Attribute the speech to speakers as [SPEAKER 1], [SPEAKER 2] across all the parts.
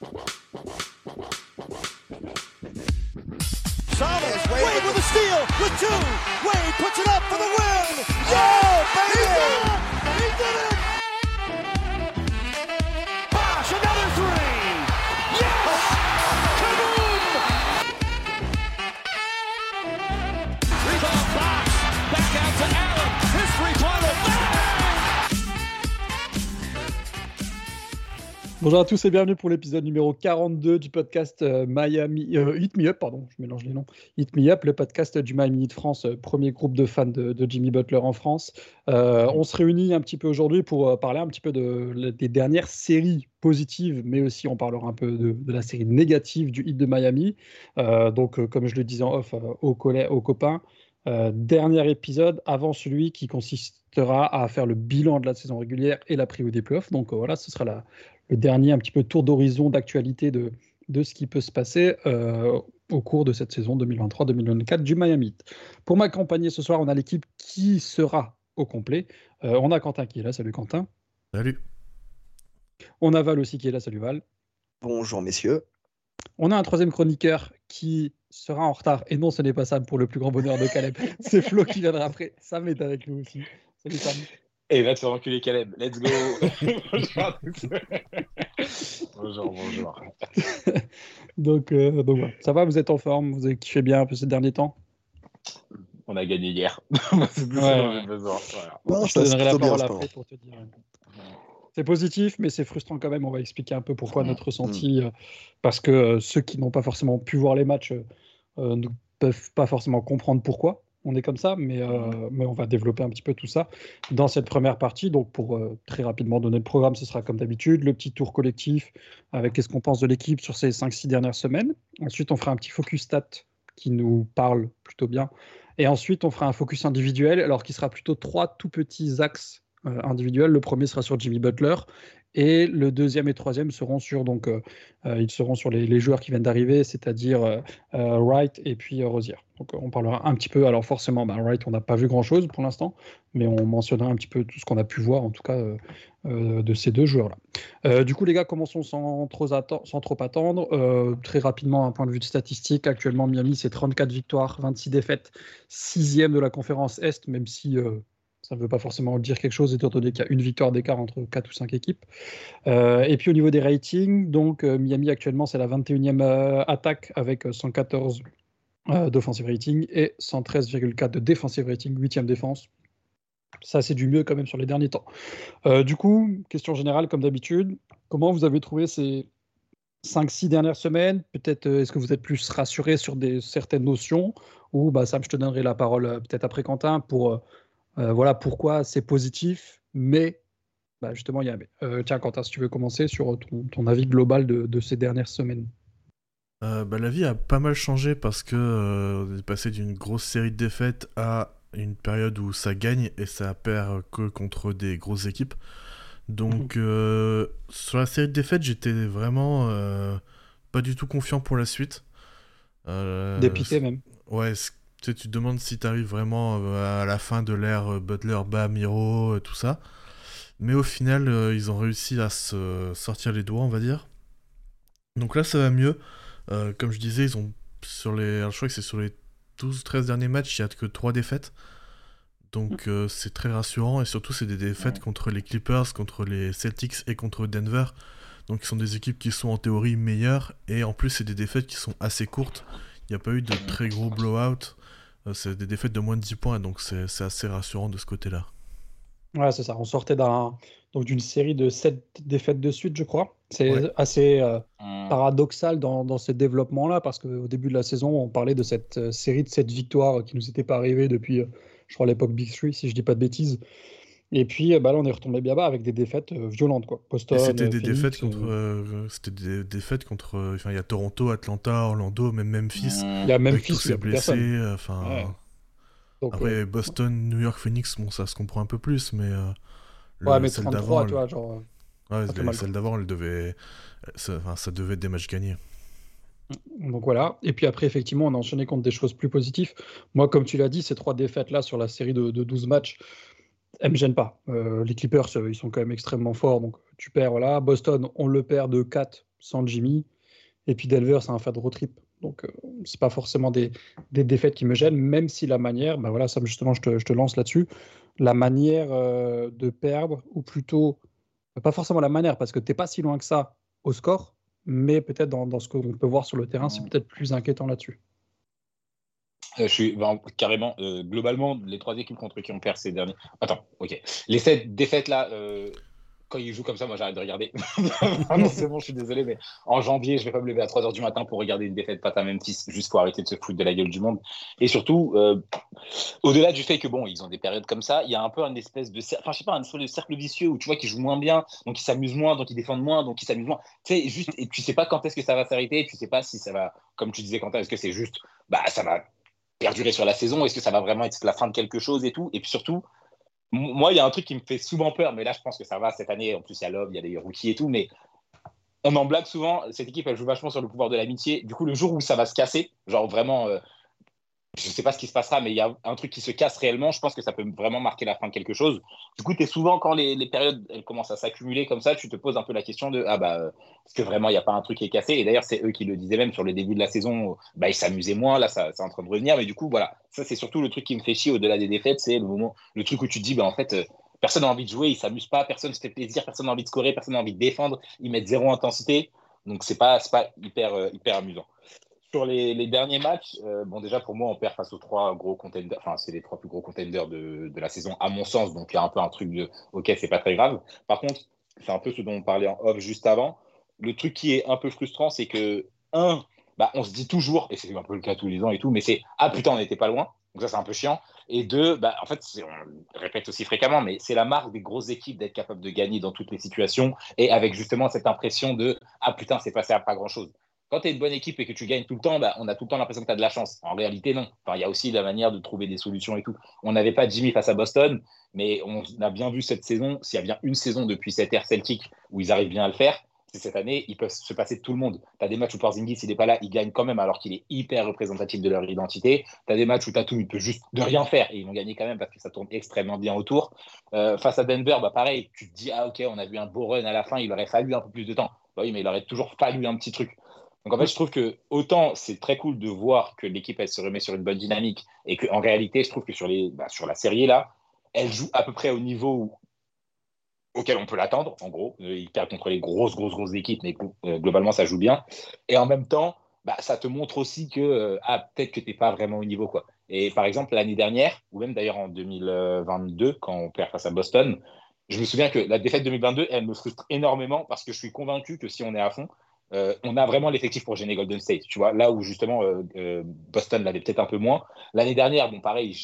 [SPEAKER 1] Wade, Wade with a steal with two. Wade puts it up for the win. Yeah, baby! He did it! He did it!
[SPEAKER 2] Bonjour à tous et bienvenue pour l'épisode numéro 42 du podcast euh, Miami euh, Hit Me Up, pardon, je mélange les noms. Hit Me Up, le podcast du Miami Heat France, euh, premier groupe de fans de, Jimmy Butler en France. Euh, on se réunit un petit peu aujourd'hui pour parler un petit peu des dernières séries positives, mais aussi on parlera un peu de, la série négative du Heat de Miami. Donc, comme je le disais en off aux, collè- aux copains, dernier épisode avant celui qui consistera à faire le bilan de la saison régulière et la preview des playoffs. Donc voilà, ce sera la, le dernier un petit peu tour d'horizon d'actualité de, de ce qui peut se passer euh, au cours de cette saison 2023-2024 du Miami. Pour m'accompagner ce soir, on a l'équipe qui sera au complet. Euh, on a Quentin qui est là, salut Quentin.
[SPEAKER 3] Salut.
[SPEAKER 2] On a Val aussi qui est là, salut Val.
[SPEAKER 4] Bonjour messieurs.
[SPEAKER 2] On a un troisième chroniqueur qui sera en retard. Et non, ce n'est pas Sam pour le plus grand bonheur de Caleb. C'est Flo qui viendra après. Sam est avec nous aussi. Salut Sam.
[SPEAKER 5] Et va te faire enculer Caleb, let's go Bonjour à tous. Bonjour, bonjour.
[SPEAKER 2] Donc, euh, donc voilà. ça va, vous êtes en forme, vous avez kiffé bien un peu ces derniers temps?
[SPEAKER 5] On a gagné hier. C'est tout
[SPEAKER 2] Ouais,
[SPEAKER 5] ce dont
[SPEAKER 2] ouais.
[SPEAKER 5] j'ai besoin. Voilà.
[SPEAKER 4] Non,
[SPEAKER 2] Je te
[SPEAKER 4] ça se
[SPEAKER 2] donnerai la
[SPEAKER 4] plutôt bien,
[SPEAKER 2] parole
[SPEAKER 4] je
[SPEAKER 2] après
[SPEAKER 4] pense.
[SPEAKER 2] pour te dire. C'est positif, mais c'est frustrant quand même. On va expliquer un peu pourquoi notre ressenti. euh, parce que euh, ceux qui n'ont pas forcément pu voir les matchs euh, ne peuvent pas forcément comprendre pourquoi on est comme ça, mais, euh, mais on va développer un petit peu tout ça dans cette première partie. Donc, pour euh, très rapidement donner le programme, ce sera comme d'habitude le petit tour collectif avec qu'est-ce qu'on pense de l'équipe sur ces 5-6 dernières semaines. Ensuite, on fera un petit focus stat qui nous parle plutôt bien. Et ensuite, on fera un focus individuel, alors qui sera plutôt trois tout petits axes euh, individuels. Le premier sera sur Jimmy Butler et le deuxième et troisième seront sur donc euh, euh, ils seront sur les, joueurs qui viennent d'arriver, c'est-à-dire euh, Wright et puis Rosier. Donc on parlera un petit peu. Alors forcément, bah, Wright, on n'a pas vu grand-chose pour l'instant, mais on mentionnera un petit peu tout ce qu'on a pu voir en tout cas de ces deux joueurs-là. Du coup, les gars, commençons sans trop, sans trop attendre. Très rapidement, un point de vue de statistique. Actuellement, Miami, c'est 34 victoires, 26 défaites, sixième de la conférence Est, même si ça ne veut pas forcément dire quelque chose, étant donné qu'il y a une victoire d'écart entre 4 ou 5 équipes. Euh, et puis au niveau des ratings, donc euh, Miami actuellement, c'est la 21e euh, attaque avec euh, 114 euh, d'offensive rating et 113,4 de defensive rating, 8e défense. Ça, c'est du mieux quand même sur les derniers temps. Du coup, question générale, comme d'habitude, comment vous avez trouvé ces 5-6 dernières semaines? Peut-être, est-ce que vous êtes plus rassuré sur des, certaines notions? Ou, bah, Sam, je te donnerai la parole peut-être après Quentin pour euh, euh, voilà pourquoi c'est positif, mais bah, justement, il y a. mais. Euh, tiens, Quentin, si tu veux commencer sur ton, ton avis global de, de ces dernières semaines.
[SPEAKER 3] Euh, bah, la vie a pas mal changé parce que euh, on est passé d'une grosse série de défaites à une période où ça gagne et ça perd que contre des grosses équipes. Donc euh, sur la série de défaites, j'étais vraiment euh, pas du tout confiant pour la suite. Euh,
[SPEAKER 2] Dépité même.
[SPEAKER 3] Ouais, tu sais, tu te demandes si tu arrives vraiment euh, à la fin de l'ère euh, Butler, Bam, Miro, euh, tout ça. Mais au final, euh, ils ont réussi à se sortir les doigts, on va dire. Donc là, ça va mieux. Euh, comme je disais, ils ont sur les, alors, je crois que c'est sur les 12-13 derniers matchs, il n'y a que 3 défaites. Donc euh, c'est très rassurant et surtout c'est des défaites contre les Clippers, contre les Celtics et contre Denver. Donc ce sont des équipes qui sont en théorie meilleures et en plus c'est des défaites qui sont assez courtes. Il n'y a pas eu de très gros blowout. Euh, c'est des défaites de moins de 10 points donc c'est c'est assez rassurant de ce côté-là.
[SPEAKER 2] Ouais, c'est ça. On sortait d'un donc d'une série de 7 défaites de suite, je crois. C'est
[SPEAKER 3] Ouais.
[SPEAKER 2] assez euh,
[SPEAKER 5] Hum.
[SPEAKER 2] paradoxal dans, dans ce développement-là, parce qu'au début de la saison, on parlait de cette euh, série de 7 victoires qui nous était pas arrivée depuis, euh, je crois, l'époque Big Three, si je dis pas de bêtises. Et puis, euh, bah, là, on est retombé bien bas avec des défaites euh, violentes, quoi. Boston,
[SPEAKER 3] Et c'était
[SPEAKER 2] euh,
[SPEAKER 3] des
[SPEAKER 2] Phoenix,
[SPEAKER 3] défaites contre,
[SPEAKER 2] euh,
[SPEAKER 3] euh, c'était des défaites contre, euh, enfin il y a Toronto, Atlanta, Orlando, même Memphis.
[SPEAKER 2] Il y a
[SPEAKER 3] avec
[SPEAKER 2] Memphis,
[SPEAKER 3] tous
[SPEAKER 2] il y a plus
[SPEAKER 3] blessés,
[SPEAKER 2] personne.
[SPEAKER 3] euh, enfin.
[SPEAKER 2] Ouais. Donc,
[SPEAKER 3] Après
[SPEAKER 2] euh,
[SPEAKER 3] Boston, New York, Phoenix, bon ça se comprend un peu plus, mais. euh, le-
[SPEAKER 2] ouais, mais
[SPEAKER 3] celle
[SPEAKER 2] 33,
[SPEAKER 3] d'avant,
[SPEAKER 2] tu vois, genre. euh,
[SPEAKER 3] Ouais, les- celle d'avant, elle devait, ça devait être des matchs gagnés.
[SPEAKER 2] Donc voilà. Et puis après, effectivement, on a enchaîné contre des choses plus positives. Moi, comme tu l'as dit, ces trois défaites-là sur la série de, de 12 matchs, elles me gênent pas. Euh, les Clippers, euh, ils sont quand même extrêmement forts. Donc tu perds, voilà. Boston, on le perd de 4. sans Jimmy. Et puis Denver, c'est un fait de road trip. Donc, euh, c'est pas forcément des, des, défaites qui me gênent, même si la manière, bah voilà, ça justement, je te, je te lance là-dessus, la manière euh, de perdre, ou plutôt, pas forcément la manière, parce que tu n'es pas si loin que ça au score, mais peut-être dans, dans ce qu'on peut voir sur le terrain, c'est peut-être plus inquiétant là-dessus.
[SPEAKER 5] Euh, je suis ben, carrément, euh, globalement, les trois équipes contre qui on perd ces derniers. Attends, ok. Les sept défaites là, euh, quand ils jouent comme ça, moi j'arrête de regarder. non, c'est bon, je suis désolé, mais en janvier, je vais pas me lever à 3h du matin pour regarder une défaite pas à Memphis, juste pour arrêter de se foutre de la gueule du monde. Et surtout, au-delà du fait que bon, ils ont des périodes comme ça, il y a un peu un espèce de, enfin, je sais pas, un espèce de cercle vicieux où tu vois qu'ils jouent moins bien, donc ils s'amusent moins, donc ils défendent moins, donc ils s'amusent moins. Tu sais, juste, et tu sais pas quand est-ce que ça va s'arrêter, tu sais pas si ça va, comme tu disais, Quentin, est-ce que c'est juste, bah, ça va perdurer sur la saison, est-ce que ça va vraiment être la fin de quelque chose et tout? Et puis surtout, moi, il y a un truc qui me fait souvent peur, mais là, je pense que ça va cette année. En plus, il y a Love, il y a des rookies et tout, mais on en blague souvent. Cette équipe, elle joue vachement sur le pouvoir de l'amitié. Du coup, le jour où ça va se casser, genre vraiment, euh, je sais pas ce qui se passera, mais il y a un truc qui se casse réellement. Je pense que ça peut vraiment marquer la fin de quelque chose. Du coup, tu es souvent, quand les, périodes commencent à s'accumuler comme ça, tu te poses un peu la question de Ah, bah, est-ce que vraiment il n'y a pas un truc qui est cassé? Et d'ailleurs, c'est eux qui le disaient même sur le début de la saison. Bah, ils s'amusaient moins. Là, ça, c'est en train de revenir. Mais du coup, voilà. Ça, c'est surtout le truc qui me fait chier au-delà des défaites. C'est le moment, le truc où tu te dis, bah, en fait, euh, personne n'a envie de jouer, ils s'amusent pas, personne ne se fait plaisir, personne n'a envie de scorer, personne n'a envie de défendre. Ils mettent zéro intensité. Donc, c'est pas, c'est pas euh, hyper amusant sur les, derniers matchs, euh, bon déjà pour moi on perd face aux trois gros contenders, enfin c'est les trois plus gros contenders de, de, la saison à mon sens, donc il y a un peu un truc de ok c'est pas très grave. Par contre c'est un peu ce dont on parlait en off juste avant. Le truc qui est un peu frustrant c'est que un, bah, on se dit toujours et c'est un peu le cas tous les ans et tout, mais c'est ah putain on n'était pas loin, donc ça c'est un peu chiant. Et deux, bah, en fait on le répète aussi fréquemment, mais c'est la marque des grosses équipes d'être capable de gagner dans toutes les situations et avec justement cette impression de ah putain c'est passé à pas grand chose quand tu es une bonne équipe et que tu gagnes tout le temps, bah, on a tout le temps l'impression que tu as de la chance. En réalité, non. Il y a aussi la manière de trouver des solutions et tout. On n'avait pas Jimmy face à Boston, mais on a bien vu cette saison, s'il y a bien une saison depuis cette ère Celtic où ils arrivent bien à le faire, c'est cette année, ils peuvent se passer de tout le monde. Tu as des matchs où Porzingis, il n'est pas là, il gagne quand même alors qu'il est hyper représentatif de leur identité. Tu as des matchs où Tatum, il peut juste de rien faire et ils vont gagner quand même parce que ça tourne extrêmement bien autour. Euh, face à Denver, bah, pareil, tu te dis, ah ok, on a vu un beau run à la fin, il aurait fallu un peu plus de temps. Bah oui, mais il aurait toujours fallu un petit truc. Donc en fait, je trouve que autant c'est très cool de voir que l'équipe elle se remet sur une bonne dynamique et qu'en réalité, je trouve que sur, les, bah, sur la série là, elle joue à peu près au niveau auquel on peut l'attendre. En gros, euh, il perd contre les grosses, grosses, grosses équipes, mais euh, globalement, ça joue bien. Et en même temps, bah, ça te montre aussi que euh, ah, peut-être que tu n'es pas vraiment au niveau. quoi. Et par exemple, l'année dernière, ou même d'ailleurs en 2022, quand on perd face à Boston, je me souviens que la défaite 2022, elle me frustre énormément parce que je suis convaincu que si on est à fond, euh, on a vraiment l'effectif pour gêner Golden State. Tu vois, là où justement euh, euh, Boston l'avait peut-être un peu moins. L'année dernière, bon, pareil,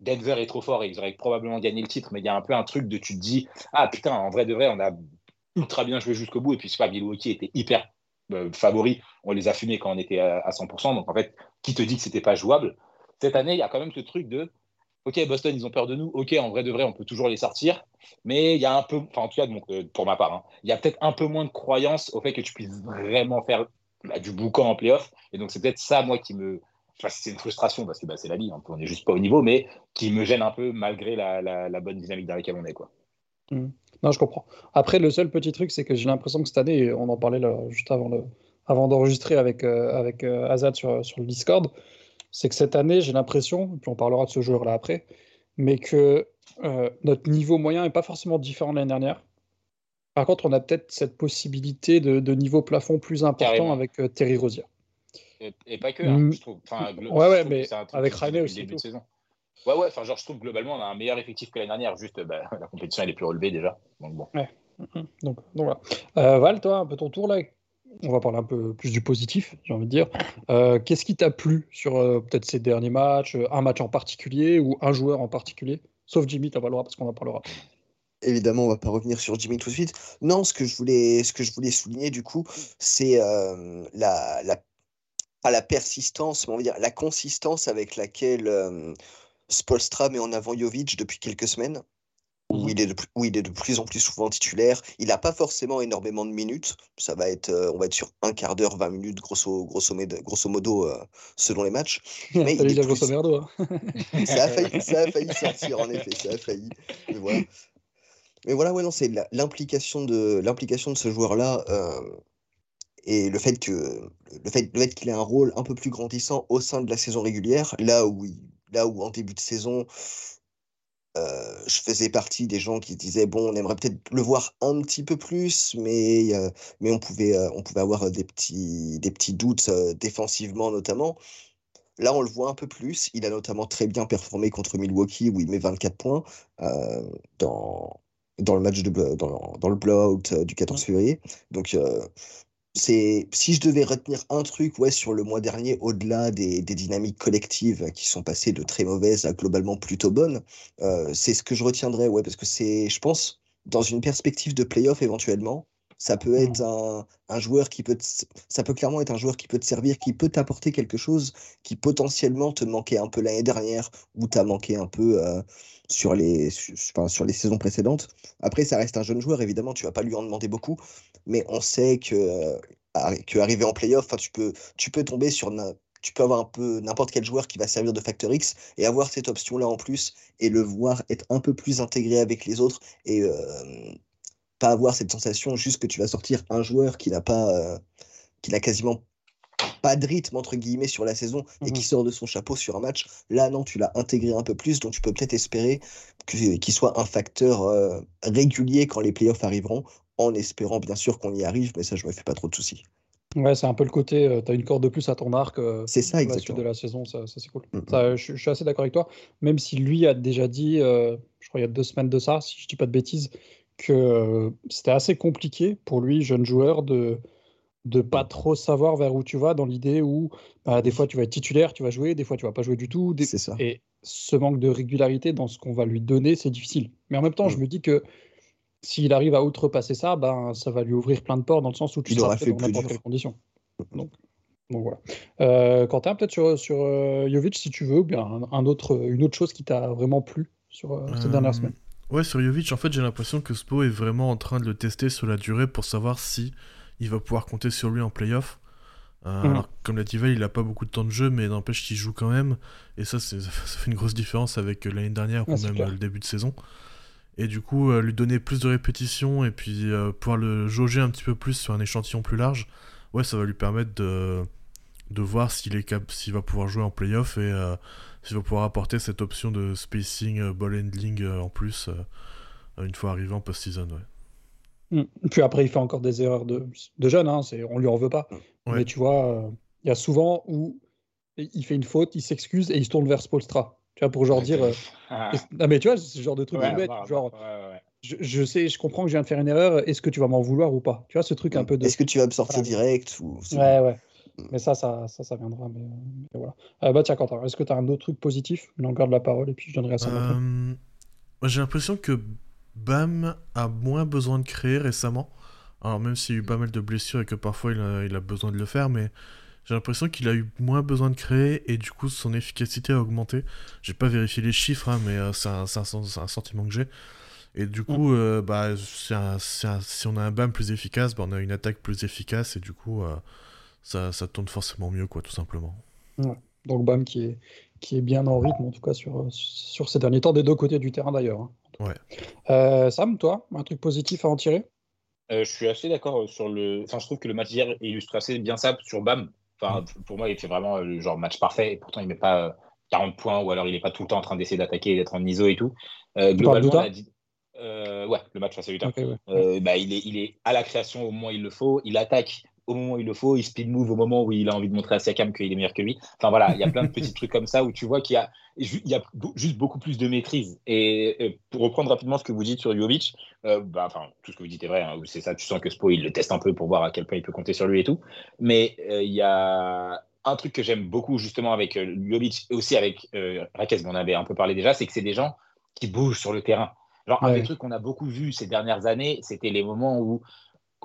[SPEAKER 5] Denver est trop fort et ils auraient probablement gagné le titre, mais il y a un peu un truc de tu te dis, ah putain, en vrai de vrai, on a ultra bien joué jusqu'au bout. Et puis, c'est pas, Milwaukee était hyper favori. On les a fumés quand on était à, à 100%. Donc, en fait, qui te dit que c'était pas jouable? Cette année, il y a quand même ce truc de ok, Boston, ils ont peur de nous. Ok, en vrai de vrai, on peut toujours les sortir. Mais il y a un peu, enfin, en tout cas, pour ma part, hein, il y a peut-être un peu moins de croyance au fait que tu puisses vraiment faire bah, du boucan en playoff. Et donc, c'est peut-être ça, moi, qui me. Enfin, c'est une frustration parce que bah, c'est la vie, hein, on n'est juste pas au niveau, mais qui me gêne un peu malgré la, bonne dynamique dans laquelle on est. Quoi.
[SPEAKER 2] Mmh. Non, je comprends. Après, le seul petit truc, c'est que j'ai l'impression que cette année, on en parlait juste avant, d'enregistrer avec, euh, euh, Azad sur le Discord, c'est que cette année, j'ai l'impression, puis on parlera de ce joueur-là après, mais que euh, notre niveau moyen n'est pas forcément différent de l'année dernière. Par contre, on a peut-être cette possibilité de, de, niveau plafond plus important Carrément. avec euh, Terry Rozier.
[SPEAKER 5] Et, et, pas que, hein,
[SPEAKER 2] mm.
[SPEAKER 5] je trouve. Enfin,
[SPEAKER 2] ouais, ouais, mais avec Rainer aussi.
[SPEAKER 5] Début de saison. Ouais, ouais, enfin, genre, je trouve globalement, on a un meilleur effectif que l'année dernière. Juste, bah, la compétition, elle est plus relevée déjà. Donc, bon.
[SPEAKER 2] Ouais. Donc, donc voilà. Euh, Val, toi, un peu ton tour là on va parler un peu plus du positif, j'ai envie de dire. Euh, Qu'est-ce qui t'a plu sur euh, peut-être ces derniers matchs, euh, un match en particulier ou un joueur en particulier? Sauf Jimmy, tu pas le parce qu'on en parlera.
[SPEAKER 4] Évidemment, on va pas revenir sur Jimmy tout de suite. Non, ce que je voulais, souligner du coup, c'est la, la, persistance, mais on va dire la consistance avec laquelle Spolstra met en avant Jovic depuis quelques semaines où il, est de, où il est de plus en plus souvent titulaire. Il n'a pas forcément énormément de minutes. Ça va être, euh, on va être sur un quart d'heure, 20 minutes, grosso, grosso, modo, grosso modo, euh, selon les matchs.
[SPEAKER 2] Mais il est plus... grosso merdo.
[SPEAKER 4] Ça, a failli, ça a failli sortir, en effet. Ça a failli. Mais voilà. Mais voilà, ouais, non, c'est l'implication de, l'implication de ce joueur-là. Euh, et le fait que le fait, le fait qu'il ait un rôle un peu plus grandissant au sein de la saison régulière, là où, là où en début de saison, euh, je faisais partie des gens qui disaient bon, on aimerait peut-être le voir un petit peu plus, mais, euh, mais on, pouvait, euh, on pouvait avoir des petits, des petits doutes défensivement notamment. Là, on le voit un peu plus. Il a notamment très bien performé contre Milwaukee où il met 24 points dans, dans le match de dans, dans le blowout du 14 février. Donc c'est si je devais retenir un truc ouais, sur le mois dernier, au-delà des, des, dynamiques collectives qui sont passées de très mauvaises à globalement plutôt bonnes, euh, c'est ce que je retiendrai, ouais, parce que c'est, je pense, dans une perspective de playoff éventuellement, ça peut être mmh. un, un, joueur qui peut, ça peut clairement être un joueur qui peut te servir, qui peut t'apporter quelque chose qui potentiellement te manquait un peu l'année dernière ou t'as manqué un peu euh, sur les, sur, sur les saisons précédentes. Après, ça reste un jeune joueur, évidemment, tu vas pas lui en demander beaucoup, mais on sait que, euh, que arriver en playoff, tu peux, tu peux tomber sur tu peux avoir un peu n'importe quel joueur qui va servir de facteur X et avoir cette option-là en plus et le voir être un peu plus intégré avec les autres et euh, pas avoir cette sensation juste que tu vas sortir un joueur qui n'a pas, euh, qui n'a quasiment pas de rythme entre guillemets sur la saison et qui mmh sort de son chapeau sur un match. Là, non, tu l'as intégré un peu plus, donc tu peux peut-être espérer qu'il soit un facteur euh, régulier quand les playoffs arriveront, en espérant bien sûr qu'on y arrive, mais ça, je me fais pas trop de soucis.
[SPEAKER 2] Ouais, c'est un peu le côté, euh, tu as une corde de plus à ton arc.
[SPEAKER 4] c'est ça,
[SPEAKER 2] exactement. La suite de la saison, ça, c'est cool. Mmh je, suis assez d'accord avec toi, même si lui a déjà dit, je crois il y a deux semaines de ça, si je dis pas de bêtises, que c'était assez compliqué pour lui, jeune joueur, de de pas trop savoir vers où tu vas dans l'idée où bah, des fois tu vas être titulaire, tu vas jouer, des fois tu vas pas jouer du tout.
[SPEAKER 4] C'est ça.
[SPEAKER 2] Et ce manque de régularité dans ce qu'on va lui donner, c'est difficile. Mais en même temps, je me dis que s'il arrive à outrepasser ça, ben, ça va lui ouvrir plein de portes dans le sens où tu
[SPEAKER 4] seras fait dans
[SPEAKER 2] n'importe quelle condition. Donc, donc voilà. Euh, Quentin, peut-être sur, sur euh, Jovic, si tu veux, ou bien un, autre, une autre chose qui t'a vraiment plu sur euh, ces dernières semaines.
[SPEAKER 3] Ouais, sur Jovic, en fait, j'ai l'impression que Spo est vraiment en train de le tester sur la durée pour savoir si il va pouvoir compter sur lui en playoff. Euh, mhm. Alors, comme l'a dit il n'a pas beaucoup de temps de jeu, mais n'empêche qu'il joue quand même. Et ça, ça fait une grosse différence avec l'année dernière ou même le début de saison. Et du coup, euh, lui donner plus de répétitions et puis euh, pouvoir le jauger un petit peu plus sur un échantillon plus large, ouais, ça va lui permettre de, de voir s'il est cap s'il va pouvoir jouer en playoff et il va pouvoir apporter cette option de spacing, euh, ball handling euh, en plus euh, une fois arrivé en post-season.
[SPEAKER 2] Ouais. Mm. Puis après, il fait encore des erreurs de, de jeune, hein, on lui en veut pas. Mais tu vois, il y a souvent où il fait une faute, il s'excuse et il se tourne vers Spolstra. Tu vois, pour genre dire. Ah. mais tu vois, c'est ce genre de truc bête. genre, je, sais, je comprends que je viens de faire une erreur, est-ce que tu vas m'en vouloir ou pas? Tu vois, ce truc un peu de.
[SPEAKER 4] Est-ce que tu vas me sortir direct ou...
[SPEAKER 2] Ouais, ouais. Mais ça, ça, ça, ça viendra. Mais, voilà. Euh, bah tiens, Quentin, est-ce que tu as un autre truc positif On garde la parole et puis je donnerai à ça. Euh...
[SPEAKER 3] J'ai l'impression que Bam a moins besoin de créer récemment. Alors même s'il y a eu pas mal de blessures et que parfois il a, il a besoin de le faire, mais j'ai l'impression qu'il a eu moins besoin de créer et du coup son efficacité a augmenté. J'ai pas vérifié les chiffres, hein, mais euh, c'est un, un, sentiment que j'ai. Et du coup, mm. euh, bah, si on a un BAM plus efficace, bah, on a une attaque plus efficace et du coup, euh, ça, ça tourne forcément mieux, quoi, tout simplement.
[SPEAKER 2] Donc Bam qui est, qui est bien en rythme, en tout cas sur, sur ces derniers temps, des deux côtés du terrain d'ailleurs. Hein.
[SPEAKER 3] Ouais.
[SPEAKER 2] Euh, Sam, toi, un truc positif à en tirer?
[SPEAKER 5] Euh, Je suis assez d'accord sur le. Enfin, je trouve que le match d'hier illustre assez bien ça sur Bam. Enfin, mm. pour moi, il fait vraiment le genre match parfait et pourtant il met pas 40 points ou alors il n'est pas tout le temps en train d'essayer d'attaquer et d'être en ISO et tout.
[SPEAKER 2] Euh, globalement,
[SPEAKER 5] ouais, le match face à Utah. bah, il, est, il est à la création au moment où il le faut. Il attaque au moment où il le faut, il speed move au moment où il a envie de montrer à Siakam qu'il est meilleur que lui. Enfin voilà, il y a plein de petits trucs comme ça où tu vois qu'il y a, il y a juste beaucoup plus de maîtrise. Et pour reprendre rapidement ce que vous dites sur Jovic, euh, bah, enfin, tout ce que vous dites est vrai, hein, c'est ça, tu sens que Spo, il le teste un peu pour voir à quel point il peut compter sur lui et tout. Mais euh, il y a un truc que j'aime beaucoup justement avec euh, Jovic et aussi avec euh, Raquez, on avait un peu parlé déjà, c'est que c'est des gens qui bougent sur le terrain. Genre, un des trucs qu'on a beaucoup vu ces dernières années, c'était les moments où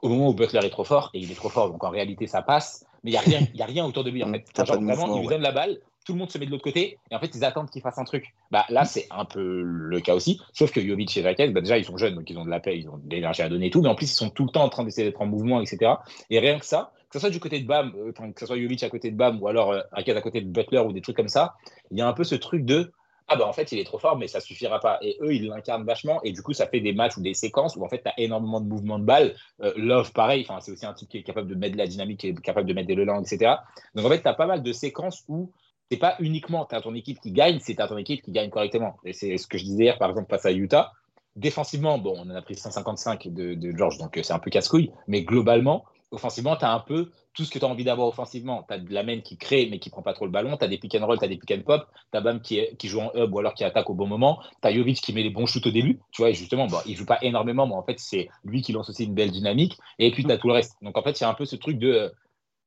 [SPEAKER 5] au moment où Butler est trop fort, et il est trop fort, donc en réalité ça passe, mais il n'y a, rien, y a rien autour de lui. En fait. vraiment, il lui donne la balle, tout le monde se met de l'autre côté, et en fait ils attendent qu'il fasse un truc. Bah, là, c'est un peu le cas aussi, sauf que Jovic et Raquel, bah, déjà ils sont jeunes, donc ils ont de la paix, ils ont de l'énergie à donner et tout, mais en plus ils sont tout le temps en train d'essayer d'être en mouvement, etc. Et rien que ça, que ce soit du côté de Bam, euh, que ce soit Jovic à côté de Bam, ou alors euh, à côté de Butler, ou des trucs comme ça, il y a un peu ce truc de ah bah en fait il est trop fort mais ça suffira pas. Et eux ils l'incarnent vachement. Et du coup ça fait des matchs ou des séquences où en fait tu as énormément de mouvements de balles euh, Love pareil. Enfin c'est aussi un type qui est capable de mettre de la dynamique qui est capable de mettre des lelans etc donc en fait tu as pas mal de séquences où c'est pas uniquement tu as ton équipe qui gagne c'est tu ton équipe qui gagne correctement. Et c'est ce que je disais hier par exemple face à Utah. Défensivement bon on en a pris 155 de, de George donc euh, c'est un peu casse-couille. Mais globalement offensivement, tu as un peu tout ce que tu as envie d'avoir offensivement. Tu as de la main qui crée mais qui prend pas trop le ballon. Tu as des pick and roll, tu as des pick and pop. Tu as Bam qui, joue en hub ou alors qui attaque au bon moment. Tu as Jovic qui met les bons shoots au début. Tu vois, justement, bon, il joue pas énormément, mais en fait, c'est lui qui lance aussi une belle dynamique. Et puis, tu as tout le reste. Donc, en fait, il y a un peu ce truc de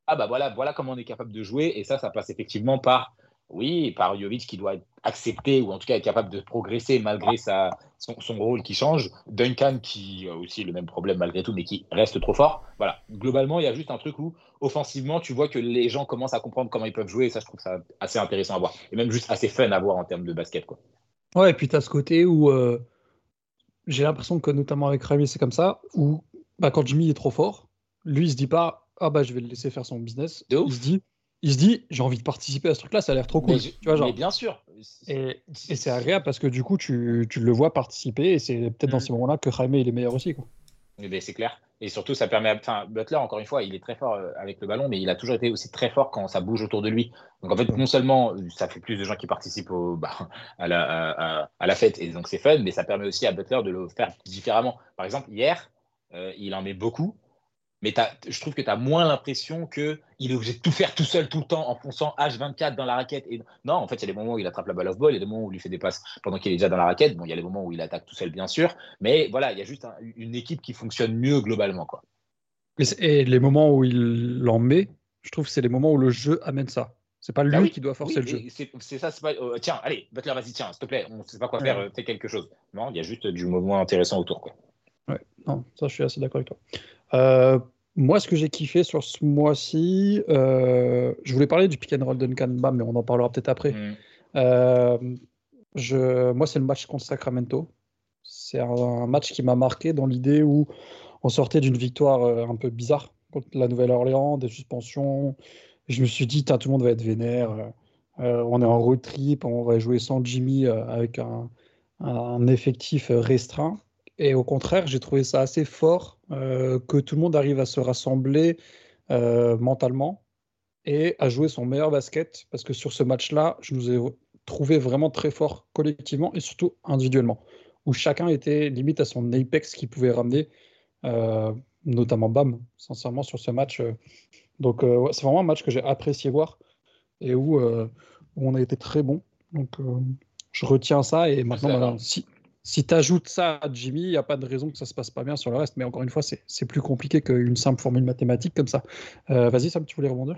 [SPEAKER 5] ah bah voilà, voilà comment on est capable de jouer. Et ça, ça passe effectivement par oui, par Jovic qui doit accepter ou en tout cas être capable de progresser malgré sa, son, rôle qui change. Duncan qui a aussi le même problème malgré tout, mais qui reste trop fort. Voilà, globalement, il y a juste un truc où offensivement, tu vois que les gens commencent à comprendre comment ils peuvent jouer et ça, je trouve ça assez intéressant à voir. Et même juste assez fun à voir en termes de basket. Quoi.
[SPEAKER 2] Ouais, et puis tu as ce côté où euh, j'ai l'impression que notamment avec Rami, c'est comme ça, où bah, quand Jimmy est trop fort, lui, il se dit pas, ah bah je vais le laisser faire son business. il se dit, il se dit j'ai envie de participer à ce truc-là, ça a l'air trop cool.
[SPEAKER 5] tu vois, genre. Mais bien sûr.
[SPEAKER 2] Et, c'est agréable parce que du coup, tu, tu le vois participer et c'est peut-être dans mm. ces moments-là que Jaime il est meilleur aussi. Quoi.
[SPEAKER 5] Ben, c'est clair. Et surtout, ça permet. Enfin, Butler, encore une fois, il est très fort euh, avec le ballon, mais il a toujours été aussi très fort quand ça bouge autour de lui. Donc, en fait, non seulement ça fait plus de gens qui participent au, bah, à, la, à, à, la fête, et donc c'est fun, mais ça permet aussi à Butler de le faire différemment. Par exemple, hier, euh, il en met beaucoup, mais je trouve que tu as moins l'impression qu'il est obligé de tout faire tout seul tout le temps en fonçant H24 dans la raquette. Et... Non, en fait, il y a des moments où il attrape la balle off ball, il y a des moments où il lui fait des passes pendant qu'il est déjà dans la raquette. Bon, il y a des moments où il attaque tout seul, bien sûr. Mais voilà, il y a juste une équipe qui fonctionne mieux globalement. Quoi.
[SPEAKER 2] Et, les moments où il l'en met, je trouve que c'est les moments où le jeu amène ça. C'est pas lui ah qui doit forcer le jeu.
[SPEAKER 5] C'est ça, c'est pas. Euh, tiens, allez, Butler, vas-y, tiens, s'il te plaît, on ne sait pas quoi faire, fais quelque chose. Non, il y a juste du moment intéressant autour. Quoi.
[SPEAKER 2] Ouais, non, ça, je suis assez d'accord avec toi. Euh, moi, ce que j'ai kiffé sur ce mois-ci, euh, je voulais parler du pick and roll Duncan mais on en parlera peut-être après. Mm. Euh, je, moi, c'est le match contre Sacramento. C'est un, match qui m'a marqué dans l'idée où on sortait d'une victoire euh, un peu bizarre contre la Nouvelle-Orléans, des suspensions. Je me suis dit, tout le monde va être vénère. on est en road trip, on va jouer sans Jimmy avec un, un effectif restreint. Et au contraire, j'ai trouvé ça assez fort euh, que tout le monde arrive à se rassembler euh, mentalement et à jouer son meilleur basket. Parce que sur ce match-là, je nous ai trouvé vraiment très fort collectivement et surtout individuellement, où chacun était limite à son apex qu'il pouvait ramener, euh, notamment Bam, sincèrement, sur ce match. Donc, c'est vraiment un match que j'ai apprécié voir et où, où, on a été très bon. Donc, je retiens ça et maintenant, si, si tu ajoutes ça à Jimmy, il n'y a pas de raison que ça se passe pas bien sur le reste. Mais encore une fois, c'est plus compliqué qu'une simple formule mathématique comme ça. Euh, vas-y, Sam, tu voulais rebondir?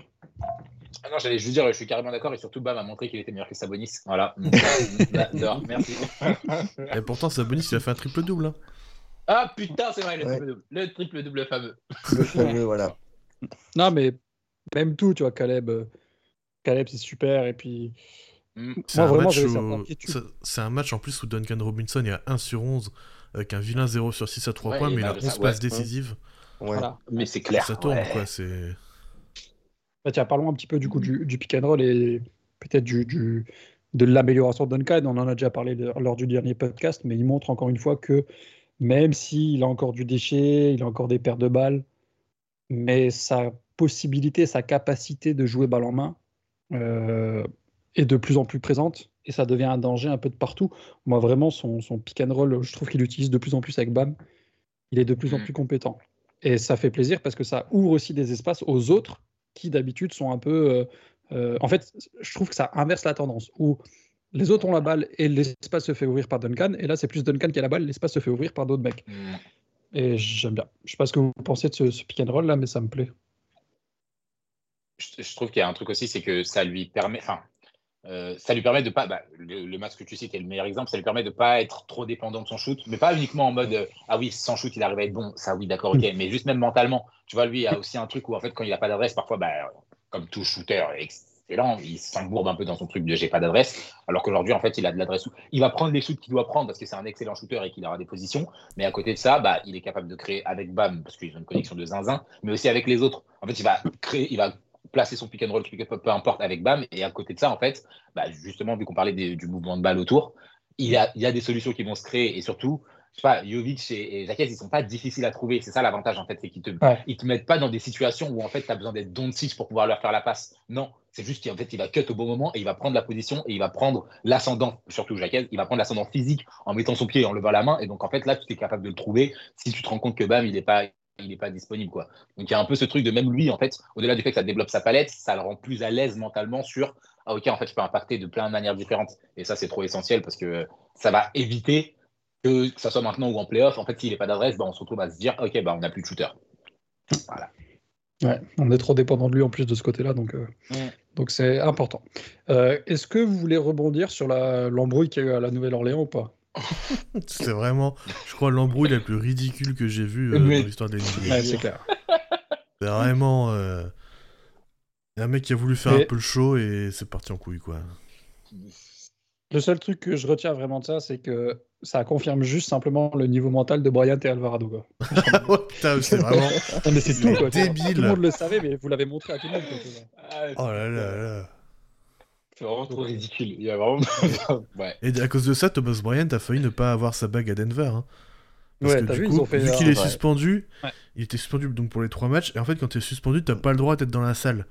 [SPEAKER 5] Ah non, j'allais juste dire, je suis carrément d'accord et surtout Bam a montré qu'il était meilleur que Sabonis. Voilà. merci.
[SPEAKER 3] Et pourtant, Sabonis, il a fait un triple-double. Hein.
[SPEAKER 5] Ah putain, c'est vrai, le triple-double. Le triple-double fameux.
[SPEAKER 4] Le fameux, voilà.
[SPEAKER 2] Non, mais même tout, tu vois, Caleb, euh, Caleb c'est super. Et puis.
[SPEAKER 3] C'est un, match c'est un match en plus où Duncan Robinson est à 1 sur 11 avec un vilain 0 sur 6 à 3 points, mais il a 11 passes décisives.
[SPEAKER 5] Mais c'est clair.
[SPEAKER 3] Ça tourne, quoi. C'est.
[SPEAKER 2] Bah, tiens, parlons un petit peu du coup du, du pick and roll et peut-être du, du, de l'amélioration de Duncan. On en a déjà parlé lors du dernier podcast, mais il montre encore une fois que même s'il a encore du déchet, il a encore des paires de balles, mais sa possibilité, sa capacité de jouer balle en main, euh, est de plus en plus présente et ça devient un danger un peu de partout. Moi, vraiment, son, son pick and roll, je trouve qu'il l'utilise de plus en plus avec BAM. Il est de plus en mm. plus compétent. Et ça fait plaisir parce que ça ouvre aussi des espaces aux autres qui, d'habitude, sont un peu. Euh, euh, en fait, je trouve que ça inverse la tendance où les autres ont la balle et l'espace se fait ouvrir par Duncan. Et là, c'est plus Duncan qui a la balle, l'espace se fait ouvrir par d'autres mecs. Mm. Et j'aime bien. Je sais pas ce que vous pensez de ce, ce pick and roll là, mais ça me plaît.
[SPEAKER 5] Je, je trouve qu'il y a un truc aussi, c'est que ça lui permet. Enfin, euh, ça lui permet de pas, bah, le, match que tu cites est le meilleur exemple, ça lui permet de pas être trop dépendant de son shoot, mais pas uniquement en mode euh, ah oui sans shoot il arrive à être bon, ça oui d'accord ok, mais juste même mentalement, tu vois lui il a aussi un truc où en fait quand il a pas d'adresse parfois bah, comme tout shooter excellent, il s'embourbe un peu dans son truc de j'ai pas d'adresse, alors qu'aujourd'hui en fait il a de l'adresse où il va prendre les shoots qu'il doit prendre parce que c'est un excellent shooter et qu'il aura des positions, mais à côté de ça bah il est capable de créer avec Bam parce qu'ils ont une connexion de zinzin, mais aussi avec les autres. En fait il va créer, il va placer son pick and roll, peu importe, avec Bam. Et à côté de ça, en fait, bah, justement, vu qu'on parlait du mouvement de balle autour, il y, a, il y a des solutions qui vont se créer. Et surtout, je sais pas, Jovic et, et Jacques, ils sont pas difficiles à trouver. C'est ça l'avantage, en fait, c'est qu'ils te, ils te mettent pas dans des situations où, en fait, tu as besoin d'être Doncic pour pouvoir leur faire la passe. Non, c'est juste qu'en fait, il va cut au bon moment et il va prendre la position et il va prendre l'ascendant, surtout Jacques, il va prendre l'ascendant physique en mettant son pied et en levant la main. Et donc, en fait, là, tu es capable de le trouver si tu te rends compte que Bam, il n'est pas, il n'est pas disponible. Quoi. Donc il y a un peu ce truc de même lui, en fait, au-delà du fait que ça développe sa palette, ça le rend plus à l'aise mentalement sur Ah ok, en fait, je peux impacter de plein de manières différentes. Et ça, c'est trop essentiel parce que ça va éviter que, ça soit maintenant ou en playoff, en fait, s'il n'est pas d'adresse, bah, on se retrouve à se dire Ok, bah, on n'a plus de shooter. Voilà.
[SPEAKER 2] Ouais, on est trop dépendant de lui en plus de ce côté-là, donc euh, donc c'est important. Euh, Est-ce que vous voulez rebondir sur l'embrouille qu'il y a eu à la Nouvelle-Orléans ou pas?
[SPEAKER 3] C'est vraiment, je crois, l'embrouille la plus ridicule que j'ai vue euh,
[SPEAKER 5] Mais-
[SPEAKER 3] dans l'histoire des NBA.
[SPEAKER 2] Ouais, c'est clair.
[SPEAKER 3] C'est vraiment. euh, Il y a un mec qui a voulu faire un peu le show et c'est parti en couille, quoi.
[SPEAKER 2] Le seul truc que je retiens vraiment de ça, c'est que ça confirme juste simplement le niveau mental de Bryant et Alvarado. Quoi.
[SPEAKER 3] oh putain, c'est vraiment.
[SPEAKER 2] C'est tout, quoi.
[SPEAKER 3] Débile.
[SPEAKER 2] Tout le monde le savait, mais vous l'avez montré à tout le monde. quoi.
[SPEAKER 5] Ah,
[SPEAKER 3] Oh là là là.
[SPEAKER 5] C'est vraiment trop ridicule. Il y a vraiment. ouais.
[SPEAKER 3] Et à cause de ça, Thomas Bryant a failli ne pas avoir sa bague à Denver. hein. Parce
[SPEAKER 2] Ouais,
[SPEAKER 3] que du
[SPEAKER 2] vu,
[SPEAKER 3] coup, vu qu'il est
[SPEAKER 4] ouais.
[SPEAKER 3] suspendu,
[SPEAKER 2] Ouais.
[SPEAKER 3] il était suspendu donc pour les trois matchs. Et en fait, quand tu es suspendu, t'as pas le droit d'être dans la salle.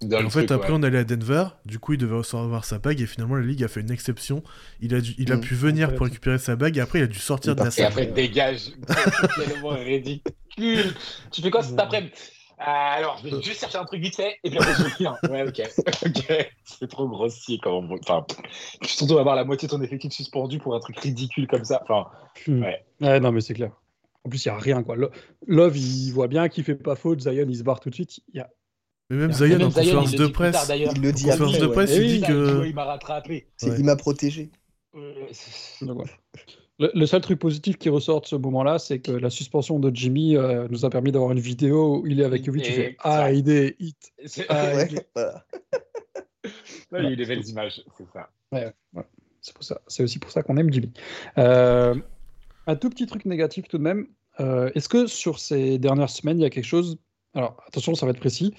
[SPEAKER 5] Dans
[SPEAKER 3] Et
[SPEAKER 5] le
[SPEAKER 3] en fait,
[SPEAKER 5] truc,
[SPEAKER 3] après,
[SPEAKER 5] ouais.
[SPEAKER 3] on allait à Denver. Du coup, il devait recevoir sa bague. Et finalement, la ligue a fait une exception. Il a, dû- il a
[SPEAKER 4] Mm.
[SPEAKER 3] pu venir pour récupérer sa bague. Et après, il a dû sortir de la
[SPEAKER 4] Et
[SPEAKER 5] Et
[SPEAKER 3] salle.
[SPEAKER 5] après, dégage. C'est tellement ridicule. Tu fais quoi cet après-midi? Alors, je vais juste chercher un truc vite fait et puis après, je reviens. Ouais, ok. ok. C'est trop grossier quand même. Enfin, surtout avoir la moitié de ton effectif suspendu pour un truc ridicule comme ça. Enfin,
[SPEAKER 2] Hmm.
[SPEAKER 5] Ouais.
[SPEAKER 2] Ouais, non, mais c'est clair. En plus, il n'y a rien. Quoi. Lo- Love, il voit bien qu'il fait pas faute. Zion, il se barre tout de suite. Il y a...
[SPEAKER 3] Mais même
[SPEAKER 5] même
[SPEAKER 3] en conférence de
[SPEAKER 5] tard,
[SPEAKER 3] presse.
[SPEAKER 4] Il le dit
[SPEAKER 3] en conférence de
[SPEAKER 4] ouais.
[SPEAKER 3] presse,
[SPEAKER 2] Eh
[SPEAKER 3] il dit
[SPEAKER 5] il,
[SPEAKER 3] que.
[SPEAKER 5] il m'a rattrapé.
[SPEAKER 3] Ouais.
[SPEAKER 4] Il m'a protégé.
[SPEAKER 5] Euh,
[SPEAKER 2] Donc, voilà. le, le seul truc positif qui ressort de ce moment-là, c'est que la suspension de Jimmy euh, nous a permis d'avoir une vidéo où il est avec Jovic. Tu fais. Ah, il est hit. Ah,
[SPEAKER 4] Ouais,
[SPEAKER 2] il
[SPEAKER 5] y a eu des belles images, c'est ça.
[SPEAKER 2] C'est pour ça. C'est aussi pour ça qu'on aime Jimmy. Euh, un tout petit truc négatif tout de même. Euh, Est-ce que sur ces dernières semaines, il y a quelque chose, alors attention, ça va être précis,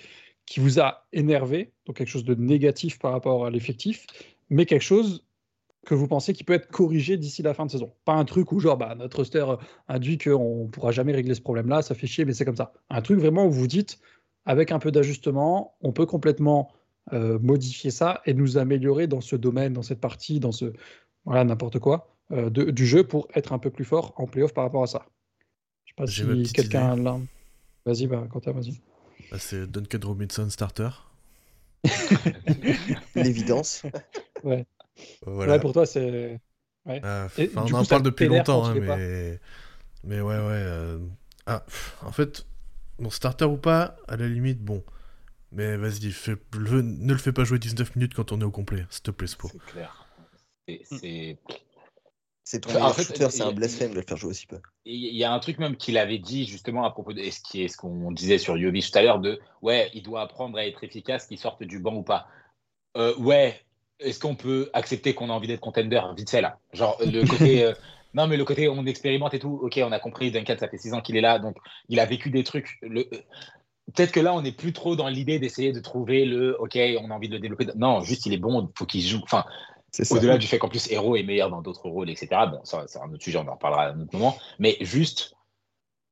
[SPEAKER 2] qui vous a énervé, donc quelque chose de négatif par rapport à l'effectif, mais quelque chose que vous pensez qui peut être corrigé d'ici la fin de saison. Pas un truc où genre bah, notre roster induit qu'on ne pourra jamais régler ce problème-là, ça fait chier, mais c'est comme ça. Un truc vraiment où vous dites, avec un peu d'ajustement, on peut complètement euh, modifier ça et nous améliorer dans ce domaine, dans cette partie, dans ce voilà n'importe quoi euh, de- du jeu pour être un peu plus fort en playoff par rapport à ça. Je sais pas si quelqu'un là. Vas-y, bah, Quentin, vas-y.
[SPEAKER 3] Bah, c'est Duncan Robinson starter.
[SPEAKER 4] L'évidence.
[SPEAKER 3] Voilà.
[SPEAKER 2] Ouais, pour toi, c'est.
[SPEAKER 3] Euh,
[SPEAKER 2] Et du
[SPEAKER 3] on
[SPEAKER 2] coup,
[SPEAKER 3] en parle depuis longtemps, hein, mais... mais ouais, ouais. euh, Ah, pff, en fait, bon, starter ou pas, à la limite, bon. Mais vas-y, fais- le- ne le fais pas jouer 19 minutes quand on est au complet, s'il te plaît, Spo.
[SPEAKER 5] C'est clair. C'est- C'est
[SPEAKER 4] C'est ton
[SPEAKER 5] En
[SPEAKER 4] meilleur
[SPEAKER 5] fait,
[SPEAKER 4] shooter, c'est un blasphème de le faire jouer aussi peu.
[SPEAKER 5] Il y a un truc même qu'il avait dit justement à propos de et ce qui est ce qu'on disait sur Jovic tout à l'heure de ouais il doit apprendre à être efficace qu'il sorte du banc ou pas. Euh, ouais est-ce qu'on peut accepter qu'on a envie d'être contender vite fait là? Genre le côté euh, non mais le côté on expérimente et tout ok on a compris Duncan ça fait six ans qu'il est là donc il a vécu des trucs le euh, Peut-être que là, on n'est plus trop dans l'idée d'essayer de trouver le OK, on a envie de le développer. Non, juste il est bon, faut qu'il joue. Enfin, au-delà du fait qu'en plus Hero est meilleur dans d'autres rôles, etc. Bon, ça, c'est un autre sujet, on en reparlera à un autre moment. Mais juste,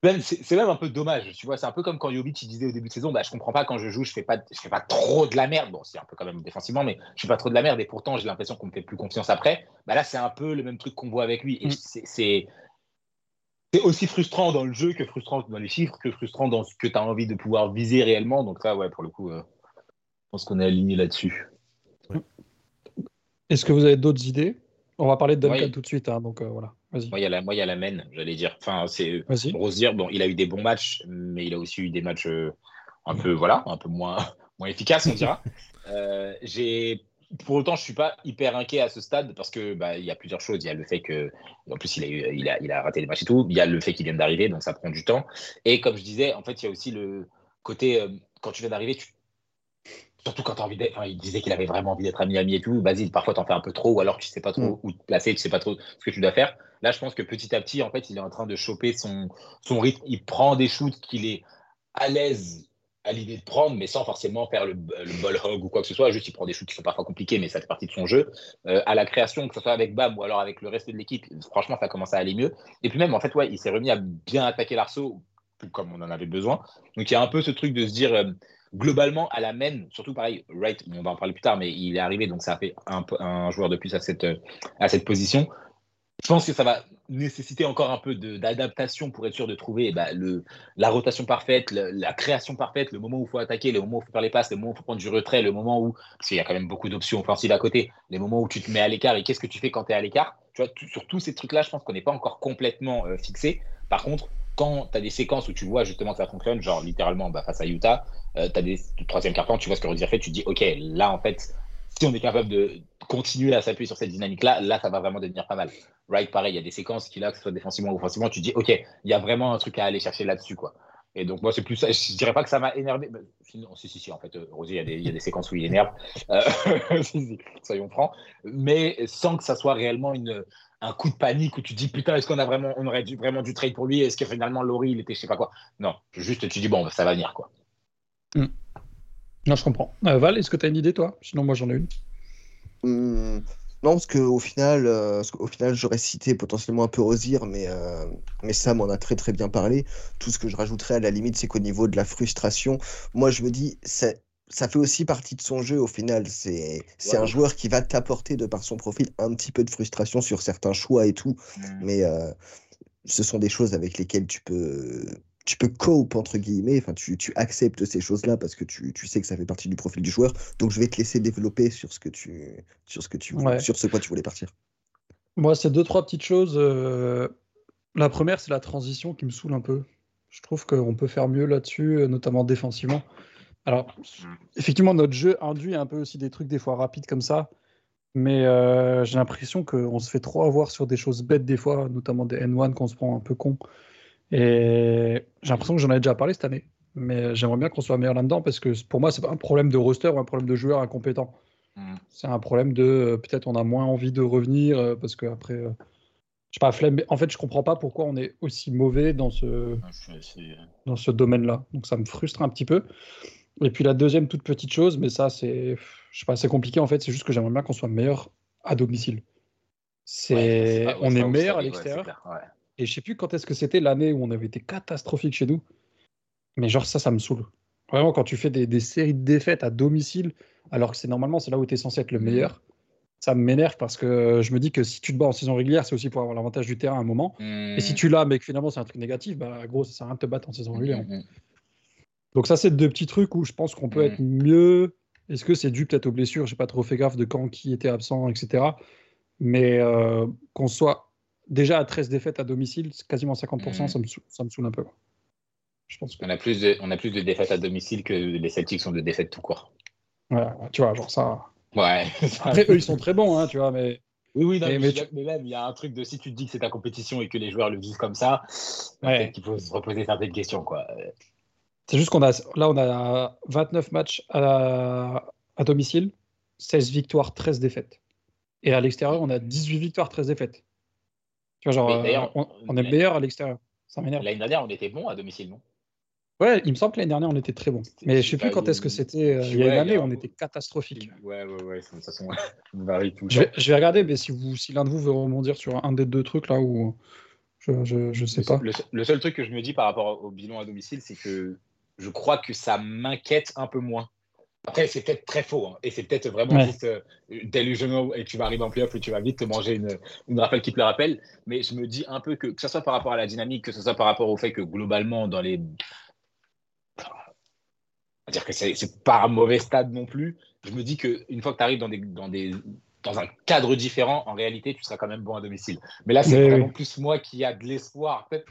[SPEAKER 5] même, c'est même un peu dommage. Tu vois, c'est un peu comme quand Jovic il disait au début de saison, bah, je comprends pas quand je joue, je fais pas, je fais pas trop de la merde. Bon, c'est un peu quand même défensivement, mais je fais pas trop de la merde et pourtant j'ai l'impression qu'on me fait plus confiance après. Bah là, c'est un peu le même truc qu'on voit avec lui.
[SPEAKER 2] Mm.
[SPEAKER 5] c'est- aussi frustrant dans le jeu que frustrant dans les chiffres, que frustrant dans ce que tu as envie de pouvoir viser réellement. Donc ça, ouais, pour le coup, euh, je pense qu'on est aligné là-dessus.
[SPEAKER 2] Est-ce que vous avez d'autres idées? On va parler de Duncan
[SPEAKER 5] Oui.
[SPEAKER 2] tout de suite, hein, donc euh, voilà.
[SPEAKER 5] Moi, il y a la, moi, il y a la main, j'allais dire. Enfin, c'est. Rosier, bon, il a eu des bons matchs, mais il a aussi eu des matchs euh, un peu, voilà, un peu moins, moins efficaces, on dira. Euh, j'ai, pour autant, je suis pas hyper inquiet à ce stade parce que bah, il y a plusieurs choses. Il y a le fait que, en plus, il a, eu, il a, il a raté les matchs et tout. Il y a le fait qu'il vienne d'arriver, donc ça prend du temps. Et comme je disais, en fait, il y a aussi le côté euh, quand tu viens d'arriver, tu... surtout quand tu as envie d'être. Enfin, il disait qu'il avait vraiment envie d'être à Miami et tout. Vas-y, parfois t'en fais un peu trop, ou alors tu sais pas trop
[SPEAKER 4] Mm.
[SPEAKER 5] où te placer, tu sais pas trop ce que tu dois faire. Là, je pense que petit à petit, en fait, il est en train de choper son, son rythme. Il prend des shoots qu'il est à l'aise à l'idée de prendre, mais sans forcément faire le, le, ball hog ou quoi que ce soit. Juste, il prend des shoots qui sont parfois compliqués, mais ça fait partie de son jeu. Euh, à la création, que ce soit avec Bam ou alors avec le reste de l'équipe, franchement, ça commence à aller mieux. Et puis même, en fait, ouais, il s'est remis à bien attaquer l'arceau, tout comme on en avait besoin. Donc il y a un peu ce truc de se dire, euh, globalement, à la main, surtout pareil, Wright, on va en parler plus tard, mais il est arrivé, donc ça a fait un, un joueur de plus à cette, à cette position. Je pense que ça va nécessiter encore un peu d'adaptation pour être sûr de trouver bah, le, la rotation parfaite, la création parfaite, le moment où il faut attaquer, le moment où il faut faire les passes, le moment où il faut prendre du retrait, le moment où, parce qu'il y a quand même beaucoup d'options offensives à côté, les moments où tu te mets à l'écart et qu'est-ce que tu fais quand tu es à l'écart? Tu vois, sur tous ces trucs-là, je pense qu'on n'est pas encore complètement euh, fixé. Par contre, quand tu as des séquences où tu vois justement que ça fonctionne, genre littéralement bah, face à Utah, euh, tu as des troisième carton, tu vois ce que Rosier fait, tu te dis, OK, là en fait, si on est capable de continuer à s'appuyer sur cette dynamique-là, là, ça va vraiment devenir pas mal. Right, pareil, il y a des séquences qui, là, que ce soit défensivement ou offensivement, tu dis, OK, il y a vraiment un truc à aller chercher là-dessus, quoi. Et donc, moi, c'est plus ça. Je dirais pas que ça m'a énervé. Mais, sinon, si, si, si, en fait, euh, Rosier, il y, a des séquences où il énerve. Euh, soyons francs. Mais sans que ça soit réellement une, un coup de panique où tu dis, putain, est-ce qu'on a vraiment, on aurait dû, vraiment du trade pour lui? Est-ce que finalement, Laurie, il était je sais pas quoi? Non, juste, tu dis, bon, ça va venir, quoi.
[SPEAKER 2] Mm. Non, je comprends. Euh, Val, est-ce que tu as une idée, toi? Sinon, moi, j'en ai une.
[SPEAKER 4] Mmh, non, parce qu'au final, euh, au final j'aurais cité potentiellement un peu Rosier, mais, euh, mais Sam en a très très bien parlé. Tout ce que je rajouterais à la limite, c'est qu'au niveau de la frustration, moi je me dis, ça, ça fait aussi partie de son jeu au final. C'est c'est un joueur qui va t'apporter, de par son profil, un petit peu de frustration sur certains choix et tout.
[SPEAKER 5] Mmh.
[SPEAKER 4] Mais euh, ce sont des choses avec lesquelles tu peux tu peux cope entre guillemets, enfin tu, tu acceptes ces choses-là parce que tu, tu, sais que ça fait partie du profil du joueur. Donc je vais te laisser développer sur ce que tu sur ce que tu
[SPEAKER 2] Ouais.
[SPEAKER 4] sur ce quoi tu voulais partir.
[SPEAKER 2] Moi, c'est deux, trois petites choses. euh, La première, c'est la transition qui me saoule un peu. Je trouve qu'on peut faire mieux là-dessus, euh, notamment défensivement. Alors, effectivement, notre jeu induit un peu aussi des trucs des fois rapides comme ça. Mais euh, j'ai l'impression qu'on se fait trop avoir sur des choses bêtes des fois, notamment des N1 qu'on se prend un peu con. Et j'ai l'impression que j'en ai déjà parlé cette année. Mais j'aimerais bien qu'on soit meilleur là-dedans parce que pour moi, c'est pas un problème de roster ou un problème de joueur incompétent.
[SPEAKER 5] Mm.
[SPEAKER 2] C'est un problème de euh, peut-être on a moins envie de revenir euh, parce que après, euh, je sais pas, flemme. En fait, je comprends pas pourquoi on est aussi mauvais dans ce, dans ce domaine-là. Donc ça me frustre un petit peu. Et puis la deuxième toute petite chose, mais ça c'est, je sais pas, c'est compliqué en fait. C'est juste que j'aimerais bien qu'on soit meilleur à domicile. C'est, on est meilleur à l'extérieur. Et je sais plus quand est-ce que c'était l'année où on avait été catastrophique chez nous. Mais genre ça, ça me saoule. Vraiment, quand tu fais des, des séries de défaites à domicile, alors que c'est normalement c'est là où tu es censé être le meilleur, ça m'énerve parce que je me dis que si tu te bats en saison régulière, c'est aussi pour avoir l'avantage du terrain à un moment. Et si tu l'as, mais que finalement c'est un truc négatif, bah gros, ça sert à rien de te battre en saison régulière.
[SPEAKER 5] Mm,
[SPEAKER 2] Donc ça, c'est deux petits trucs où je pense qu'on peut
[SPEAKER 5] Mhm.
[SPEAKER 2] être mieux. Est-ce que c'est dû peut-être aux blessures? J'ai pas trop fait gaffe de quand qui était absent, etc. Mais euh, qu'on soit déjà à 13 défaites à domicile, quasiment 50%,
[SPEAKER 5] Mhm.
[SPEAKER 2] ça, me saoule, ça me saoule un peu. Je pense que
[SPEAKER 5] On a, plus de, on a plus de défaites à domicile que les Celtics sont de défaites tout court.
[SPEAKER 2] voilà, tu vois, genre ça.
[SPEAKER 5] Ouais.
[SPEAKER 2] Après, eux, ils sont très bons, hein, tu vois, mais
[SPEAKER 5] Oui, oui, non,
[SPEAKER 2] Mais-
[SPEAKER 5] mais même, il y a un truc de si tu te dis que c'est ta compétition et que les joueurs le vivent comme ça,
[SPEAKER 2] Ouais.
[SPEAKER 5] peut-être qu'il faut se reposer certaines questions. Quoi.
[SPEAKER 2] c'est juste qu'on a là, on a 29 matchs à, à domicile, 16 victoires, 13 défaites. Et à l'extérieur, on a 18 victoires, 13 défaites. Tu vois, genre,
[SPEAKER 5] Mais d'ailleurs,
[SPEAKER 2] euh, on, on est meilleur à l'extérieur. Ça m'énerve.
[SPEAKER 5] L'année dernière, on était bon à domicile, non?
[SPEAKER 2] Ouais, il me semble que l'année dernière, on était très bon. Mais je sais plus quand est-ce que c'était. euh, Il y a une année on était catastrophique.
[SPEAKER 5] Ouais, ouais, ouais, de toute façon, on varie tout le
[SPEAKER 2] Je
[SPEAKER 5] temps.
[SPEAKER 2] vais, je vais regarder, mais si, vous, si l'un de vous veut rebondir sur un des deux trucs là où je, je, je sais pas.
[SPEAKER 5] Le, le seul truc que je me dis par rapport au bilan à domicile, c'est que je crois que ça m'inquiète un peu moins. Après, c'est peut-être très faux, hein, et c'est peut-être vraiment
[SPEAKER 2] Ouais.
[SPEAKER 5] juste euh, delusional, et tu vas arriver en playoff et tu vas vite te manger une, une rafale qui te le rappelle. Mais je me dis un peu que, que ce soit par rapport à la dynamique, que ce soit par rapport au fait que globalement, dans les. On va dire que c'est c'est pas un mauvais stade non plus. Je me dis qu'une fois que tu arrives dans, des, dans, des, dans un cadre différent, en réalité, tu seras quand même bon à domicile. Mais là, c'est vraiment
[SPEAKER 2] oui.
[SPEAKER 5] plus moi qui a de l'espoir, peut-être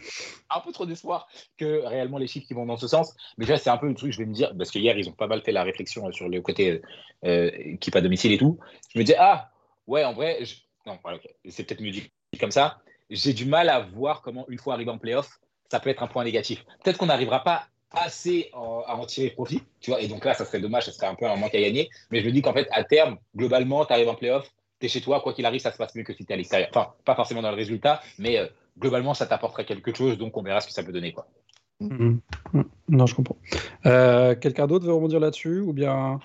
[SPEAKER 5] un peu trop d'espoir que réellement les chiffres qui vont dans ce sens. Mais déjà, c'est un peu le truc, je vais me dire, parce que hier, ils ont pas mal fait la réflexion euh, sur le côté euh, équipe à domicile et tout. Je me dis, ah, ouais, en vrai, je- non, voilà, c'est peut-être mieux dit comme ça. J'ai du mal à voir comment, une fois arrivé en playoff, ça peut être un point négatif. Peut-être qu'on n'arrivera pas assez en- à en tirer profit, tu vois, et donc là, ça serait dommage, ça serait un peu un manque à gagner. Mais je me dis qu'en fait, à terme, globalement, tu arrives en playoff, tu es chez toi, quoi qu'il arrive, ça se passe mieux que si tu es à l'extérieur. Enfin, pas forcément dans le résultat, mais euh, globalement, ça t'apporterait quelque chose, donc on verra ce que ça peut donner. Quoi.
[SPEAKER 2] Mhm. Mhm. Non, je comprends. Euh, Quelqu'un d'autre veut rebondir là-dessus Ou bien.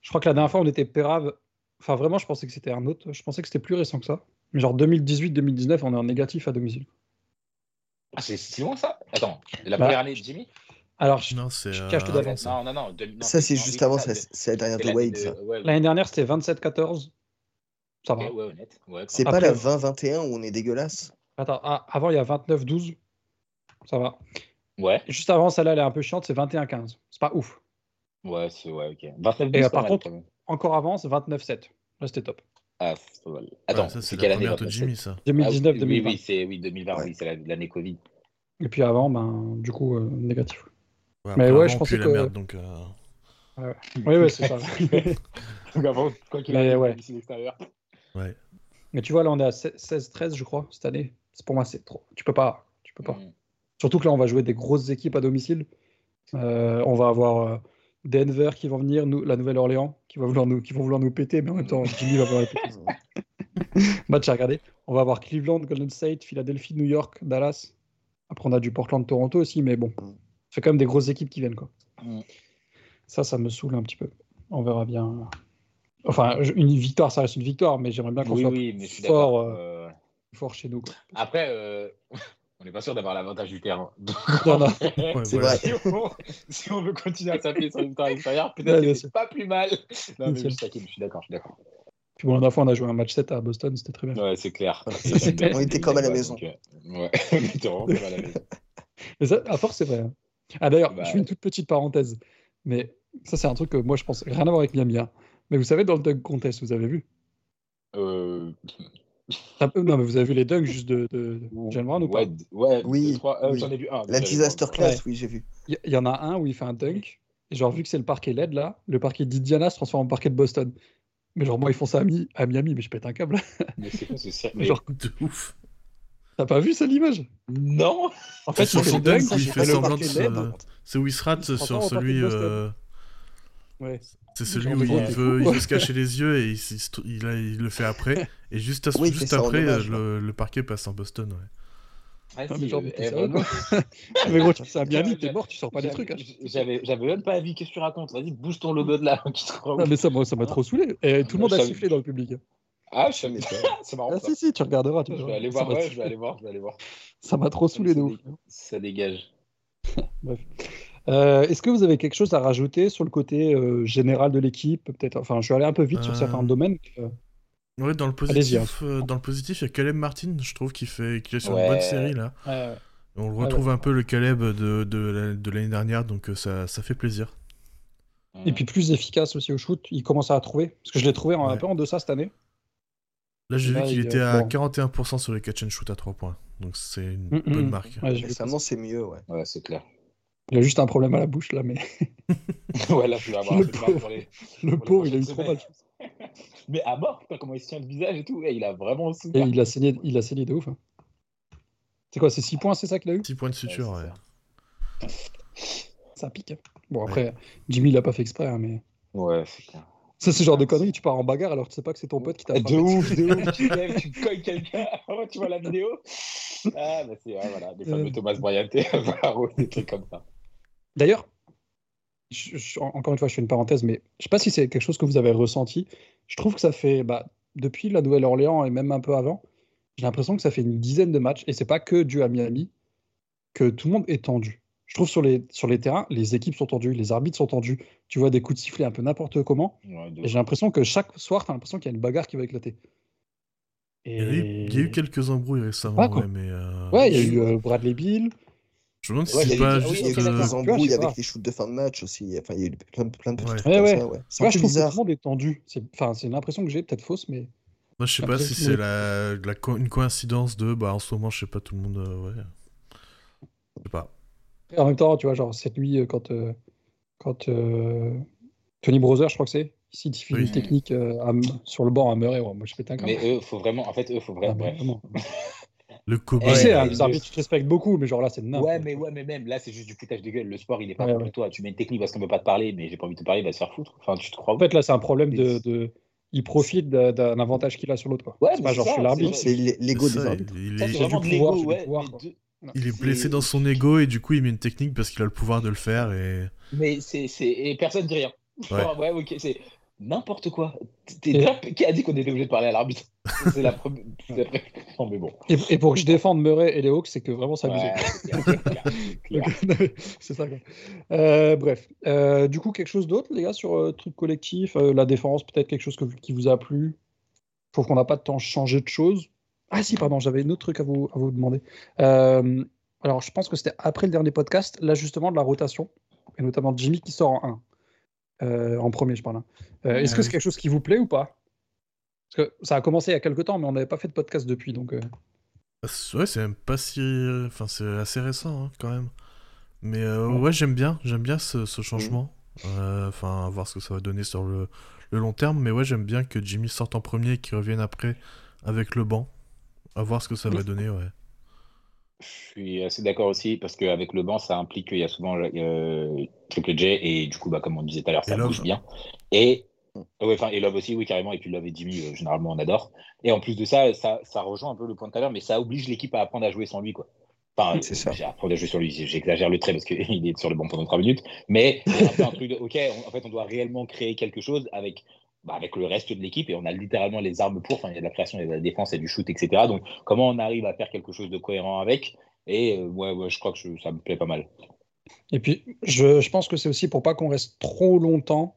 [SPEAKER 2] Je crois que la dernière fois, on était pérave. Enfin, vraiment, je pensais que c'était un autre. Je pensais que c'était plus récent que ça. Mais genre 2018-2019, on est en négatif à domicile.
[SPEAKER 5] Ah, c'est si loin ça? Attends, la
[SPEAKER 2] Bah,
[SPEAKER 5] première année de Jimmy?
[SPEAKER 2] Alors, je,
[SPEAKER 3] Non, c'est.
[SPEAKER 2] je
[SPEAKER 3] euh,
[SPEAKER 2] cache tout
[SPEAKER 3] avant
[SPEAKER 2] d'avance.
[SPEAKER 3] ça.
[SPEAKER 5] Non, non, non. non,
[SPEAKER 4] Ça, c'est juste avant, c'est la dernière de
[SPEAKER 5] l'année
[SPEAKER 4] Wade, ça.
[SPEAKER 5] de- ouais,
[SPEAKER 2] l'année dernière, c'était 27-14. Ça va.
[SPEAKER 4] C'est pas la 20-21 où on est dégueulasse?
[SPEAKER 2] Attends, ah, avant, il y a 29-12. Ça va.
[SPEAKER 5] Ouais,
[SPEAKER 2] juste avant, celle-là, elle est un peu chiante, c'est 21-15. C'est pas ouf.
[SPEAKER 5] ouais, c'est ouais, ok. 29
[SPEAKER 2] Et,
[SPEAKER 5] 12,
[SPEAKER 2] euh, par contre-. Encore avant, c'est 29-7. Là, c'était top.
[SPEAKER 5] Ah, c'est pas mal.
[SPEAKER 3] Ouais,
[SPEAKER 5] Attends, c'est quelle année
[SPEAKER 3] de
[SPEAKER 5] 29?
[SPEAKER 3] Jimmy, ça.
[SPEAKER 5] Ah, oui,
[SPEAKER 2] 2019-2020.
[SPEAKER 5] oui, oui, c'est oui, 2020,
[SPEAKER 4] Ouais.
[SPEAKER 5] oui, c'est la- l'année Covid.
[SPEAKER 2] Et puis avant, ben, du coup, euh, négatif.
[SPEAKER 3] Ouais,
[SPEAKER 2] Mais ouais, je
[SPEAKER 3] on
[SPEAKER 2] pensais que-
[SPEAKER 3] la merde, donc. euh,
[SPEAKER 2] Oui, oui, c'est ça.
[SPEAKER 5] Donc avant, quoi qu'il arrive,
[SPEAKER 2] ouais.
[SPEAKER 5] domicile extérieur.
[SPEAKER 3] Ouais.
[SPEAKER 2] Mais tu vois, là, on est à 16-13, je crois, cette année. C'est- Pour moi, c'est trop. Tu peux pas. Tu peux pas.
[SPEAKER 5] Mm.
[SPEAKER 2] Surtout que là, on va jouer des grosses équipes à domicile. Euh, on va avoir euh, Denver qui vont venir, nous, la Nouvelle-Orléans qui, va vouloir nous, qui vont vouloir nous péter, mais en même temps, Jimmy va vouloir péter. Match à regarder. On va avoir Cleveland, Golden State, Philadelphie, New York, Dallas. Après, on a du Portland, Toronto aussi, mais bon, C'est quand même des grosses équipes qui viennent. Quoi.
[SPEAKER 5] Mm.
[SPEAKER 2] Ça, ça me saoule un petit peu. On verra bien. Enfin, une victoire, ça reste une victoire, mais j'aimerais bien qu'on
[SPEAKER 5] Oui,
[SPEAKER 2] soit
[SPEAKER 5] oui, mais
[SPEAKER 2] fort, euh,
[SPEAKER 5] euh,
[SPEAKER 2] fort chez nous. quoi.
[SPEAKER 5] Après, euh, on n'est pas sûr d'avoir l'avantage du terrain. Donc,
[SPEAKER 2] Non, non.
[SPEAKER 3] Ouais,
[SPEAKER 4] C'est vrai.
[SPEAKER 5] si, on, si on veut continuer à s'appuyer sur une victoire extérieure, peut-être que c'est pas plus mal. Non, mais je suis taquine, je suis d'accord, je suis d'accord.
[SPEAKER 2] Puis bon, la dernière fois, on a joué un match 7 à Boston, c'était très bien.
[SPEAKER 5] Ouais, c'est clair.
[SPEAKER 4] On était comme à la maison.
[SPEAKER 5] donc, euh, Ouais, on était vraiment comme à la maison.
[SPEAKER 2] Mais ça, à force, c'est vrai. Ah d'ailleurs,
[SPEAKER 5] Bah,
[SPEAKER 2] je fais une toute petite parenthèse. Mais ça, c'est un truc que moi, je pense rien à voir avec Miami. hein. Mais vous savez, dans le dunk contest, vous avez vu?
[SPEAKER 5] Euh,
[SPEAKER 2] Non, mais vous avez vu les dunks juste de, de, de Jalen Brown ou pas?
[SPEAKER 5] ouais, ouais,
[SPEAKER 4] Oui,
[SPEAKER 5] euh,
[SPEAKER 4] oui.
[SPEAKER 5] j'en ai vu un.
[SPEAKER 4] La disaster class, oui, j'ai vu.
[SPEAKER 2] Il y, en a un où il fait un dunk. Et genre, vu que c'est le parquet LED, là, le parquet d'Indiana se transforme en parquet de Boston. Mais genre, moi, ils font ça à, Mi- à Miami, mais je pète un câble.
[SPEAKER 5] Mais c'est quoi ce cirque?
[SPEAKER 2] Mais genre,
[SPEAKER 3] De ouf.
[SPEAKER 2] T'as pas vu ça, l'image?
[SPEAKER 5] Non
[SPEAKER 2] En fait,
[SPEAKER 3] sur
[SPEAKER 2] il dunk,
[SPEAKER 3] fait semblant de se- C'est où il se rate
[SPEAKER 2] Il se
[SPEAKER 3] sur celui. euh,
[SPEAKER 2] Ouais.
[SPEAKER 3] C'est celui où il veut, il se cacher les yeux et il, il se- il a- il le fait après. Et juste, à-
[SPEAKER 4] Oui,
[SPEAKER 3] après, le, le parquet passe en Boston. Ouais.
[SPEAKER 5] Ah,
[SPEAKER 2] Non,
[SPEAKER 5] si,
[SPEAKER 2] mais genre,
[SPEAKER 5] euh, eh, vraiment.
[SPEAKER 2] Mais gros, tu à Miami,
[SPEAKER 5] J'avais-
[SPEAKER 2] t'es mort, tu sors pas des trucs. hein.
[SPEAKER 5] J'avais même pas avis, qu'est-ce que tu racontes? Vas-y, bouge ton logo de là, qui te croit
[SPEAKER 2] Ah, mais ça, moi, ça m'a trop saoulé. Et tout le monde a sifflé dans le public.
[SPEAKER 5] Ah, je savais
[SPEAKER 4] m'étonnes.
[SPEAKER 5] C'est marrant
[SPEAKER 2] Ah,
[SPEAKER 5] ça.
[SPEAKER 2] si, si, tu regarderas. Tu
[SPEAKER 5] Je vais aller voir, ouais, je vais aller voir, je vais aller voir.
[SPEAKER 2] Ça m'a trop saoulé de ouf.
[SPEAKER 5] Ça dégage.
[SPEAKER 2] Euh, Est-ce que vous avez quelque chose à rajouter sur le côté euh, général de l'équipe Peut-être? Enfin, je suis allé un peu vite sur
[SPEAKER 3] Euh,
[SPEAKER 2] certains domaines. euh,
[SPEAKER 3] Ouais, dans le
[SPEAKER 2] Allez-y, hein.
[SPEAKER 3] positif, euh, dans le positif, il y a Caleb Martin, je trouve qu'il fait, qu'il est sur
[SPEAKER 5] Ouais.
[SPEAKER 3] une bonne série là.
[SPEAKER 2] ouais.
[SPEAKER 3] On le
[SPEAKER 2] ouais.
[SPEAKER 3] retrouve un peu le Caleb de, de, de l'année dernière, donc ça, ça fait plaisir.
[SPEAKER 2] Et puis plus efficace aussi au shoot. Il commence à trouver. Parce que je l'ai trouvé un
[SPEAKER 3] Ouais.
[SPEAKER 2] peu en deçà cette année.
[SPEAKER 3] Là, j'ai vu qu'il
[SPEAKER 2] il,
[SPEAKER 3] était
[SPEAKER 2] euh,
[SPEAKER 3] à
[SPEAKER 2] bon.
[SPEAKER 3] 41% sur les catch and shoot à 3 points, donc c'est une
[SPEAKER 2] Mm,
[SPEAKER 3] bonne
[SPEAKER 2] mm.
[SPEAKER 3] marque.
[SPEAKER 2] Ouais,
[SPEAKER 4] Récemment, c'est mieux, ouais.
[SPEAKER 5] Ouais, c'est clair.
[SPEAKER 2] Il a juste un problème à la bouche là, mais
[SPEAKER 5] ouais, là, tu vas avoir un
[SPEAKER 2] Le
[SPEAKER 5] mal
[SPEAKER 2] pauvre.
[SPEAKER 5] pour les.
[SPEAKER 2] le
[SPEAKER 5] pour les
[SPEAKER 2] pauvre, il a eu trop mal.
[SPEAKER 5] Mais à mort, putain, comment il se tient le visage et tout. Ouais, il a vraiment
[SPEAKER 2] Et il a saigné, il a saigné de ouf. hein. C'est quoi, c'est 6 points, c'est ça qu'il a eu?
[SPEAKER 3] 6 points de suture,
[SPEAKER 5] Ouais,
[SPEAKER 2] Ça pique. hein. Bon, après, Jimmy, il a pas fait exprès, hein, mais.
[SPEAKER 5] Ouais, c'est clair.
[SPEAKER 2] Ça, c'est le genre de conneries, tu pars en bagarre alors que tu sais pas que c'est ton pote qui t'a
[SPEAKER 5] De ouf, de ouf, tu lèves, tu cognes quelqu'un, tu vois la vidéo. Ah, bah c'est, ouais, voilà, des fameux. Thomas Bryant et des trucs comme ça.
[SPEAKER 2] D'ailleurs, je- je- encore une fois, je fais une parenthèse, mais je sais pas si c'est quelque chose que vous avez ressenti. Je trouve que ça fait, bah, depuis la Nouvelle-Orléans et même un peu avant, j'ai l'impression que ça fait une dizaine de matchs, et c'est pas que dû à Miami, que tout le monde est tendu. Je trouve sur les, sur les terrains, les équipes sont tendues, les arbitres sont tendus. Tu vois des coups de sifflet un peu n'importe comment.
[SPEAKER 5] Ouais, de-
[SPEAKER 2] Et j'ai l'impression que chaque soir, tu as l'impression qu'il y a une bagarre qui va éclater.
[SPEAKER 3] Il y, a eu, il y a eu quelques embrouilles récemment,
[SPEAKER 2] Ah,
[SPEAKER 3] ouais, mais. euh,
[SPEAKER 2] Ouais, il y a
[SPEAKER 3] je,
[SPEAKER 2] eu euh, Bradley Bill.
[SPEAKER 3] je me demande si
[SPEAKER 5] Ouais,
[SPEAKER 3] c'est pas
[SPEAKER 5] oui,
[SPEAKER 3] juste.
[SPEAKER 4] Il y a eu
[SPEAKER 5] d'accord.
[SPEAKER 3] euh,
[SPEAKER 4] des
[SPEAKER 2] vois,
[SPEAKER 4] embrouilles avec les shoots de fin de match aussi. Enfin, il y a eu plein, plein de petits
[SPEAKER 3] Ouais.
[SPEAKER 4] trucs
[SPEAKER 2] Ouais,
[SPEAKER 4] comme
[SPEAKER 2] ouais.
[SPEAKER 4] ça, ouais. C'est
[SPEAKER 2] je
[SPEAKER 4] peu
[SPEAKER 2] trouve que
[SPEAKER 4] bizarre.
[SPEAKER 2] tout le monde est tendu. C'est enfin, c'est une impression que j'ai, peut-être fausse, mais
[SPEAKER 3] Moi, je sais pas si c'est la, la co- une coïncidence de. Bah, en ce moment, je sais pas, tout le monde. euh, ouais. Je sais pas.
[SPEAKER 2] En même temps, tu vois, genre cette nuit, euh, quand, euh, quand euh, Tony Brother, je crois que c'est, ici, il fait
[SPEAKER 3] Oui.
[SPEAKER 2] une technique euh, à sur le banc à Murray, ouais, moi je pète un.
[SPEAKER 5] Mais eux, faut vraiment, en fait, eux, faut
[SPEAKER 2] Ah,
[SPEAKER 5] vraiment.
[SPEAKER 2] vraiment.
[SPEAKER 3] Le
[SPEAKER 2] Tu
[SPEAKER 3] cobaye.
[SPEAKER 2] sais,
[SPEAKER 5] Ouais,
[SPEAKER 2] hein, les
[SPEAKER 5] le-
[SPEAKER 2] arbitres, tu te respectes beaucoup, mais genre là, c'est n'importe
[SPEAKER 5] Ouais, mais ouais, mais même là, c'est juste du foutage de gueule. Le sport, il est pas
[SPEAKER 2] Ouais, ouais.
[SPEAKER 5] toi. Tu mets une technique parce qu'on veut pas te parler, mais j'ai pas envie de te parler, bah se faire foutre. Enfin, tu te crois
[SPEAKER 2] En fait, là, c'est un problème de. de- Il profite d'un avantage qu'il a sur l'autre. quoi.
[SPEAKER 5] Ouais,
[SPEAKER 2] c'est pas genre
[SPEAKER 5] ça,
[SPEAKER 2] je suis
[SPEAKER 5] c'est
[SPEAKER 2] l'arbitre.
[SPEAKER 4] C'est l'ego des arbitres.
[SPEAKER 3] il- il
[SPEAKER 5] Ça,
[SPEAKER 3] est-
[SPEAKER 5] c'est
[SPEAKER 2] J'ai du
[SPEAKER 5] vraiment de
[SPEAKER 2] pouvoir,
[SPEAKER 5] l'ego, ouais.
[SPEAKER 2] pouvoir,
[SPEAKER 5] mais
[SPEAKER 2] quoi.
[SPEAKER 5] de-
[SPEAKER 3] Il est blessé dans son ego et du coup il met une technique parce qu'il a le pouvoir de le faire et.
[SPEAKER 5] Mais c'est. Et personne dit rien.
[SPEAKER 3] Ouais.
[SPEAKER 5] ouais, ok, c'est n'importe quoi. Qui a dit qu'on était obligé de parler à l'arbitre? C'est la première. Non, mais bon.
[SPEAKER 2] Et, et pour que je défende Murray et les Hawks, c'est que vraiment ça abusé.
[SPEAKER 5] Ouais, c'est
[SPEAKER 2] ça. quoi. Euh, bref. Euh, du coup, quelque chose d'autre, les gars, sur euh, truc collectif, euh, la défense, peut-être quelque chose que- qui vous a plu? Je trouve qu'on n'a pas de temps changé de choses. Ah si, pardon, j'avais un autre truc à vous, à vous demander. Euh, alors, je pense que c'était après le dernier podcast, l'ajustement de la rotation, et notamment Jimmy qui sort en 1. Euh, en premier, je parle. hein. Euh, Est-ce que c'est quelque chose qui vous plaît ou pas? Parce que ça a commencé il y a quelques temps, mais on n'avait pas fait de podcast depuis, donc. euh,
[SPEAKER 3] Ouais, c'est même pas si. Enfin, c'est assez récent hein, quand même. Mais euh, ouais, j'aime bien, j'aime bien ce, ce changement. Euh, Enfin, à voir ce que ça va donner sur le, le long terme. Mais ouais, j'aime bien que Jimmy sorte en premier et qu'il revienne après avec le banc. À voir ce que ça va donner, ouais.
[SPEAKER 5] Je suis assez d'accord aussi parce qu'avec le banc, ça implique qu'il y a souvent euh, Triple J et du coup, bah, comme on disait tout à l'heure, ça bouge bien. Et, ouais, enfin, et Love aussi, oui, carrément. Et puis Love et Jimmy, euh, généralement, on adore. Et en plus de ça, ça, ça rejoint un peu le point de tout à l'heure, mais ça oblige l'équipe à apprendre à jouer sans lui, quoi. Enfin,
[SPEAKER 4] C'est ça.
[SPEAKER 5] j'ai apprendre à jouer sur lui, j'exagère le trait parce qu'il est sur le banc pendant 3 minutes, mais c'est un peu un truc de, ok, on- en fait, on doit réellement créer quelque chose avec, bah, avec le reste de l'équipe et on a littéralement les armes pour, enfin, il y a de la création, il y a de la défense, il y a du shoot, etc. Donc, comment on arrive à faire quelque chose de cohérent avec? Et euh, ouais, ouais, je crois que je- ça me plaît pas mal.
[SPEAKER 2] Et puis, je, je pense que c'est aussi pour pas qu'on reste trop longtemps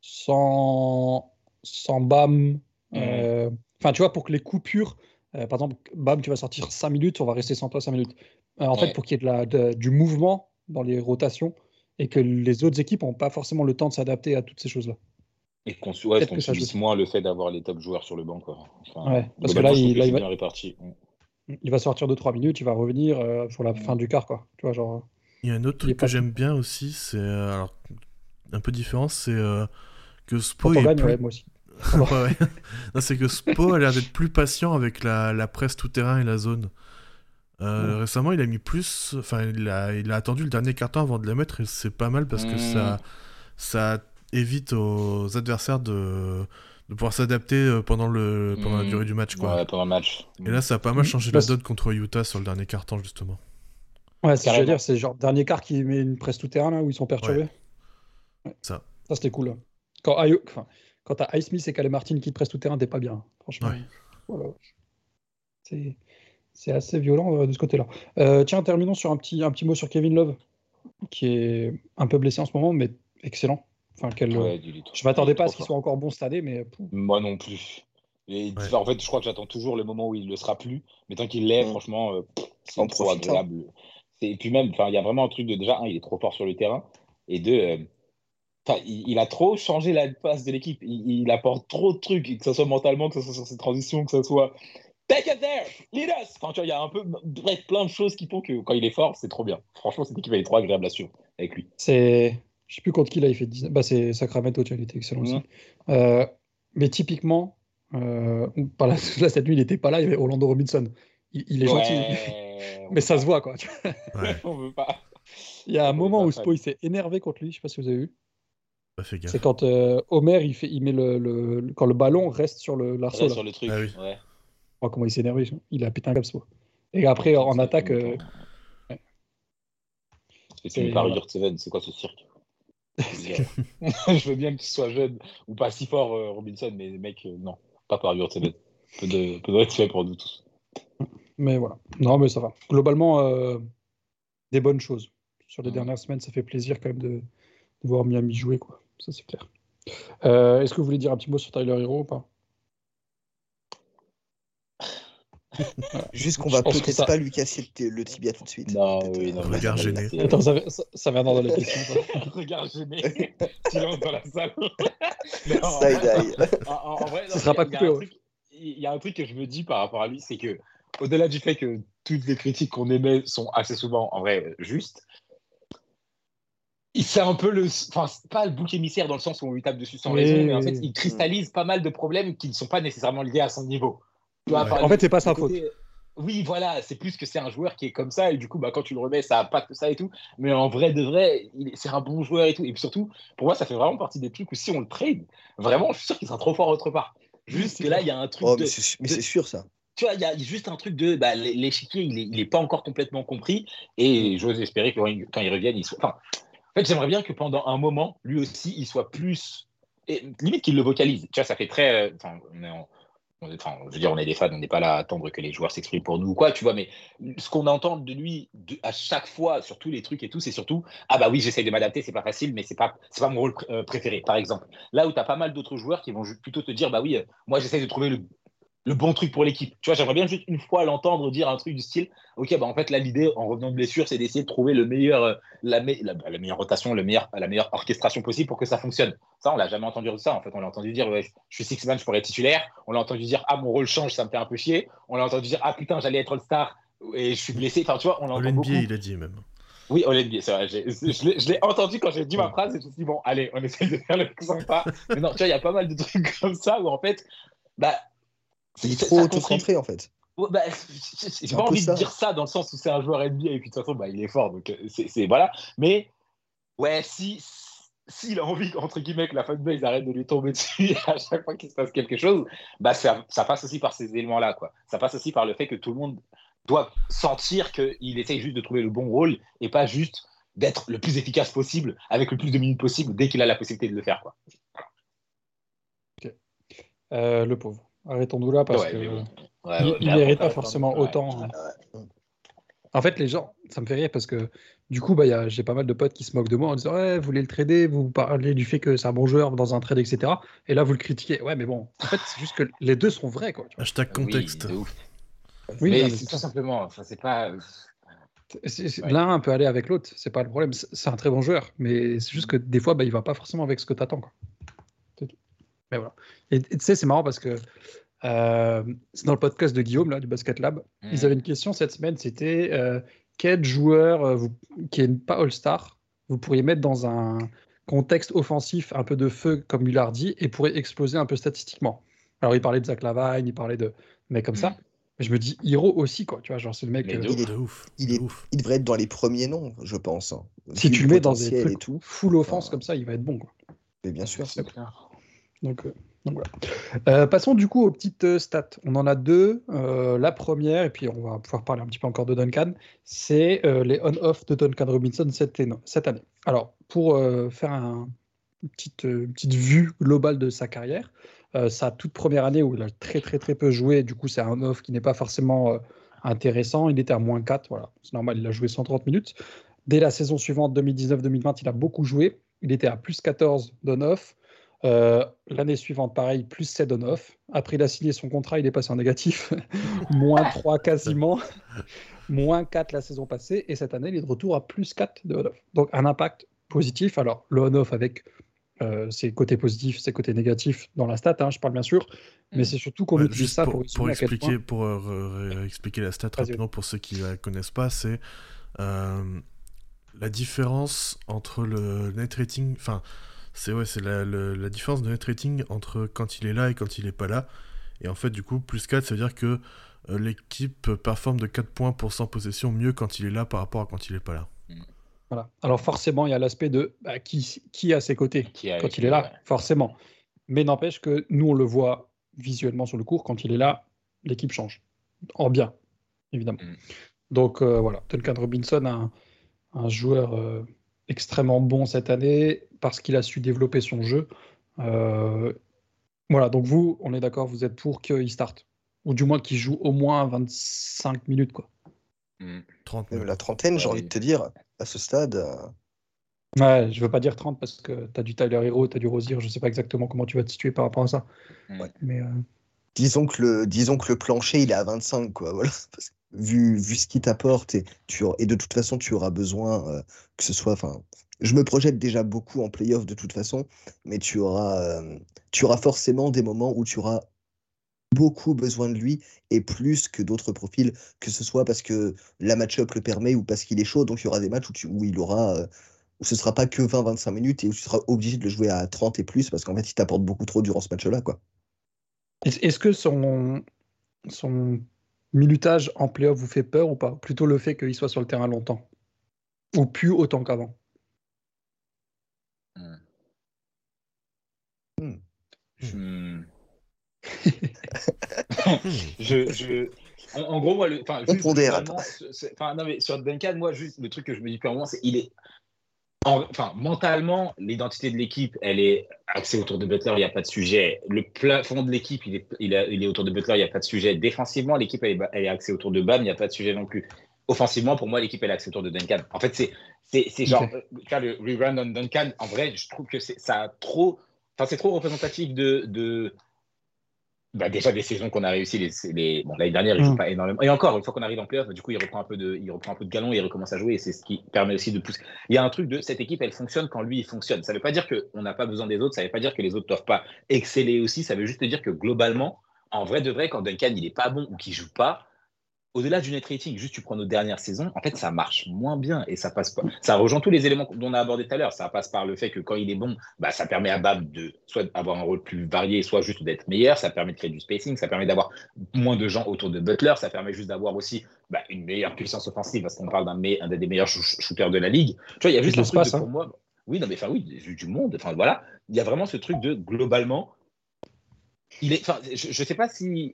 [SPEAKER 2] sans, sans BAM. euh, Enfin, tu vois, pour que les coupures, euh, par exemple, BAM, tu vas sortir 5 minutes, on va rester sans toi 5 minutes. En
[SPEAKER 5] Ouais.
[SPEAKER 2] fait, pour qu'il y ait de la, de- du mouvement dans les rotations et que les autres équipes n'ont pas forcément le temps de s'adapter à toutes ces choses-là.
[SPEAKER 5] Et qu'on ouais,
[SPEAKER 2] ça
[SPEAKER 5] subisse moins le fait d'avoir les top joueurs sur le banc, quoi. Enfin,
[SPEAKER 2] Ouais, parce que là, il-
[SPEAKER 5] que
[SPEAKER 2] là, il va-
[SPEAKER 5] bien réparti.
[SPEAKER 2] Il va sortir de 3 minutes, il va revenir euh, pour la fin du quart, quoi. Tu vois, genre.
[SPEAKER 3] Il y a un autre truc
[SPEAKER 2] pas
[SPEAKER 3] que j'aime bien aussi, c'est. euh, alors, un peu différent, c'est euh, que Spo est
[SPEAKER 2] gagne,
[SPEAKER 3] plus-
[SPEAKER 2] ouais, moi aussi.
[SPEAKER 3] Ouais, ouais. Non, c'est que Spo a l'air d'être plus patient avec la, la presse tout-terrain et la zone. Euh, Récemment, il a mis plus. Enfin, il a, il a attendu le dernier carton avant de la mettre et c'est pas mal parce que
[SPEAKER 5] Mm.
[SPEAKER 3] ça, ça évite aux adversaires de, de pouvoir s'adapter euh, pendant, le, pendant la
[SPEAKER 5] Mm.
[SPEAKER 3] durée du match. Quoi.
[SPEAKER 5] Ouais, pendant le match.
[SPEAKER 3] Et là, ça a pas mal changé
[SPEAKER 2] Là,
[SPEAKER 3] la donne contre Utah sur le dernier carton, justement.
[SPEAKER 2] Ouais, c'est ce dire, c'est genre dernier quart qui met une presse tout terrain là où ils sont perturbés. Ouais.
[SPEAKER 3] Ça.
[SPEAKER 2] Ça c'était cool. hein. Quand enfin, quand t'as Ice Smith et Calais Martin qui te pressent tout terrain, t'es pas bien. hein, Franchement.
[SPEAKER 3] Ouais.
[SPEAKER 2] Voilà. C'est c'est assez violent euh, de ce côté-là. Euh, tiens, terminons sur un petit, un petit mot sur Kevin Love, qui est un peu blessé en ce moment, mais excellent. Enfin, quel,
[SPEAKER 5] Ouais, trop-
[SPEAKER 2] je m'attendais pas à ce qu'il soit encore bon cette année, mais.
[SPEAKER 5] Moi non plus. Et
[SPEAKER 3] Ouais.
[SPEAKER 5] enfin, en fait, je crois que j'attends toujours le moment où il le sera plus. Mais tant qu'il l'est,
[SPEAKER 4] Mm.
[SPEAKER 5] franchement, euh, c'est trop agréable. Et puis même, enfin, il y a vraiment un truc de déjà, un, il est trop fort sur le terrain. Et deux, euh, enfin, il, il a trop changé la passe de l'équipe. Il, il apporte trop de trucs, que ce soit mentalement, que ce soit sur ses transitions, que ce soit take it there, lead us. Enfin, tu vois, il y a un peu, bref, plein de choses qui font que quand il est fort, c'est trop bien. Franchement, cette équipe, elle est trop agréable à suivre avec lui.
[SPEAKER 2] C'est. Je sais plus contre qui là, il fait 19. Bah, c'est Sacramento, tu vois, il était excellent aussi. Euh, mais typiquement, euh, pas là, là, cette nuit, il était pas là, il y avait Orlando Robinson. Il, il est gentil, mais ça se voit quoi.
[SPEAKER 3] Ouais,
[SPEAKER 5] On veut pas.
[SPEAKER 2] Il y a un
[SPEAKER 5] On
[SPEAKER 2] moment où. Spo il s'est énervé contre lui, je sais pas si vous avez vu.
[SPEAKER 3] gaffe.
[SPEAKER 2] C'est quand euh, Homer il, fait, il met le, le- le- quand le ballon reste sur le l'arceau.
[SPEAKER 5] Sur le truc.
[SPEAKER 3] Ah oui.
[SPEAKER 5] Ouais.
[SPEAKER 2] Oh, comment il s'est énervé, il a pété un câble Spo. Et après en attaque, euh, C'est-.
[SPEAKER 5] Hurt Seven, c'est quoi ce cirque? Je veux bien que tu sois jeune ou pas si fort, euh, Robinson, mais mec, euh, non, pas par Hurt Seven. Peu de, peu de respect pour nous tous.
[SPEAKER 2] mais voilà. Non mais ça va. Globalement, euh, des bonnes choses. Sur les
[SPEAKER 5] Mhm.
[SPEAKER 2] dernières semaines, ça fait plaisir quand même de, de voir Miami jouer quoi. Ça c'est clair. Euh, Est-ce que vous voulez dire un petit mot sur Tyler Hero ou pas?
[SPEAKER 4] Juste qu'on va peut-être
[SPEAKER 2] ça-
[SPEAKER 4] pas lui casser le tibia tout de suite.
[SPEAKER 5] Non, oui,
[SPEAKER 4] euh,
[SPEAKER 5] non.
[SPEAKER 3] Regard gêné.
[SPEAKER 5] c'est-
[SPEAKER 2] Attends, ça, ça, ça vient dans la question. ça.
[SPEAKER 5] Regard gêné. Silence dans la salle. Non, en
[SPEAKER 4] Side
[SPEAKER 5] vrai,
[SPEAKER 4] eye.
[SPEAKER 5] en- en- en vrai,
[SPEAKER 2] Ça
[SPEAKER 5] non,
[SPEAKER 2] sera
[SPEAKER 5] il y a-
[SPEAKER 2] pas coupé,
[SPEAKER 5] un
[SPEAKER 2] ouais.
[SPEAKER 5] truc- Il y a un truc que je me dis par rapport à lui, c'est que, au-delà du fait que toutes les critiques qu'on émet sont assez souvent, en vrai, justes, il c'est un peu le. Enfin, c'est pas le bouc émissaire dans le sens où on lui tape dessus sans
[SPEAKER 2] Oui,
[SPEAKER 5] raison, mais en fait, il cristallise pas mal de problèmes qui ne sont pas nécessairement liés à son niveau. Tu vois,
[SPEAKER 3] Ouais.
[SPEAKER 5] par
[SPEAKER 2] En fait, c'est pas sa
[SPEAKER 5] côté- Oui, voilà, c'est plus que c'est un joueur qui est comme ça, et du coup, bah, quand tu le remets, ça a pas que ça et tout. Mais en vrai de vrai, il est- c'est un bon joueur et tout. Et puis surtout, pour moi, ça fait vraiment partie des trucs où si on le trade, vraiment, je suis sûr qu'il sera trop fort autre part. Juste que là, il y a un truc
[SPEAKER 4] Oh,
[SPEAKER 5] de.
[SPEAKER 4] mais c'est
[SPEAKER 5] de-
[SPEAKER 4] sûr ça.
[SPEAKER 5] tu vois, il y a juste un truc de bah, l'échiquier, il n'est il est pas encore complètement compris. Et j'ose espérer que quand il revienne, il soit. Enfin, en fait, j'aimerais bien que pendant un moment, lui aussi, il soit plus. Et limite qu'il le vocalise. Tu vois, ça fait très. Enfin, on est en Enfin, je veux dire, on est des fans, on n'est pas là à attendre que les joueurs s'expriment pour nous ou quoi, tu vois, mais ce qu'on entend de lui à chaque fois sur tous les trucs et tout, c'est surtout Ah bah oui, j'essaye de m'adapter, c'est pas facile, mais c'est pas, pas mon rôle euh, préféré, par exemple. Là où tu as pas mal d'autres joueurs qui vont plutôt te dire Bah oui, euh, moi j'essaye de trouver le, le bon truc pour l'équipe. Tu vois, j'aimerais bien juste une fois l'entendre dire un truc du style Ok, bah en fait, là, l'idée, en revenant de blessure, c'est d'essayer de trouver le meilleur, euh, la, la, meilleure rotation, le meilleur, la meilleure orchestration possible pour que ça fonctionne. Ça, on l'a jamais entendu dire ça. En fait, on l'a entendu dire Je suis six-man, je pourrais être titulaire. On l'a entendu dire Ah, mon rôle change, ça me fait un peu chier. On l'a entendu dire Ah, putain, j'allais être All-Star et je suis blessé. Enfin, tu vois, on l'entend beaucoup.
[SPEAKER 3] il a dit même.
[SPEAKER 5] Oui, All-NBA, c'est vrai. Je l'ai entendu quand j'ai dit ma phrase et je me suis dit, bon, allez, on essaye de faire le plus sympa. Mais non, tu vois, il y a pas mal de trucs comme ça où en fait, bah,
[SPEAKER 4] c'est trop auto-centré en fait.
[SPEAKER 5] Bah, j'ai pas envie de dire ça dans le sens où c'est un joueur NBA et puis de toute façon bah, il est fort donc euh, c'est voilà. Mais ouais si s'il a envie entre guillemets que la fanbase arrête de lui tomber dessus à chaque fois qu'il se passe quelque chose bah ça, ça, passe aussi par ces éléments là quoi. Ça passe aussi par le fait que tout le monde doit sentir qu'il essaye juste de trouver le bon rôle et pas juste d'être le plus efficace possible avec le plus de minutes possible dès qu'il a la possibilité de le faire quoi.
[SPEAKER 2] Euh, le pauvre Arrêtons-nous là parce qu'il il, mérite pas forcément autant. Hein. En fait, les gens, ça me fait rire parce que du coup, bah, j'ai pas mal de potes qui se moquent de moi en disant Ouais, vous voulez le trader, vous parlez du fait que c'est un bon joueur dans un trade, etc. Et là, vous le critiquez. Ouais, mais bon, en fait, c'est juste que les deux sont vrais. Quoi,
[SPEAKER 3] Hashtag contexte.
[SPEAKER 5] Oui, mais c'est tout simplement, c'est pas.
[SPEAKER 2] L'un peut aller avec l'autre, c'est pas le problème. C'est un très bon joueur, mais c'est juste que des fois, bah, il va pas forcément avec ce que tu attends. Quoi. Mais voilà. Et tu sais, c'est marrant parce que euh, c'est dans le podcast de Guillaume, là, du Basket Lab. Ils avaient une question cette semaine c'était euh, quel joueur euh, vous, qui n'est pas All-Star vous pourriez mettre dans un contexte offensif un peu de feu, comme il l'a dit, et pourrait exploser un peu statistiquement? Alors, il parlait de Zach Lavine, il parlait de mecs comme ça. Mais je me dis, Hiro aussi, quoi. Tu vois, genre, c'est le mec.
[SPEAKER 4] il, est, ouf, il, est, il, devrait être dans les premiers noms, je pense. Hein.
[SPEAKER 2] Si tu le mets dans des trucs tout. full offense comme ça, il va être bon, quoi.
[SPEAKER 4] Mais bien sûr, c'est
[SPEAKER 2] clair. Voilà. Euh, passons du coup aux petites euh, stats. On en a deux. Euh, la première, et puis on va pouvoir parler un petit peu encore de Duncan, c'est les on-off de Duncan Robinson cette, année. Alors, pour faire un, une, petite, vue globale de sa carrière, sa toute première année où il a très très peu joué, du coup c'est un off qui n'est pas forcément intéressant, il était à moins 4, voilà, c'est normal, il a joué 130 minutes. Dès la saison suivante, 2019-2020, il a beaucoup joué, il était à plus 14 d'on-off. Euh, l'année suivante, pareil, plus 7 on-off. Après, il a signé son contrat, il est passé en négatif. moins 3 quasiment. moins 4 la saison passée. Et cette année, il est de retour à plus 4 de on-off. Donc, un impact positif. Alors, le on-off avec euh, ses côtés positifs, ses côtés négatifs dans la stat, hein, je parle bien sûr. Mais mm. c'est surtout qu'on utilise ça pour,
[SPEAKER 3] pour, expliquer, pour euh, expliquer la stat rapidement pour ceux qui ne la connaissent pas. C'est la différence entre le net rating. Enfin c'est ouais, c'est la, la, différence de net rating entre quand il est là et quand il est pas là. Et en fait, du coup, plus 4, ça veut dire que euh, l'équipe performe de 4 points pour 100 possessions mieux quand il est là par rapport à quand il est pas là.
[SPEAKER 2] Mm. Voilà. Alors forcément, il y a l'aspect de bah, qui, qui à ses côtés quand il est là, forcément. Mais n'empêche que nous, on le voit visuellement sur le cours, quand il est là, l'équipe change. En bien, évidemment. Mm. Donc euh, voilà, Duncan Robinson, un, un joueur euh, extrêmement bon cette année parce qu'il a su développer son jeu. Euh, voilà, donc vous, on est d'accord, vous êtes pour qu'il starte. Ou du moins qu'il joue au moins 25 minutes. Quoi.
[SPEAKER 4] 30 hmm. La trentaine, j'ai envie de te dire, à ce stade. Euh,
[SPEAKER 2] ouais, je veux pas dire 30 parce que tu as du Tyler Hero, tu as du Rosier, je sais pas exactement comment tu vas te situer par rapport à ça.
[SPEAKER 4] Hmm. Mais, euh, disons, que le, disons que le plancher, il est à 25, quoi. Voilà. vu, vu ce qu'il t'apporte, et, tu, et de toute façon, tu auras besoin que ce soit. Je me projette déjà beaucoup en playoff de toute façon, mais tu auras, euh, tu auras forcément des moments où tu auras beaucoup besoin de lui et plus que d'autres profils, que ce soit parce que la match-up le permet ou parce qu'il est chaud. Donc il y aura des matchs où, tu, où il aura. Euh, où ce sera pas que 20-25 minutes et où tu seras obligé de le jouer à 30 et plus parce qu'en fait il t'apporte beaucoup trop durant ce match-là.
[SPEAKER 2] Est-ce que son, son minutage en playoff vous fait peur ou pas? Plutôt le fait qu'il soit sur le terrain longtemps? Ou plus autant qu'avant?
[SPEAKER 5] Hmm. Hmm. je, je... En, gros, moi, le, juste, non, mais sur Duncan, moi, juste le truc que je me dis purement, c'est il est, en- enfin, mentalement, l'identité de l'équipe, elle est axée autour de Butler, il n'y a pas de sujet. Le plafond de l'équipe, il est, il, a- il est autour de Butler, il n'y a pas de sujet. Défensivement, l'équipe, elle est, elle est axée autour de Bam, il n'y a pas de sujet non plus. Offensivement, pour moi, l'équipe, elle est axée autour de Duncan. En fait, c'est, c'est, c'est genre, euh, faire le rerun on Duncan, en vrai, je trouve que c'est, ça a trop, enfin, c'est trop représentatif de, de, bah, déjà des saisons qu'on a réussi les, les... bon l'année dernière il joue
[SPEAKER 2] Mm.
[SPEAKER 5] pas énormément. Et encore une fois qu'on arrive en playoff du coup il reprend un peu de il reprend un peu de galon et il recommence à jouer. Et c'est ce qui permet aussi de pousser. Il y a un truc de cette équipe elle fonctionne quand lui il fonctionne. Ça veut pas dire qu'on n'a pas besoin des autres. Ça veut pas dire que les autres doivent pas exceller aussi. Ça veut juste dire que globalement en vrai de vrai quand Duncan il est pas bon ou qu'il joue pas au-delà du net rating, juste tu prends nos dernières saisons, en fait, ça marche moins bien et ça passe pas. Ça rejoint tous les éléments dont on a abordé tout à l'heure. Ça passe par le fait que quand il est bon, bah, ça permet à Bab de soit avoir un rôle plus varié, soit juste d'être meilleur. Ça permet de créer du spacing, ça permet d'avoir moins de gens autour de Butler. Ça permet juste d'avoir aussi bah, une meilleure puissance offensive parce qu'on parle d'un me- des meilleurs shoo- shooters de la ligue. Tu vois, il y a juste un truc de,
[SPEAKER 2] l'espace,
[SPEAKER 5] pour moi. Oui, non, mais enfin, oui, du, du monde. Enfin, voilà. Il y a vraiment ce truc de globalement. Il est, enfin, je, je sais pas si.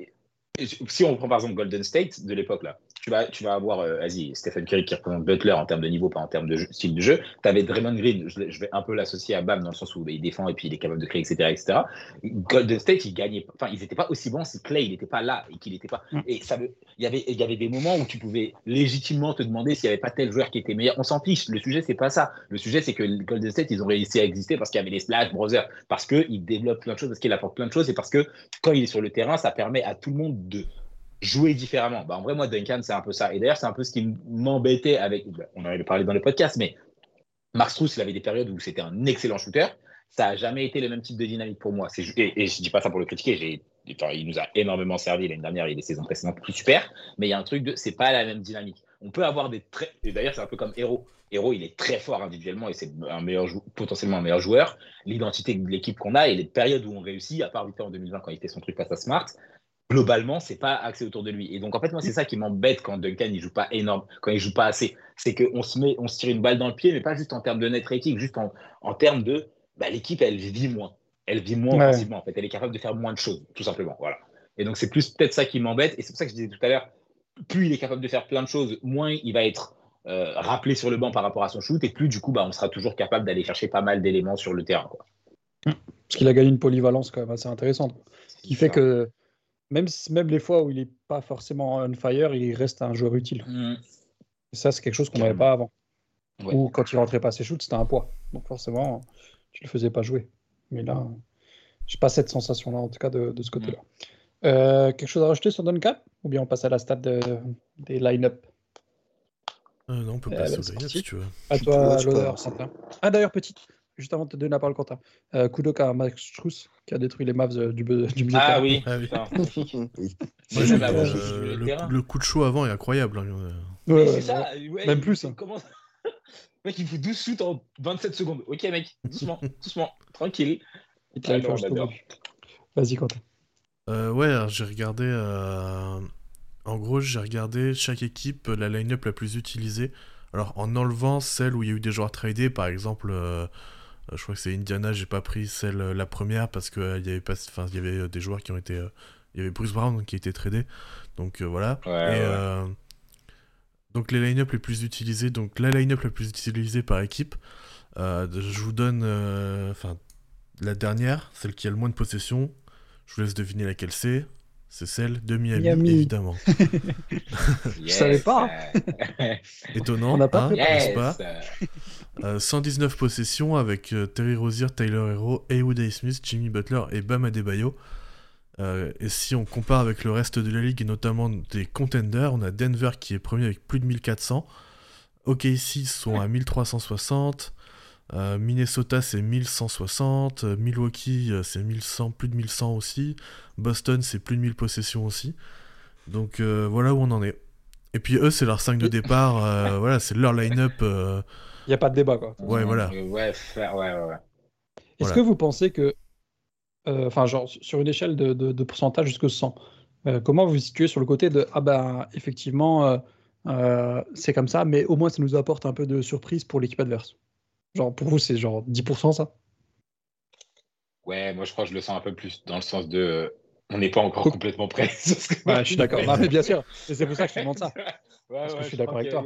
[SPEAKER 5] Si on prend par exemple Golden State de l'époque là, tu vas, tu vas avoir, euh, vas-y, Stephen Curry qui représente Butler en termes de niveau, pas en termes de jeu- style de jeu. Tu avais Draymond Green, je, je vais un peu l'associer à Bam dans le sens où il défend et puis il est capable de créer, etc. etc. Golden State, ils gagnaient, enfin, ils n'étaient pas aussi bons si Clay, n'était pas là et qu'il n'était pas.
[SPEAKER 2] Mm.
[SPEAKER 5] Et ça veut, il y avait, il y avait des moments où tu pouvais légitimement te demander s'il n'y avait pas tel joueur qui était meilleur. On s'en fiche. Le sujet, c'est pas ça. Le sujet, c'est que Golden State, ils ont réussi à exister parce qu'il y avait les Splash Brothers, parce qu'ils développent plein de choses, parce qu'il apporte plein de choses et parce que quand il est sur le terrain, ça permet à tout le monde de jouer différemment. Bah, en vrai, moi, Duncan, c'est un peu ça. Et d'ailleurs, c'est un peu ce qui m'embêtait avec. bah, On en avait parlé dans le podcast, mais Mark Strus, il avait des périodes où c'était un excellent shooter. Ça n'a jamais été le même type de dynamique pour moi. Et, et je dis pas ça pour le critiquer. Enfin, il nous a énormément servi l'année dernière et les saisons précédentes plus super. Mais il y a un truc de, c'est pas la même dynamique. On peut avoir des très. Et d'ailleurs, c'est un peu comme Hero. Hero, il est très fort individuellement et c'est un meilleur jou- potentiellement un meilleur joueur. L'identité de l'équipe qu'on a et les périodes où on réussit, à part vite en 2020 quand il fait son truc face à Smart, globalement, c'est pas axé autour de lui. Et donc, en fait, moi, c'est ça qui m'embête quand Duncan, il joue pas énorme, quand il joue pas assez. C'est qu'on se met, on se tire une balle dans le pied, mais pas juste en termes de net rating, juste en, en termes de, bah, l'équipe, elle vit moins. Elle vit moins
[SPEAKER 2] Ouais.
[SPEAKER 5] offensivement, en fait. Elle est capable de faire moins de choses, tout simplement. Voilà. Et donc, c'est plus peut-être ça qui m'embête. Et c'est pour ça que je disais tout à l'heure, plus il est capable de faire plein de choses, moins il va être euh, rappelé sur le banc par rapport à son shoot, et plus, du coup, bah, on sera toujours capable d'aller chercher pas mal d'éléments sur le terrain. Quoi.
[SPEAKER 2] Parce qu'il a gagné une polyvalence quand même assez intéressante. Qui fait que même, si- même les fois où il n'est pas forcément on fire, il reste un joueur utile.
[SPEAKER 5] Mm.
[SPEAKER 2] Et ça, c'est quelque chose qu'on n'avait pas avant.
[SPEAKER 5] Ouais.
[SPEAKER 2] Ou quand il rentrait pas ses shoots, c'était un poids. Donc forcément, tu le faisais pas jouer. Mais là, j'ai pas cette sensation-là, en tout cas, de, de ce côté-là. Euh, quelque chose à rajouter sur Duncan? Ou bien on passe à la stade de- des line-up?
[SPEAKER 3] Euh, non, on peut
[SPEAKER 2] Euh,
[SPEAKER 3] passer line-up
[SPEAKER 2] parti.
[SPEAKER 3] si tu veux.
[SPEAKER 2] À toi, l'honneur. Quentin. Ah, d'ailleurs, petite, juste avant de te donner la parole, Quentin. Euh, Kudoka à Max Struss, qui a détruit les Mavs euh, du, du milieu
[SPEAKER 5] Ah
[SPEAKER 2] terrain.
[SPEAKER 5] oui,
[SPEAKER 3] Ah oui. Moi, euh,
[SPEAKER 5] je- le
[SPEAKER 3] coup, le coup de chaud avant est incroyable. hein.
[SPEAKER 2] Ouais, ouais,
[SPEAKER 5] ça, ouais,
[SPEAKER 2] Même
[SPEAKER 5] il-
[SPEAKER 2] plus, hein.
[SPEAKER 5] Comment... Mec, il fout 12 shoots en 27 secondes. Ok, mec, doucement, doucement, tranquille. Ah.
[SPEAKER 2] Vas-y, Quentin.
[SPEAKER 3] Euh, ouais, alors, j'ai regardé. euh, En gros, j'ai regardé chaque équipe, la line-up la plus utilisée. Alors, en enlevant celle où il y a eu des joueurs tradés, par exemple, euh, je crois que c'est Indiana, j'ai pas pris celle, euh, la première, parce qu'il y avait pas, enfin, il y avait euh, des joueurs qui ont été. euh, Il y avait Bruce Brown qui a été tradé. Donc euh, voilà.
[SPEAKER 5] Ouais,
[SPEAKER 3] Et,
[SPEAKER 5] ouais.
[SPEAKER 3] euh, donc les line-up les plus utilisés, donc la line-up la plus utilisée par équipe, euh, je vous donne euh, enfin la dernière, celle qui a le moins de possession. Je vous laisse deviner laquelle c'est. C'est celle de Miami,
[SPEAKER 2] Miami.
[SPEAKER 3] évidemment.
[SPEAKER 5] Yes.
[SPEAKER 2] savais pas.
[SPEAKER 3] Étonnant,
[SPEAKER 2] On n'a pas
[SPEAKER 3] hein, n'est-ce
[SPEAKER 5] yes.
[SPEAKER 3] pas Euh, 119 possessions avec euh, Terry Rozier, Tyler Hero, Haywood A. Smith, Jimmy Butler et Bam Adebayo. Euh, et si on compare avec le reste de la ligue et notamment des contenders, on a Denver qui est premier avec plus de 1400. OKC sont à 1360. Euh, Minnesota c'est 1160. euh, Milwaukee euh, c'est 1100, plus de 1100 aussi. Boston c'est plus de 1000 possessions aussi. Donc euh, voilà où on en est. Et puis eux c'est leur 5 de départ. euh, voilà, c'est leur line-up. euh,
[SPEAKER 2] Il n'y a pas de débat, quoi.
[SPEAKER 3] Ouais, voilà.
[SPEAKER 5] Ouais, ouais, ouais, ouais.
[SPEAKER 2] Est-ce
[SPEAKER 3] Voilà.
[SPEAKER 2] que vous pensez que, euh, enfin, genre, sur une échelle de, de- de pourcentage jusqu'à 100, euh, comment vous vous situez sur le côté de, ah ben, effectivement, euh, euh, c'est comme ça, mais au moins ça nous apporte un peu de surprise pour l'équipe adverse? Genre, pour vous, c'est genre 10% ça?
[SPEAKER 5] Ouais, moi je crois que je le sens un peu plus dans le sens de. on n'est pas encore complètement prêt.
[SPEAKER 2] ouais, je suis d'accord. mais bien sûr, c'est pour ça que je te demande ça.
[SPEAKER 5] Ouais, ouais, je suis d'accord avec toi.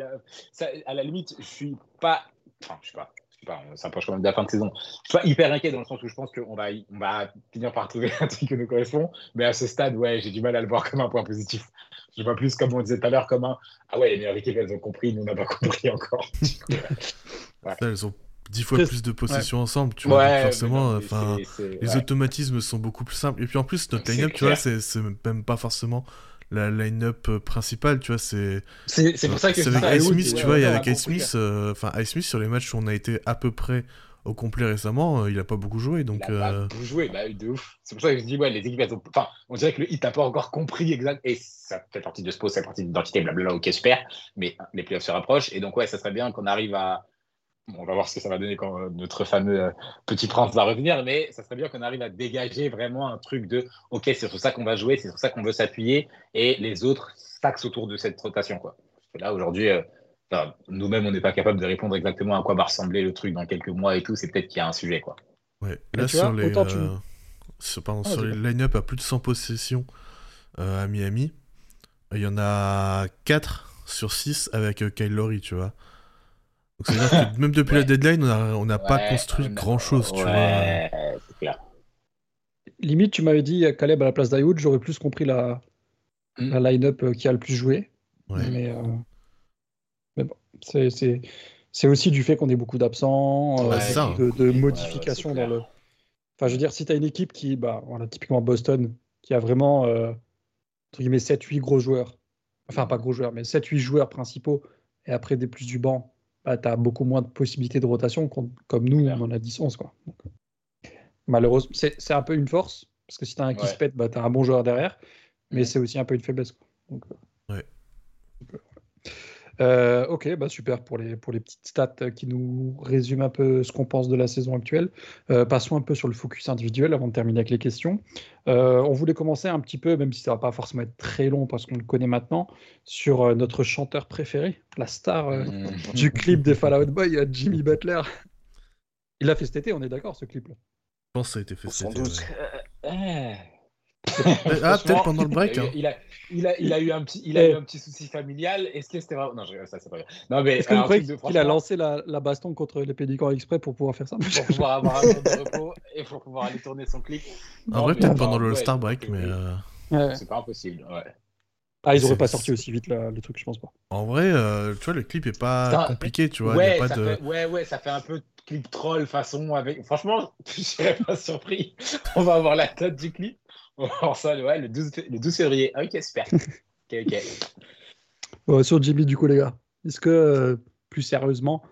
[SPEAKER 5] Ça, à la limite, je suis pas. Enfin, je sais pas. Pas, ça approche quand même de la fin de saison. Je suis pas hyper inquiet dans le sens où je pense qu'on va, on va finir par trouver un truc qui nous correspond. Mais à ce stade, ouais, j'ai du mal à le voir comme un point positif. Je vois plus, comme on disait tout à l'heure, comme un Ah ouais, les meilleures équipes, elles ont compris, nous, on n'a pas compris encore.
[SPEAKER 3] ouais. Elles ont dix fois plus de possession ensemble, tu vois. forcément, enfin, les automatismes sont beaucoup plus simples. Et puis en plus, notre line-up, tu vois, c'est même pas forcément la line-up euh, principale, tu vois, c'est.
[SPEAKER 5] C'est pour ça que
[SPEAKER 3] c'est avec Ice Smith, tu vois, et avec Ice Smith, euh, enfin, Ice Smith sur les matchs où on a été à peu près au complet récemment, euh, il a pas beaucoup joué, donc.
[SPEAKER 5] Il a pas beaucoup joué, bah, de ouf. C'est pour ça que je dis, ouais, les équipes, elles ont... enfin, on dirait que le hit n'a pas encore compris exact, et ça fait partie de Spo, ça fait partie d'identité, blablabla, ok, super, mais les playoffs se rapprochent, et donc, ouais, ça serait bien qu'on arrive à on va voir ce que ça va donner quand euh, notre fameux euh, petit prince va revenir, mais ça serait bien qu'on arrive à dégager vraiment un truc de OK, c'est sur ça qu'on va jouer, c'est sur ça qu'on veut s'appuyer, et les autres s'axent autour de cette rotation. Quoi. Parce que là, aujourd'hui, euh, nous-mêmes, on n'est pas capable de répondre exactement à quoi va ressembler le truc dans quelques mois et tout, c'est peut-être qu'il y a un sujet. Quoi.
[SPEAKER 3] Ouais, là, sur, les, sur les line-up à plus de 100 possessions à Miami, il y en a 4 sur 6 avec Kyle Lowry, tu vois. Donc, c'est-à-dire que même depuis la deadline, on n'a pas construit grand-chose, tu vois.
[SPEAKER 2] Clair. Limite, tu m'avais dit Caleb à la place d'Ayoud, j'aurais plus compris la, hmm. la line-up euh, qui a le plus joué. Mais, euh, mais, bon, c'est aussi du fait qu'on ait beaucoup d'absents, euh, de, de modifications dans le. Enfin, je veux dire, si tu as une équipe qui, bah, voilà, typiquement Boston, qui a vraiment, entre guillemets, 7-8 gros joueurs, enfin, pas gros joueurs, mais 7-8 joueurs principaux, et après des plus du banc, bah, tu as beaucoup moins de possibilités de rotation comme nous, on en a 10-11. Quoi. malheureusement, c'est un peu une force, parce que si tu as un qui se pète, bah, tu as un bon joueur derrière, mais c'est aussi un peu une faiblesse. Quoi.
[SPEAKER 3] ouais.
[SPEAKER 2] Euh, ok, bah super pour les, pour les petites stats qui nous résument un peu ce qu'on pense de la saison actuelle. Euh, passons un peu sur le focus individuel avant de terminer avec les questions. Euh, on voulait commencer un petit peu, même si ça va pas forcément être très long parce qu'on le connaît maintenant, sur notre chanteur préféré, la star mmh. du clip des Fall Out Boy, Jimmy Butler. Il l'a fait cet été, on est d'accord, ce clip-là?
[SPEAKER 3] Je pense que ça a été fait cet été. Ah, peut-être pendant le break. Hein.
[SPEAKER 5] Il, a, il, a, il, a, eu un petit, il a eu un petit souci familial. Est-ce que c'était vraiment. Non, je... ça, c'est pas vrai. Non, mais.
[SPEAKER 2] Est-ce que qu'il a lancé la, la, baston contre les pédicants exprès pour pouvoir faire ça?
[SPEAKER 5] Pour pouvoir avoir un temps de repos et pour pouvoir aller tourner son clip.
[SPEAKER 3] En vrai, peut-être pendant le Star Break, mais.
[SPEAKER 5] Euh... C'est pas impossible, ouais.
[SPEAKER 2] Ah, ils auraient pas sorti aussi vite là, le truc, je pense pas.
[SPEAKER 3] En vrai, euh, tu vois, le clip est pas compliqué, tu vois.
[SPEAKER 5] Ouais,
[SPEAKER 3] y a
[SPEAKER 5] pas
[SPEAKER 3] de...
[SPEAKER 5] fait, ouais, ouais, ça fait un peu clip troll façon avec. Franchement, je serais pas surpris. On va avoir la tête du clip. ça, ouais, le 12, le 12 février. Ok, super. ok, ok.
[SPEAKER 2] sur Jimmy, du coup, les gars, est-ce que, euh, plus sérieusement,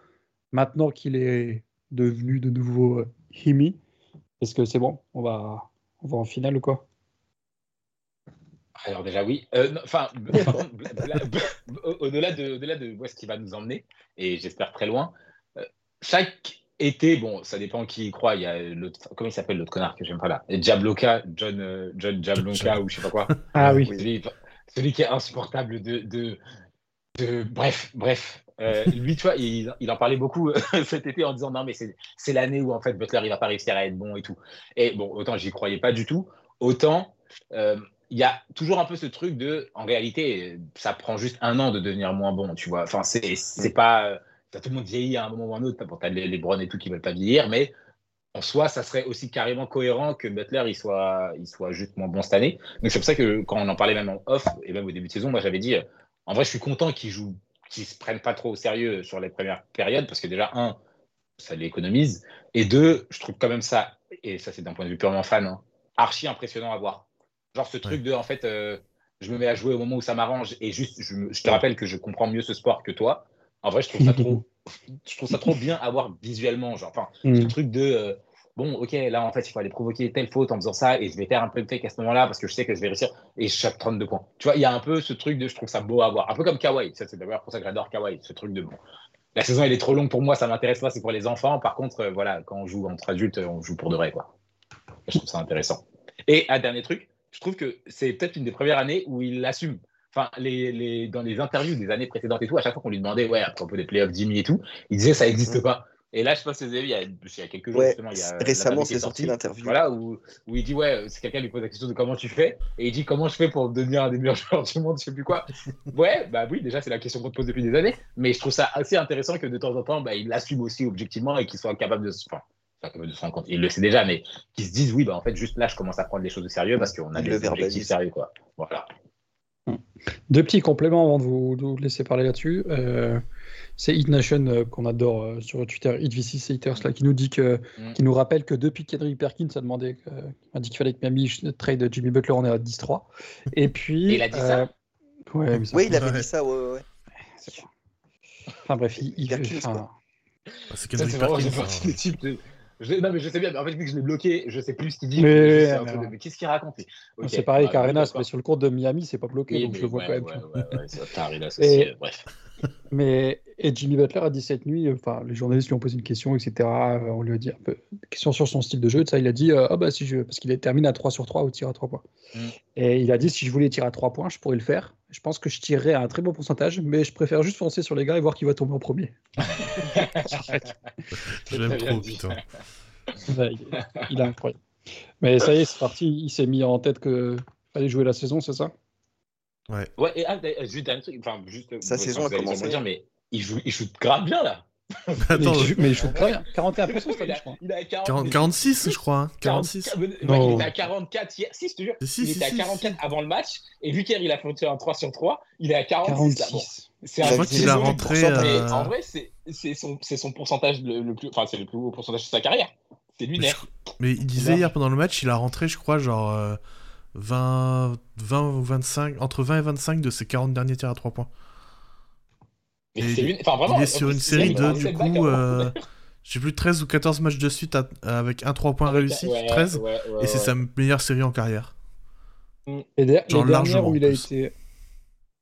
[SPEAKER 2] maintenant qu'il est devenu de nouveau euh, Himi, est-ce que c'est bon? On va, on va en finale ou quoi?
[SPEAKER 5] Alors déjà oui. Euh, enfin, au-delà de, au-delà de où est-ce qu'il va nous emmener, et j'espère très loin, chaque été, bon, ça dépend qui y croit. Il y a l'autre, comment il s'appelle l'autre connard que j'aime pas là? Diabloka, John, euh, John ou je sais pas quoi.
[SPEAKER 2] Ah oui.
[SPEAKER 5] Celui, qui est insupportable de, de, de... bref, bref. Euh, lui, tu vois, il, il, en parlait beaucoup euh, cet été en disant non mais c'est l'année où en fait Butler il va pas réussir à être bon et tout. Et bon, autant j'y croyais pas du tout, autant il y a toujours un peu ce truc de, en réalité, ça prend juste un an de devenir moins bon, tu vois. Enfin, c'est c'est pas tout le monde vieillit à un moment ou à un autre. Bon, t'as les, les et tout qui veulent pas vieillir, mais en soi, ça serait aussi carrément cohérent que Butler il soit, il soit juste moins bon cette année. Donc c'est pour ça que quand on en parlait même en off et même au début de saison, moi j'avais dit, en vrai, je suis content qu'ils jouent, qu'ils se prennent pas trop au sérieux sur les premières périodes parce que déjà un, ça l'économise et deux, je trouve quand même ça et ça c'est d'un point de vue purement fan, hein, archi impressionnant à voir. Genre ce truc de en fait. Euh, je me mets à jouer au moment où ça m'arrange et juste je, je, te rappelle que je comprends mieux ce sport que toi en vrai, je trouve ça trop, je trouve ça trop bien à voir visuellement. Genre, enfin, ce mm. truc de euh, bon, ok, là en fait, il faut aller provoquer telle faute en faisant ça et je vais faire un peu de fake à ce moment-là parce que je sais que je vais réussir et je chope 32 points. Tu vois, il y a un peu ce truc de je trouve ça beau à voir. Un peu comme Kawaii. C'est d'ailleurs pour ça que j'adore Kawaii. Ce truc de bon. La saison, elle est trop longue pour moi, ça m'intéresse pas, c'est pour les enfants. Par contre, euh, voilà, quand on joue entre adultes, on joue pour de vrai, quoi. Je trouve ça intéressant. Et un dernier truc, je trouve que c'est peut-être une des premières années où il assume enfin, les, les, dans les interviews des années précédentes et tout, à chaque fois qu'on lui demandait, ouais, à propos des playoffs Jimmy et tout, il disait ça n'existe pas. Et là, je pas si vous avez vu, il y a, il y a quelques jours,
[SPEAKER 4] Ouais,
[SPEAKER 5] justement, il y a
[SPEAKER 4] récemment, c'est sorti l'interview.
[SPEAKER 5] Voilà, où, où il dit, ouais, c'est quelqu'un lui pose la question de comment tu fais, et il dit comment je fais pour devenir un des meilleurs joueurs du monde, je sais plus quoi. Ouais, bah oui, déjà, c'est la question qu'on te pose depuis des années, mais je trouve ça assez intéressant que de temps en temps, bah, il l'assume aussi objectivement et qu'il soit capable de se. Enfin, de se rendre compte, il le sait déjà, mais qu'il se dise, oui, bah en fait, juste là, je commence à prendre les choses au sérieux parce qu'on a
[SPEAKER 4] Il
[SPEAKER 5] des objectifs sérieux, quoi. Voilà.
[SPEAKER 2] Deux petits compléments avant de vous, de vous laisser parler là-dessus. Euh, c'est Hit Nation euh, qu'on adore euh, sur Twitter, HitV6 Haters, là, qui nous dit que,
[SPEAKER 5] Mm.
[SPEAKER 2] qui nous rappelle que depuis qu'Henry Perkins a demandé, a dit qu'il fallait que Miami trade Jimmy Butler, on est à 10-3. Et puis.
[SPEAKER 5] Et il a dit ça
[SPEAKER 2] Ouais, mais ça-
[SPEAKER 4] Oui, il avait dit ça, ouais, ouais, ouais.
[SPEAKER 2] Enfin bref, il, il-
[SPEAKER 4] Perkins,
[SPEAKER 2] enfin.
[SPEAKER 3] Ah, c'est
[SPEAKER 5] Ça,
[SPEAKER 3] Kendrick Perkins. hein.
[SPEAKER 5] des types de- je- Non, mais je sais bien, mais en fait, vu que je l'ai bloqué, je sais plus ce qu'il dit.
[SPEAKER 2] Mais-
[SPEAKER 5] qu'est-ce qu'il raconte Ok,
[SPEAKER 2] c'est pareil
[SPEAKER 5] bah,
[SPEAKER 2] qu'Arenas, mais sur le cours de Miami, c'est pas bloqué,
[SPEAKER 5] Oui,
[SPEAKER 2] donc je le vois
[SPEAKER 5] ouais,
[SPEAKER 2] quand même.
[SPEAKER 5] ouais, ouais, ouais, Arenas aussi, euh, bref.
[SPEAKER 2] Mais et Jimmy Butler a dit cette nuit, euh, enfin les journalistes lui ont posé une question, etc. euh, On lui a dit un peu question sur son style de jeu. Ça, il a dit euh, ah bah si je parce qu'il est terminé à 3 sur 3 ou tir à 3 points.
[SPEAKER 5] Mm.
[SPEAKER 2] Et il a dit si je voulais tirer à 3 points, je pourrais le faire. Je pense que je tirerais à un très bon pourcentage, mais je préfère juste foncer sur les gars et voir qui va tomber en premier.
[SPEAKER 3] Je l'aime trop, putain.
[SPEAKER 2] Il est incroyable. Mais ça y est, c'est parti. Il s'est mis en tête que fallait jouer la saison, c'est ça?
[SPEAKER 5] Ouais, et ah, juste un truc, enfin, juste.
[SPEAKER 4] Sa saison a commencé.
[SPEAKER 5] dire, mais il joue, il shoot grave bien là.
[SPEAKER 3] Attends,
[SPEAKER 2] mais, il joue- mais joue très bien. 41
[SPEAKER 5] il,
[SPEAKER 2] cette année,
[SPEAKER 5] a,
[SPEAKER 2] je crois.
[SPEAKER 5] il a 40,
[SPEAKER 3] 40 46, je crois. hein. 46.
[SPEAKER 5] 40, ouais,
[SPEAKER 2] Non.
[SPEAKER 5] il était à 44 hier. Si, je te jure.
[SPEAKER 3] Si,
[SPEAKER 5] il
[SPEAKER 3] si,
[SPEAKER 5] était à
[SPEAKER 3] si,
[SPEAKER 5] 44 avant le match. Et vu qu'hier, il a fait un 3 sur 3, il est à 46. là. Bon,
[SPEAKER 2] 46.
[SPEAKER 5] c'est
[SPEAKER 4] Je
[SPEAKER 5] un
[SPEAKER 3] qu'il a
[SPEAKER 5] volume.
[SPEAKER 3] rentré,
[SPEAKER 5] Mais
[SPEAKER 3] euh,
[SPEAKER 5] En vrai, c'est c'est son, c'est son pourcentage le, le plus. Enfin, c'est le plus haut pourcentage de sa carrière. C'est
[SPEAKER 3] Mais,
[SPEAKER 5] lunaire.
[SPEAKER 3] je- mais il disait hier pendant le match, il a rentré, je crois, genre euh, 20, 20 ou 25, entre 20 et 25 de ses 40 derniers tirs à 3 points. Et il-
[SPEAKER 5] lunaire. Enfin, vraiment,
[SPEAKER 3] il est sur une série de, du coup, euh, je sais plus, 13 ou 14 matchs de suite à- avec un 3 points réussi.
[SPEAKER 5] Ouais,
[SPEAKER 3] 13.
[SPEAKER 5] ouais, ouais,
[SPEAKER 3] et c'est sa meilleure série en carrière.
[SPEAKER 2] Et der-
[SPEAKER 3] Genre
[SPEAKER 2] les dernières
[SPEAKER 3] largement,
[SPEAKER 2] où il a
[SPEAKER 3] plus.
[SPEAKER 2] été.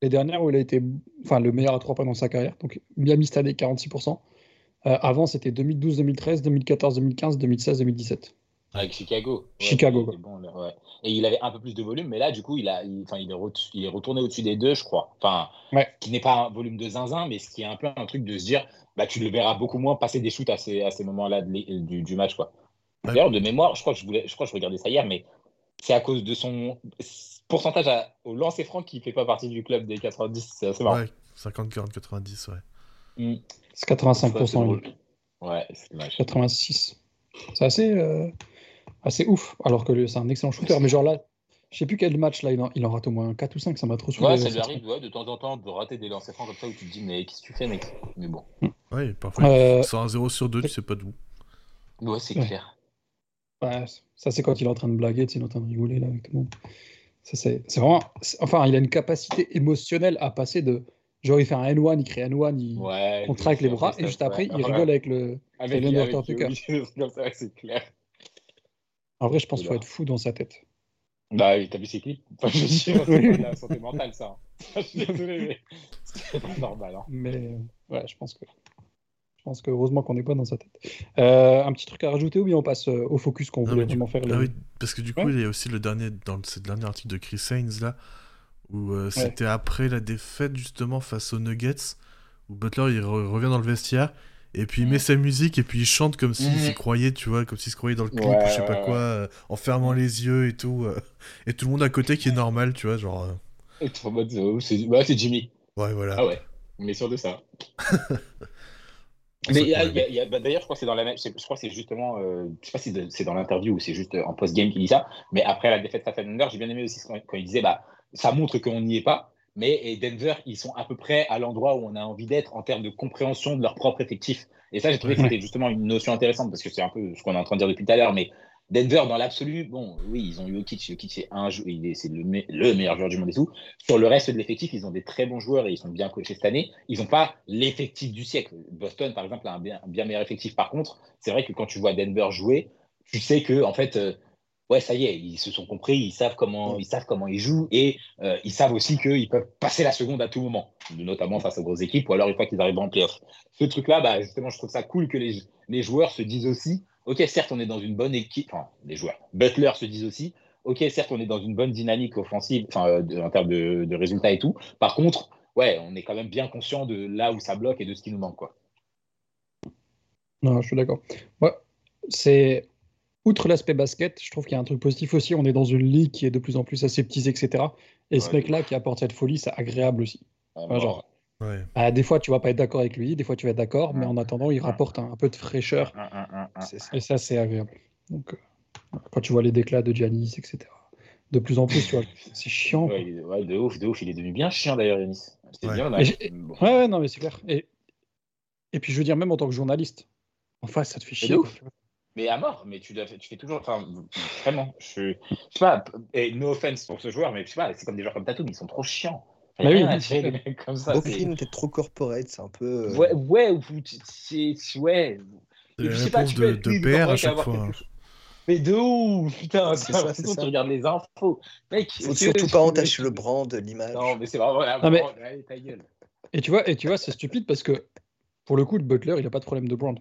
[SPEAKER 2] Les dernières où il a été enfin, le meilleur à 3 points dans sa carrière. Donc Miami cette année, 46%. Euh, avant, c'était 2012, 2013, 2014, 2015, 2016, 2017.
[SPEAKER 5] Avec Chicago.
[SPEAKER 2] Chicago, quoi.
[SPEAKER 5] bon, là. Et il avait un peu plus de volume, mais là, du coup, il, a, il, enfin, il, est, ret- il est retourné au-dessus des deux, je crois. Enfin,
[SPEAKER 2] Ouais.
[SPEAKER 5] qui n'est pas un volume de zinzin, mais ce qui est un peu un truc de se dire, bah, tu le verras beaucoup moins passer des shoots à ces, à ces moments-là du, du match. Quoi.
[SPEAKER 3] Ouais.
[SPEAKER 5] D'ailleurs, de mémoire, je crois, que je, voulais, je crois que je regardais ça hier, mais c'est à cause de son pourcentage à- au lancer franc qui fait pas partie du club des 90. C'est assez marrant.
[SPEAKER 3] Ouais, 50, 40, 90, ouais.
[SPEAKER 5] Mm.
[SPEAKER 2] C'est 85%.
[SPEAKER 5] Ouais, c'est
[SPEAKER 2] lui.
[SPEAKER 5] drôle. Ouais, c'est dommage.
[SPEAKER 2] 86. C'est assez, euh, assez ouf. Alors que c'est un excellent shooter. Mais genre là, je sais plus quel match là, il en, il en rate au moins 4 ou 5. Ça m'a trop saoulé.
[SPEAKER 5] Ouais, ça lui arrive ouais, de temps en temps de rater des lancers francs comme ça où tu te dis, mais qu'est-ce que tu fais, mec? Mais bon,
[SPEAKER 3] Ouais, parfois,
[SPEAKER 2] Euh,
[SPEAKER 3] sort un 0 sur 2, tu sais pas d'où.
[SPEAKER 5] ouais, c'est
[SPEAKER 2] Ouais.
[SPEAKER 5] clair.
[SPEAKER 2] Ouais, ça, c'est quand il est en train de blaguer, tu sais, il est en train de rigoler là avec tout le monde. Ça, c'est c'est vraiment. c'est- Enfin, il a une capacité émotionnelle à passer de. Genre, il fait un N1, il crée un N1, il
[SPEAKER 5] Ouais,
[SPEAKER 2] contracte les bras, et juste après, il
[SPEAKER 5] Ouais.
[SPEAKER 2] rigole avec le.
[SPEAKER 5] Avec, avec comme ça, c'est clair.
[SPEAKER 2] En vrai, je pense qu'il faut être fou dans sa tête.
[SPEAKER 5] Bah, t'as vu ses clips? Enfin, je
[SPEAKER 2] Oui.
[SPEAKER 5] pas de la santé mentale, ça. hein. je suis désolé, mais c'est pas normal. Hein.
[SPEAKER 2] Mais ouais, je pense que. Je pense que heureusement qu'on n'est pas dans sa tête. Euh, un petit truc à rajouter ou bien on passe euh, au focus qu'on
[SPEAKER 3] Non,
[SPEAKER 2] voulait vraiment faire
[SPEAKER 3] Ah
[SPEAKER 2] le-
[SPEAKER 3] oui, parce que du coup,
[SPEAKER 2] Ouais.
[SPEAKER 3] il y a aussi le dernier, dans ce dernier article de Chris Haynes, là, où euh, c'était après la défaite, justement, face aux Nuggets, où Butler, il re- revient dans le vestiaire, et puis il met sa musique, et puis il chante comme s'il
[SPEAKER 5] Mhm.
[SPEAKER 3] s'y croyait, tu vois, comme s'il se croyait dans le clip,
[SPEAKER 5] Ouais,
[SPEAKER 3] ou je sais pas quoi, euh, en fermant les yeux et tout, euh, et tout le monde à côté qui est normal, tu vois, genre... euh,
[SPEAKER 5] mode, oh, c'est bah, c'est Jimmy.
[SPEAKER 3] ouais, voilà.
[SPEAKER 5] Ah ouais, on est sûr de ça. Mais bah, d'ailleurs, je crois que c'est dans la même. c'est- Je crois que c'est justement. euh, je sais pas si c'est dans l'interview ou c'est juste euh, en post-game qu'il dit ça. Mais après la défaite face à Denver, j'ai bien aimé aussi quand, quand il disait bah, ça montre qu'on n'y est pas. Mais et Denver, ils sont à peu près à l'endroit où on a envie d'être en termes de compréhension de leur propre effectif. Et ça, j'ai trouvé que c'était justement une notion intéressante parce que c'est un peu ce qu'on est en train de dire depuis tout à l'heure. Mais Denver, dans l'absolu, bon, oui, ils ont eu Jokic. Jokic, c'est un il est- c'est le, me- le meilleur joueur du monde et tout. Sur le reste de l'effectif, ils ont des très bons joueurs et ils sont bien coachés cette année. Ils n'ont pas l'effectif du siècle. Boston, par exemple, a un bien, un bien meilleur effectif. Par contre, c'est vrai que quand tu vois Denver jouer, tu sais que, en fait, euh, ouais, ça y est, ils se sont compris, ils savent comment, ils savent comment ils jouent et euh, ils savent aussi qu'ils peuvent passer la seconde à tout moment, notamment face aux grosses équipes ou alors une fois qu'ils arrivent en playoff. Ce truc-là, bah, justement, je trouve ça cool que les, les joueurs se disent aussi, ok, certes, on est dans une bonne équipe, enfin, les joueurs, Butler se disent aussi, ok, certes, on est dans une bonne dynamique offensive, enfin, euh, en termes de, de résultats et tout. Par contre, ouais, on est quand même bien conscient de là où ça bloque et de ce qui nous manque, quoi.
[SPEAKER 2] Non, je suis d'accord. Ouais, c'est outre l'aspect basket, je trouve qu'il y a un truc positif aussi. On est dans une ligue qui est de plus en plus aseptisée, etc. Et ce mec-là qui apporte cette folie, c'est agréable aussi.
[SPEAKER 5] Vraiment.
[SPEAKER 2] genre,
[SPEAKER 3] Ouais.
[SPEAKER 2] Ah, des fois, tu vas pas être d'accord avec lui, des fois, tu vas être d'accord, mais en attendant, il rapporte un, un peu de fraîcheur. Et ça, c'est agréable. Donc, euh, quand tu vois les déclats de Giannis, etc. De plus en plus, tu vois, c'est chiant.
[SPEAKER 5] Ouais, de ouf, de ouf. Il est devenu bien chiant d'ailleurs, Yanis. C'est
[SPEAKER 3] Ouais.
[SPEAKER 5] bien.
[SPEAKER 2] Et
[SPEAKER 5] Bon.
[SPEAKER 2] Ouais, ouais, non, mais c'est clair. Et, et puis, je veux dire, même en tant que journaliste, en face, ça te fait chier.
[SPEAKER 5] Mais à mort, mais tu, dois- tu fais toujours. Enfin, vraiment, je, je sais pas, et no offense pour ce joueur, mais je sais pas, c'est comme des joueurs comme Tatum, ils sont trop chiants.
[SPEAKER 2] Bah oui,
[SPEAKER 5] comme ça.
[SPEAKER 4] Brooklyn, t'es trop corporate, c'est un peu. euh,
[SPEAKER 5] Ouais, ouais, c'est. Ouais. Et puis, je sais pas, tu peux
[SPEAKER 3] de, PR à chaque fois.
[SPEAKER 5] quelque. Mais de ouf, putain,
[SPEAKER 4] C'est ça,
[SPEAKER 5] que tu
[SPEAKER 4] ça.
[SPEAKER 5] regardes les infos. Mec,
[SPEAKER 4] Faut surtout pas entacher le brand, l'image.
[SPEAKER 5] Non, mais c'est vraiment la
[SPEAKER 2] Non, mais-
[SPEAKER 5] brand, allez, ta gueule.
[SPEAKER 2] Et tu vois, et tu vois c'est stupide parce que, pour le coup, le Butler, il a pas de problème de brand.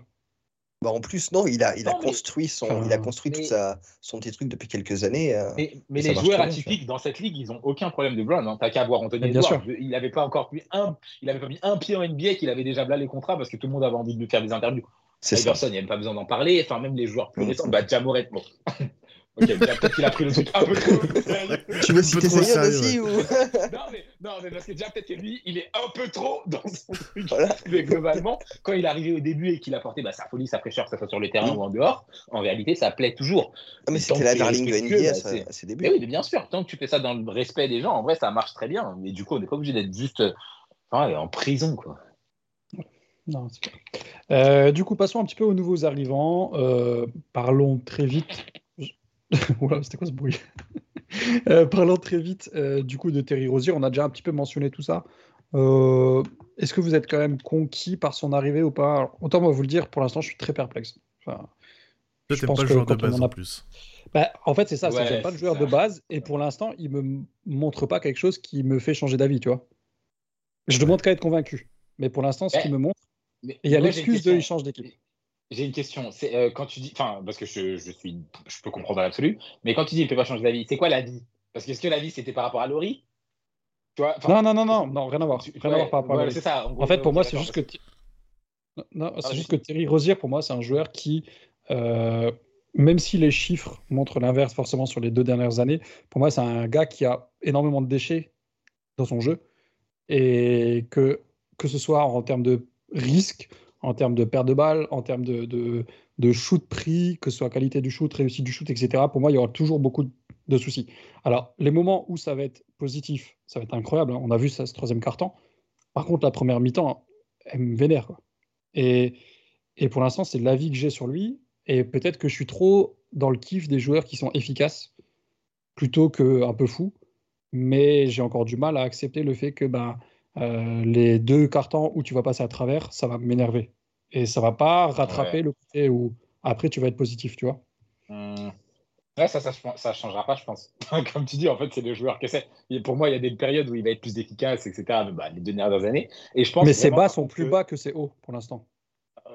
[SPEAKER 4] Bah, en plus, non, il a, il a
[SPEAKER 5] mais-
[SPEAKER 4] construit son,
[SPEAKER 2] Enfin,
[SPEAKER 4] il a construit
[SPEAKER 5] mais-
[SPEAKER 4] tout sa, son petit truc depuis quelques années. euh.
[SPEAKER 5] Mais, les joueurs atypiques dans cette ligue, ils ont aucun problème de brand. Hein. T'as qu'à voir Anthony Edwards. Il avait pas encore mis un, il avait pas mis un pied en NBA qu'il avait déjà blâ les contrats parce que tout le monde avait envie de lui faire des interviews.
[SPEAKER 4] C'est ça.
[SPEAKER 5] Iverson, il n'y a même pas besoin d'en parler. Enfin, même les joueurs plus
[SPEAKER 4] Mm.
[SPEAKER 5] récents. Bah, Jamoret, bon. ok, peut-être qu'il a pris le truc un peu trop. sérieux.
[SPEAKER 4] Tu veux citer
[SPEAKER 3] sérieux,
[SPEAKER 4] aussi ou...
[SPEAKER 5] non, mais, non, mais parce que déjà, peut-être que lui, il est un peu trop dans son truc.
[SPEAKER 4] Voilà.
[SPEAKER 5] Mais globalement, quand il est arrivé au début et qu'il apportait bah, sa folie, sa fraîcheur, que ce soit sur le terrain
[SPEAKER 4] Mm.
[SPEAKER 5] ou en dehors, en réalité, ça plaît toujours.
[SPEAKER 4] Ah, mais c'était la darling de NBA
[SPEAKER 5] bah,
[SPEAKER 4] à ses débuts.
[SPEAKER 5] Mais oui, mais bien sûr, tant que tu fais ça dans le respect des gens, en vrai, ça marche très bien. Mais du coup, on n'est pas obligé d'être juste euh, en prison, quoi.
[SPEAKER 2] Non. Euh, du coup, passons un petit peu aux nouveaux arrivants. Euh, parlons très vite. Oula, c'était quoi ce bruit Euh, Parlons très vite euh, du coup de Terry Rozier. On a déjà un petit peu mentionné tout ça. Euh, Est-ce que vous êtes quand même conquis par son arrivée ou pas? Alors, Autant moi vous le dire, pour l'instant, je suis très perplexe. Enfin, je pense
[SPEAKER 3] pas le
[SPEAKER 2] que
[SPEAKER 3] joueur de base
[SPEAKER 2] en a-
[SPEAKER 3] en plus.
[SPEAKER 2] bah, en fait, c'est ça.
[SPEAKER 5] Ouais,
[SPEAKER 2] j'aime pas le joueur
[SPEAKER 5] ça.
[SPEAKER 2] de base et pour l'instant, il me montre pas quelque chose qui me fait changer d'avis, tu vois. Je demande qu'à être convaincu. Mais pour l'instant, ce
[SPEAKER 5] Ouais.
[SPEAKER 2] qu'il me montre, il y a l'excuse de il change d'équipe.
[SPEAKER 5] J'ai une question. C'est euh, quand tu dis, enfin, parce que je, je suis, je peux comprendre à l'absolu, mais quand tu dis il ne peut pas changer d'avis, c'est quoi la vie Parce que est-ce que la vie c'était par rapport à Laurie? Tu vois enfin,
[SPEAKER 2] Non, non, non, non, non, rien à voir.
[SPEAKER 5] tu-
[SPEAKER 2] Rien à voir par rapport à Laurie.
[SPEAKER 5] ça. gros,
[SPEAKER 2] En fait, pour moi, c'est juste que. Non, non, c'est
[SPEAKER 5] Ah,
[SPEAKER 2] juste que Thierry Rozier, pour moi, c'est un joueur qui, euh, même si les chiffres montrent l'inverse forcément sur les deux dernières années, pour moi, c'est un gars qui a énormément de déchets dans son jeu. Et que, que ce soit en termes de risque, en termes de perte de balles, en termes de, shoot pris, que ce soit qualité du shoot, réussite du shoot, etc., pour moi, il y aura toujours beaucoup de soucis. Alors, les moments où ça va être positif, ça va être incroyable. hein. On a vu ça ce troisième quart-temps. Par contre, la première mi-temps, elle me vénère. et pour l'instant, c'est l'avis que j'ai sur lui. Et peut-être que je suis trop dans le kiff des joueurs qui sont efficaces plutôt qu'un peu fous. Mais j'ai encore du mal à accepter le fait que ben, euh, les deux cartons où tu vas passer à travers, ça va m'énerver. Et ça va pas rattraper
[SPEAKER 5] Ouais.
[SPEAKER 2] le côté où après tu vas être positif, tu vois.
[SPEAKER 5] Ouais, ça, ça, changera pas, je pense. Comme tu dis, en fait, c'est le joueur que c'est. Et Pour moi, il y a des périodes où il va être plus efficace, etc. Mais, bah, les deux dernières années. Et je pense
[SPEAKER 2] Mais ses bas sont plus
[SPEAKER 5] que-
[SPEAKER 2] bas que ses hauts pour l'instant.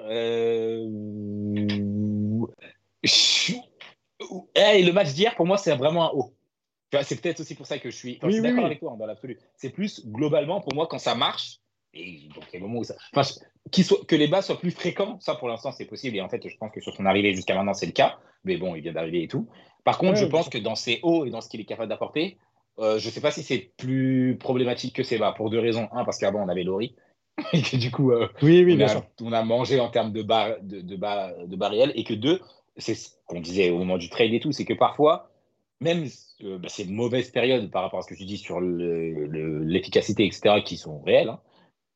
[SPEAKER 5] Euh... je- Eh, le match d'hier, pour moi, c'est vraiment un haut. Tu vois, C'est peut-être aussi pour ça que je suis, enfin,
[SPEAKER 2] Oui,
[SPEAKER 5] je suis
[SPEAKER 2] oui,
[SPEAKER 5] d'accord
[SPEAKER 2] oui.
[SPEAKER 5] avec toi hein, dans l'absolu. C'est plus globalement pour moi quand ça marche. Et donc, il y a où ça. Enfin, soit- que les bas soient plus fréquents, ça pour l'instant c'est possible. Et en fait, je pense que sur son arrivée jusqu'à maintenant, c'est le cas. Mais bon, il vient d'arriver et tout. Par contre,
[SPEAKER 2] Ouais,
[SPEAKER 5] je pense que dans ses hauts et dans ce qu'il est capable d'apporter, euh, je sais pas si c'est plus problématique que ses bas pour deux raisons. Un, parce qu'avant on avait Laurie. et que du coup, euh,
[SPEAKER 2] Oui, oui,
[SPEAKER 5] on,
[SPEAKER 2] bien
[SPEAKER 5] a,
[SPEAKER 2] sûr.
[SPEAKER 5] on a mangé en termes de bas, de, de bas, de bas réels, et que deux, c'est ce qu'on disait au moment du trade et tout, c'est que parfois, même euh, bah, ces mauvaises périodes par rapport à ce que tu dis sur le- le- l'efficacité, etc., qui sont réelles, hein,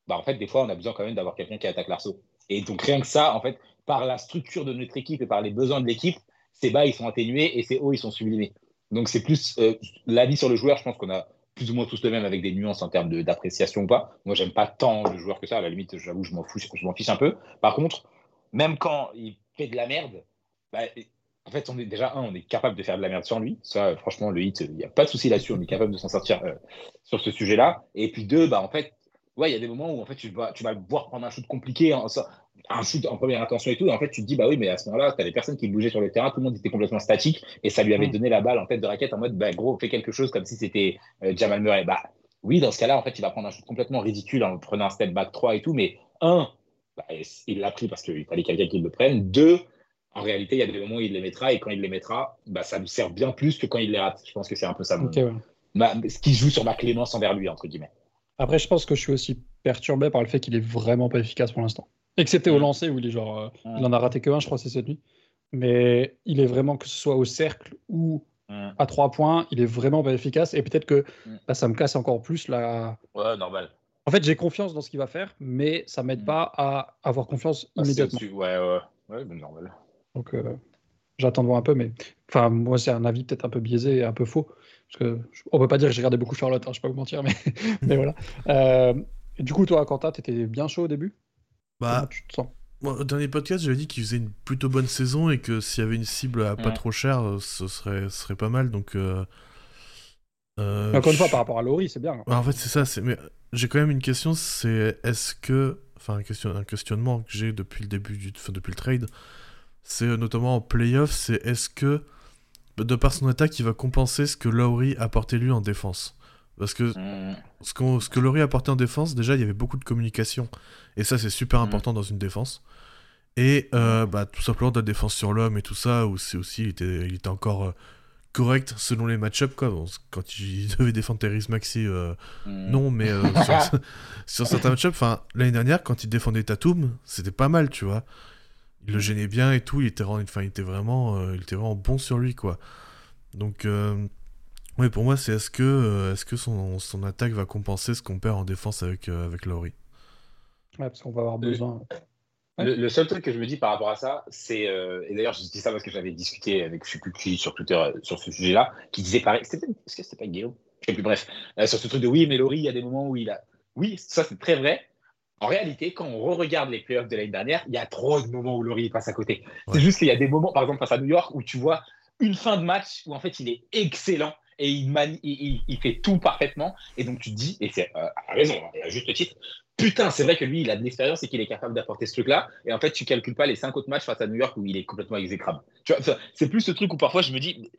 [SPEAKER 5] bah, en fait, des fois, on a besoin quand même d'avoir quelqu'un qui attaque l'arceau. Et donc, rien que ça, en fait, par la structure de notre équipe et par les besoins de l'équipe, ces bas, ils sont atténués et ces hauts, ils sont sublimés. Donc, c'est plus euh, l'avis sur le joueur, je pense qu'on a plus ou moins tous le même avec des nuances en termes d'appréciation ou pas. Moi, j'aime pas tant le joueur que ça. À la limite, j'avoue, je m'en fous, je m'en fiche un peu. Par contre, même quand il fait de la merde, bah, en fait, on est déjà un, on est capable de faire de la merde sans lui. Ça, franchement, le hit, il n'y a pas de souci là-dessus. On est capable de s'en sortir euh, sur ce sujet-là. Et puis deux, bah en fait, ouais, il y a des moments où en fait tu vas, tu vas le voir prendre un shoot compliqué, en- un shoot en première intention et tout. Et en fait, tu te dis bah oui, mais à ce moment-là, tu as des personnes qui bougeaient sur le terrain, tout le monde était complètement statique et ça lui avait
[SPEAKER 2] Mm.
[SPEAKER 5] donné la balle en tête de raquette en mode bah gros, fais quelque chose comme si c'était euh, Jamal Murray. Bah oui, dans ce cas-là, en fait, il va prendre un shoot complètement ridicule en prenant un step back 3 et tout. Mais un, bah, il l'a pris parce qu'il fallait quelqu'un qui le prenne. Deux, en réalité, il y a des moments où il les mettra et quand il les mettra, bah, ça nous sert bien plus que quand il les rate. Je pense que c'est un peu ça. ce qui joue sur ma clémence envers lui, entre guillemets.
[SPEAKER 2] Après, je pense que je suis aussi perturbé par le fait qu'il est vraiment pas efficace pour l'instant. Excepté au mm. lancer où il est genre. Euh, mm. Il en a raté que un, je crois, c'est cette nuit. Mais il est vraiment, que ce soit au cercle ou mm. à trois points, il est vraiment pas efficace. Et peut-être que bah, ça me casse encore plus la.
[SPEAKER 5] Ouais, normal.
[SPEAKER 2] En fait, j'ai confiance dans ce qu'il va faire, mais ça m'aide pas à avoir confiance ah, immédiatement.
[SPEAKER 5] Ouais, ouais, ouais, normal.
[SPEAKER 2] Donc, euh, j'attends de voir un peu, mais enfin, moi, c'est un avis peut-être un peu biaisé et un peu faux. Parce que on peut pas dire que j'ai regardé beaucoup Charlotte, hein, je vais pas vous mentir, mais, mais voilà. Euh, du coup, toi, Quentin, t'étais bien chaud au début?
[SPEAKER 3] Bah, tu te sens? au dernier podcast, j'avais dit qu'il faisait une plutôt bonne saison et que s'il y avait une cible à pas trop cher, euh, ce serait, ce serait pas mal. Donc,
[SPEAKER 2] encore une fois, par rapport à Laurie, c'est bien.
[SPEAKER 3] Bah, en fait, c'est ça. Mais j'ai quand même une question. C'est est-ce que, enfin, un, question... un questionnement que j'ai depuis le début du, enfin, depuis le trade, c'est euh, notamment en playoff, c'est est-ce que, de par son attaque, il va compenser ce que Lowry apportait lui en défense? Parce que mm. ce, qu'on ce que Lowry apportait en défense, déjà, il y avait beaucoup de communication. Et ça, c'est super mm. important dans une défense. Et euh, bah, tout simplement de la défense sur l'homme et tout ça, où c'est aussi, il était, il était encore euh, correct selon les match-ups. Quoi. quand il devait défendre Terry Maxi, mm. non, mais sur, sur, certains match-ups, l'année dernière, quand il défendait Tatum, c'était pas mal, tu vois il le gênait bien et tout. Il était, enfin, il était vraiment, euh, il était vraiment bon sur lui, quoi. Donc, euh, ouais, pour moi, c'est est-ce que, euh, est-ce que son, son, attaque va compenser ce qu'on perd en défense avec, avec Laurie?
[SPEAKER 2] Ouais, parce qu'on va avoir besoin.
[SPEAKER 5] Le, seul truc que je me dis par rapport à ça, c'est et d'ailleurs je dis ça parce que j'avais discuté avec je sais plus qui sur Twitter sur ce sujet-là, qui disait pareil. Est-ce que c'était pas Guillaume? Je sais plus. Bref, sur ce truc de oui, mais Laurie, il y a des moments où il a. Oui, ça c'est très vrai. En réalité, quand on re-regarde les playoffs de l'année dernière, il y a trop de moments où Laurie passe à côté. C'est juste qu'il y a des moments, par exemple face à New York, où tu vois une fin de match où en fait il est excellent et il, il, fait tout parfaitement. Et donc tu te dis, et c'est euh, à raison, hein, à juste titre, putain, c'est vrai que lui, il a de l'expérience et qu'il est capable d'apporter ce truc-là. Et en fait, tu calcules pas les cinq autres matchs face à New York où il est complètement exécrable. c'est plus ce truc où parfois je me dis,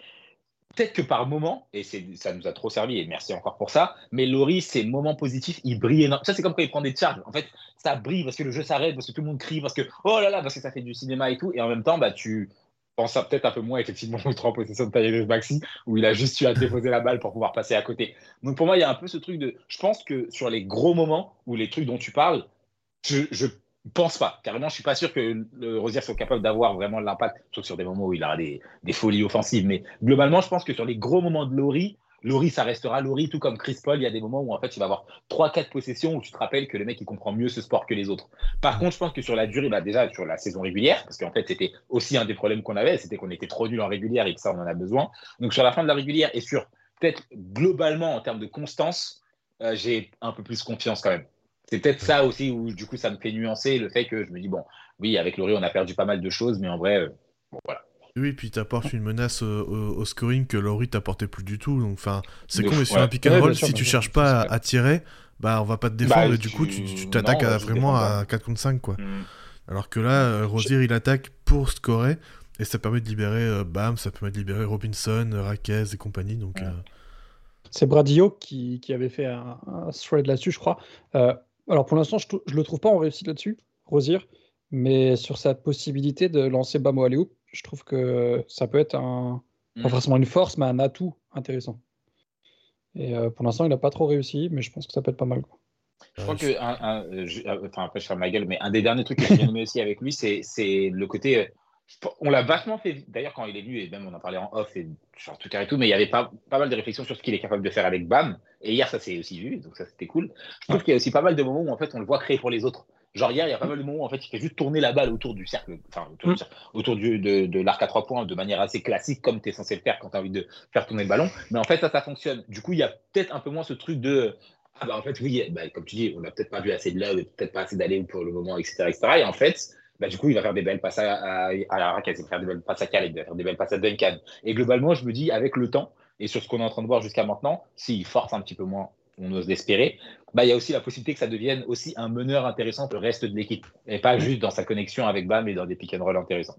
[SPEAKER 5] peut-être que par moment, et ça nous a trop servi, et merci encore pour ça, mais Laurie, ses moments positifs, il brille énormément. Ça, c'est comme quand il prend des charges. En fait, ça brille parce que le jeu s'arrête, parce que tout le monde crie, parce que oh là là, parce que ça fait du cinéma et tout. Et en même temps, bah, tu penses peut-être un peu moins effectivement au en possession de Tyrese Maxi, où il a juste eu à déposer la balle pour pouvoir passer à côté. Donc pour moi, il y a un peu ce truc de. Je pense que sur les gros moments, ou les trucs dont tu parles, je pense pas. Carrément, je suis pas sûr que le Rosier soit capable d'avoir vraiment l'impact, sauf sur des moments où il aura des, folies offensives. Mais globalement, je pense que sur les gros moments de Laurie, Laurie, ça restera Laurie, tout comme Chris Paul. Il y a des moments où en fait, il va avoir 3-4 possessions où tu te rappelles que le mec, il comprend mieux ce sport que les autres. Par contre, je pense que sur la durée, bah, déjà sur la saison régulière, parce qu'en fait, c'était aussi un des problèmes qu'on avait, c'était qu'on était trop nul en régulière et que ça, on en a besoin. Donc sur la fin de la régulière et sur peut-être globalement en termes de constance, euh, j'ai un peu plus confiance quand même c'est peut-être ça aussi où du coup ça me fait nuancer le fait que je me dis bon oui avec Laurie on a perdu pas mal de choses mais en vrai euh, bon voilà
[SPEAKER 3] oui, puis t'apportes une menace au, scoring que Laurie t'apportait plus du tout. Donc, enfin, c'est con, mais sur un pick and roll, si tu cherches pas à, tirer, bah on va pas te défendre bah, et du coup tu t'attaques vraiment à 4 contre 5 quoi. Mm. Alors que là, euh, Rosier il attaque pour scorer et ça permet de libérer euh, Bam, ça permet de libérer Robinson, Raquez et compagnie. Donc,
[SPEAKER 2] C'est Bradio qui, qui, avait fait un, thread là-dessus, je crois. Alors pour l'instant, je ne le trouve pas en réussite là-dessus, Rosier, mais sur sa possibilité de lancer Bamo Aléou, je trouve que ça peut être un, pas mm. forcément une force, mais un atout intéressant. Et euh, pour l'instant, il n'a pas trop réussi, mais je pense que ça peut être pas mal.
[SPEAKER 5] Je crois que, un, euh, enfin, après, je ferme ma gueule, mais un des derniers trucs que j'ai bien aimé aussi avec lui, c'est le côté euh, on l'a vachement fait, d'ailleurs, quand il est venu, et même on en parlait en off, et genre tout et tout, mais il y avait pas, pas mal de réflexions sur ce qu'il est capable de faire avec BAM. Et hier, ça s'est aussi vu, donc ça c'était cool. Je trouve qu'il y a aussi pas mal de moments où en fait on le voit créer pour les autres. Genre hier, il y a pas mal de moments où en fait il fait juste tourner la balle autour du cercle, enfin autour, du, mm. de, de l'arc à trois points de manière assez classique, comme tu es censé le faire quand tu as envie de faire tourner le ballon. Mais en fait, ça, ça fonctionne. Du coup, il y a peut-être un peu moins ce truc de. Ah bah en fait, oui, bah, comme tu dis, on n'a peut-être pas vu assez de love, peut-être pas assez d'aller pour le moment, etc., etc. Et en fait, bah, du coup, il va faire des belles passes à, à, à la raquette, il va faire des belles passes à Caleb, il va faire des belles passes à Duncan. Et globalement, je me dis, avec le temps, et sur ce qu'on est en train de voir jusqu'à maintenant, s'il force un petit peu moins, on ose l'espérer, bah, il y a aussi la possibilité que ça devienne aussi un meneur intéressant pour le reste de l'équipe, et pas juste dans sa connexion avec Bam et dans des pick and roll intéressants.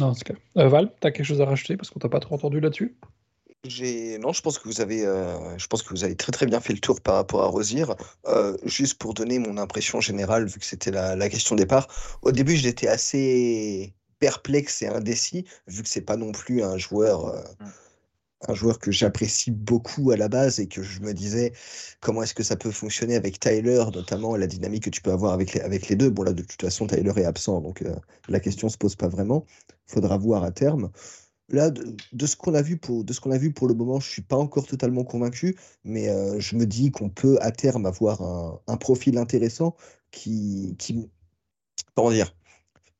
[SPEAKER 2] Non, c'est euh, Val, tu as quelque chose à rajouter parce qu'on t'a pas trop entendu là-dessus?
[SPEAKER 4] Non, je pense que vous avez, euh, je pense que vous avez très très bien fait le tour par rapport à Rosier. Euh, juste pour donner mon impression générale, vu que c'était la, la question départ. Au début, j'étais assez perplexe et indécis, vu que c'est pas non plus un joueur, euh,
[SPEAKER 5] Mm.
[SPEAKER 4] un joueur que j'apprécie beaucoup à la base et que je me disais comment est-ce que ça peut fonctionner avec Tyler, notamment la dynamique que tu peux avoir avec les, avec les deux. Bon là, de toute façon, Tyler est absent, donc la question se pose pas vraiment. Faudra voir à terme. Là, de, ce qu'on a vu pour, de le moment, je suis pas encore totalement convaincu, mais euh, je me dis qu'on peut à terme avoir un, profil intéressant qui, qui, comment dire,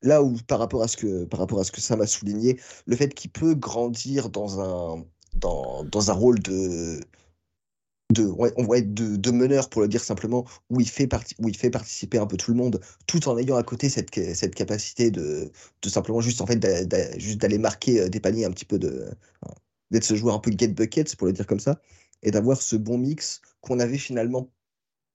[SPEAKER 4] là où par rapport à ce que, par rapport ça m'a souligné, le fait qu'il peut grandir dans un, dans un rôle de, de, on va être de, meneur pour le dire simplement, où il fait où il fait participer un peu tout le monde, tout en ayant à côté cette, cette capacité de, de simplement juste en fait d'aller marquer euh, des paniers un petit peu de, d'être ce joueur un peu get buckets pour le dire comme ça, et d'avoir ce bon mix qu'on avait finalement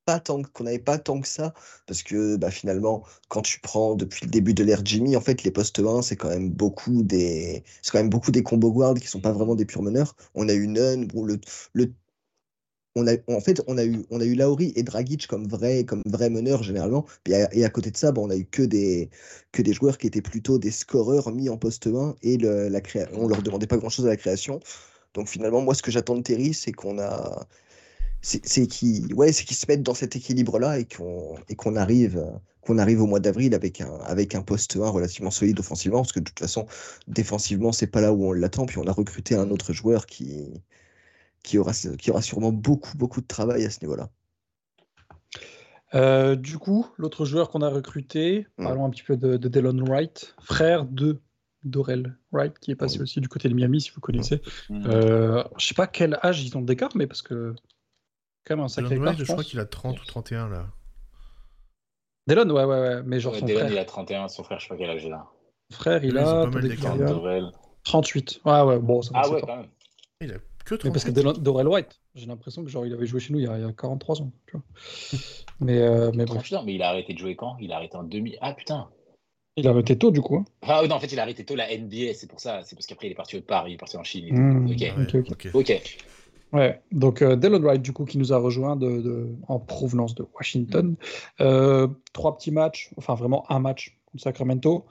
[SPEAKER 4] pas tant qu'on n'avait pas tant que ça parce que bah, finalement quand tu prends depuis le début de l'ère Jimmy en fait les postes 1 c'est quand même beaucoup des c'est quand même beaucoup des combo guards qui sont pas vraiment des purs meneurs. On a eu Nunn le, le on a, en fait, on a eu, on a eu Lauri et Dragic comme vrais, comme meneurs généralement. Et à, côté de ça, bon, on a eu que des, que des joueurs qui étaient plutôt des scoreurs mis en poste 1 et le, la on leur demandait pas grand chose à la création. Donc finalement, moi, ce que j'attends de Terry, c'est qu'on a, c'est qu'ils, ouais, c'est se mettent dans cet équilibre-là et qu'on, et qu'on arrive, qu'on arrive au mois d'avril avec un, avec un poste 1 relativement solide offensivement, parce que de toute façon, défensivement, c'est pas là où on l'attend. Puis on a recruté un autre joueur qui, qui aura, qui aura sûrement beaucoup, beaucoup de travail à ce niveau-là.
[SPEAKER 2] Euh, du coup, l'autre joueur qu'on a recruté, parlons un petit peu de, de Delon Wright, frère de Dorel Wright, qui est passé aussi du côté de Miami, si vous connaissez.
[SPEAKER 5] Mm.
[SPEAKER 2] Euh, je sais pas quel âge ils ont d'écart, mais parce que quand même un sacré
[SPEAKER 3] Dylan
[SPEAKER 2] écart,
[SPEAKER 3] White,
[SPEAKER 2] je
[SPEAKER 3] je crois qu'il a 30 ou 31 là.
[SPEAKER 2] Delon, ouais, ouais, ouais, mais genre
[SPEAKER 5] Ouais,
[SPEAKER 2] son
[SPEAKER 5] Dylan,
[SPEAKER 2] frère,
[SPEAKER 5] il a 31, son frère, je sais pas quel âge il a.
[SPEAKER 2] frère, il a,
[SPEAKER 3] pas mal
[SPEAKER 2] attendez que je
[SPEAKER 3] d'écart.
[SPEAKER 2] regarde,
[SPEAKER 5] Dorel.
[SPEAKER 2] 38. Ouais, ouais, bon, ça
[SPEAKER 5] Ah ouais, quand même.
[SPEAKER 3] Il a que
[SPEAKER 2] Mais parce que
[SPEAKER 3] 38.
[SPEAKER 2] Delon- Dorel White, j'ai l'impression que genre il avait joué chez nous il y a, il y a 43 ans. Tu vois. mais, euh, mais bon,
[SPEAKER 5] 38 ans, mais il a arrêté de jouer quand? Il a arrêté en 2000. Ah putain.
[SPEAKER 2] il a arrêté tôt du coup. hein.
[SPEAKER 5] Ah non, en fait, il a arrêté tôt la NBA, c'est pour ça. C'est parce qu'après, il est parti autre part, il est parti en Chine. et tout.
[SPEAKER 2] Mm.
[SPEAKER 5] Ok.
[SPEAKER 3] Ouais,
[SPEAKER 2] Ok, ok.
[SPEAKER 3] ok.
[SPEAKER 5] Ok.
[SPEAKER 2] Ouais, donc euh, Delon Wright, du coup, qui nous a rejoint de, de- en provenance de Washington. Euh, trois petits matchs, enfin vraiment un match contre Sacramento.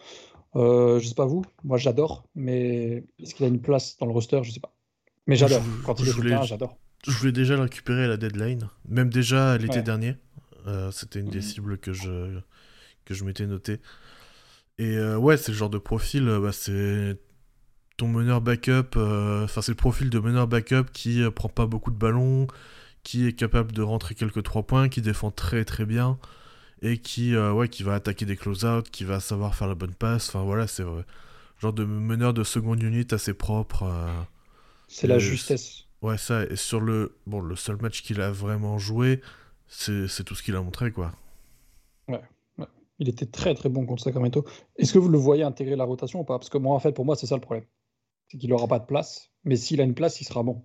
[SPEAKER 2] Euh, je sais pas vous, moi j'adore, mais est-ce qu'il a une place dans le roster? Je sais pas. Mais j'adore.
[SPEAKER 3] Je-
[SPEAKER 2] Quand il
[SPEAKER 3] je
[SPEAKER 2] est
[SPEAKER 3] voulais-
[SPEAKER 2] terrain, j'adore.
[SPEAKER 3] Je voulais déjà le récupérer à la deadline, même déjà l'été
[SPEAKER 2] Ouais.
[SPEAKER 3] dernier. Euh, C'était une des
[SPEAKER 2] Mhm.
[SPEAKER 3] cibles que je, que je m'étais noté. Et euh, ouais, c'est le genre de profil, euh, bah, c'est ton meneur backup, euh, enfin c'est le profil de meneur backup qui euh, prend pas beaucoup de ballons, qui est capable de rentrer quelques trois points, qui défend très très bien et qui, euh, ouais, qui va attaquer des close-out, qui va savoir faire la bonne passe. Enfin voilà, c'est euh, genre de meneur de seconde unit assez propre.
[SPEAKER 2] C'est la justesse.
[SPEAKER 3] Ouais, ça, et sur le, bon, le seul match qu'il a vraiment joué, c'est c'est tout ce qu'il a montré, quoi.
[SPEAKER 2] Il était très très bon contre Sacramento. Est-ce que vous le voyez intégrer la rotation ou pas? Parce que moi, en fait, pour moi, c'est ça le problème. C'est qu'il n'aura pas de place, mais s'il a une place, il sera bon.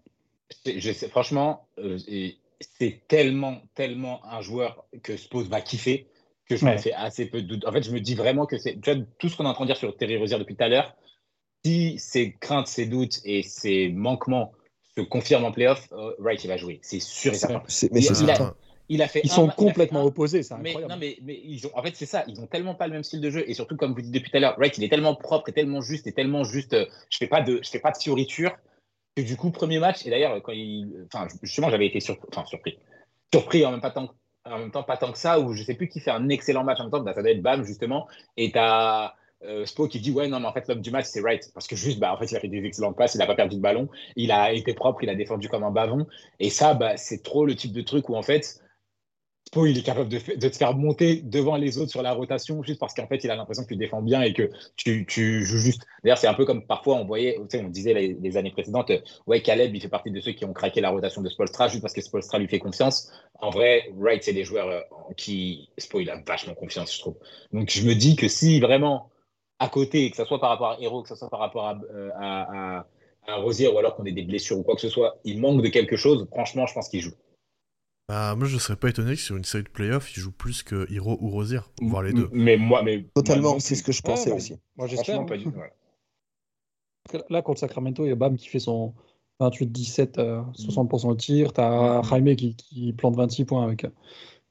[SPEAKER 5] Je sais, franchement, euh, et c'est tellement, tellement un joueur que Spose va kiffer que je me
[SPEAKER 2] Ouais.
[SPEAKER 5] fais assez peu de doute. En fait, je me dis vraiment que c'est. Tu vois, tout ce qu'on est en train de dire sur Terry Rozier depuis tout à l'heure, si ses craintes, ses doutes et ses manquements se confirment en playoff, euh, Wright, il va jouer. C'est sûr et certain.
[SPEAKER 4] Mais
[SPEAKER 5] Il-
[SPEAKER 4] c'est
[SPEAKER 5] il a-
[SPEAKER 4] certain.
[SPEAKER 5] Il a fait
[SPEAKER 2] Ils sont complètement
[SPEAKER 5] un-
[SPEAKER 2] opposés, c'est
[SPEAKER 5] Mais, non, mais, mais ils ont, en fait, c'est ça. Ils ont tellement pas le même style de jeu. Et surtout, comme vous dites depuis tout à l'heure, Wright, il est tellement propre et tellement juste et tellement juste. euh, je fais pas de, je fais pas de fioriture. Que du coup, premier match, et d'ailleurs, quand il. Enfin, justement, j'avais été sur- enfin, surpris. Surpris en même, pas tant, en même temps, pas tant que ça, où je sais plus qui fait un excellent match en même temps. Bah, ça doit être Bam, justement. Et t'as. Euh, Spo qui dit ouais non mais en fait l'homme du match c'est Wright parce que juste bah en fait il a fait des excellentes passes il a pas perdu de ballon il a été propre il a défendu comme un bavon et ça bah c'est trop le type de truc où en fait Spo, il est capable de, te faire monter devant les autres sur la rotation juste parce qu'en fait, il a l'impression que tu défends bien et que tu, tu joues juste. D'ailleurs, c'est un peu comme parfois on voyait, on disait les, les années précédentes, euh, ouais, Caleb, il fait partie de ceux qui ont craqué la rotation de Spolstra juste parce que Spolstra lui fait confiance. En vrai, Wright, c'est des joueurs euh, en qui Spo, il a vachement confiance, je trouve. Donc, je me dis que si vraiment à côté, que ce soit par rapport à Hero, que ce soit par rapport à, euh, à, à, à Rosier ou alors qu'on ait des blessures ou quoi que ce soit, il manque de quelque chose, franchement, je pense qu'il joue.
[SPEAKER 3] Bah, moi, je serais pas étonné que sur une série de playoffs, il joue plus que Hiro ou Rosier, voire les deux.
[SPEAKER 5] Mais moi, mais
[SPEAKER 4] Totalement, c'est ce que je pensais
[SPEAKER 2] Ouais,
[SPEAKER 4] aussi.
[SPEAKER 2] Moi, j'espère. Hein.
[SPEAKER 5] pas du tout. ouais.
[SPEAKER 2] Parce que Là, contre Sacramento, il y a Bam qui fait son. 28-17, euh, 60% au tir. Tu as
[SPEAKER 5] Mm.
[SPEAKER 2] Jaime qui, qui plante 26 points avec euh,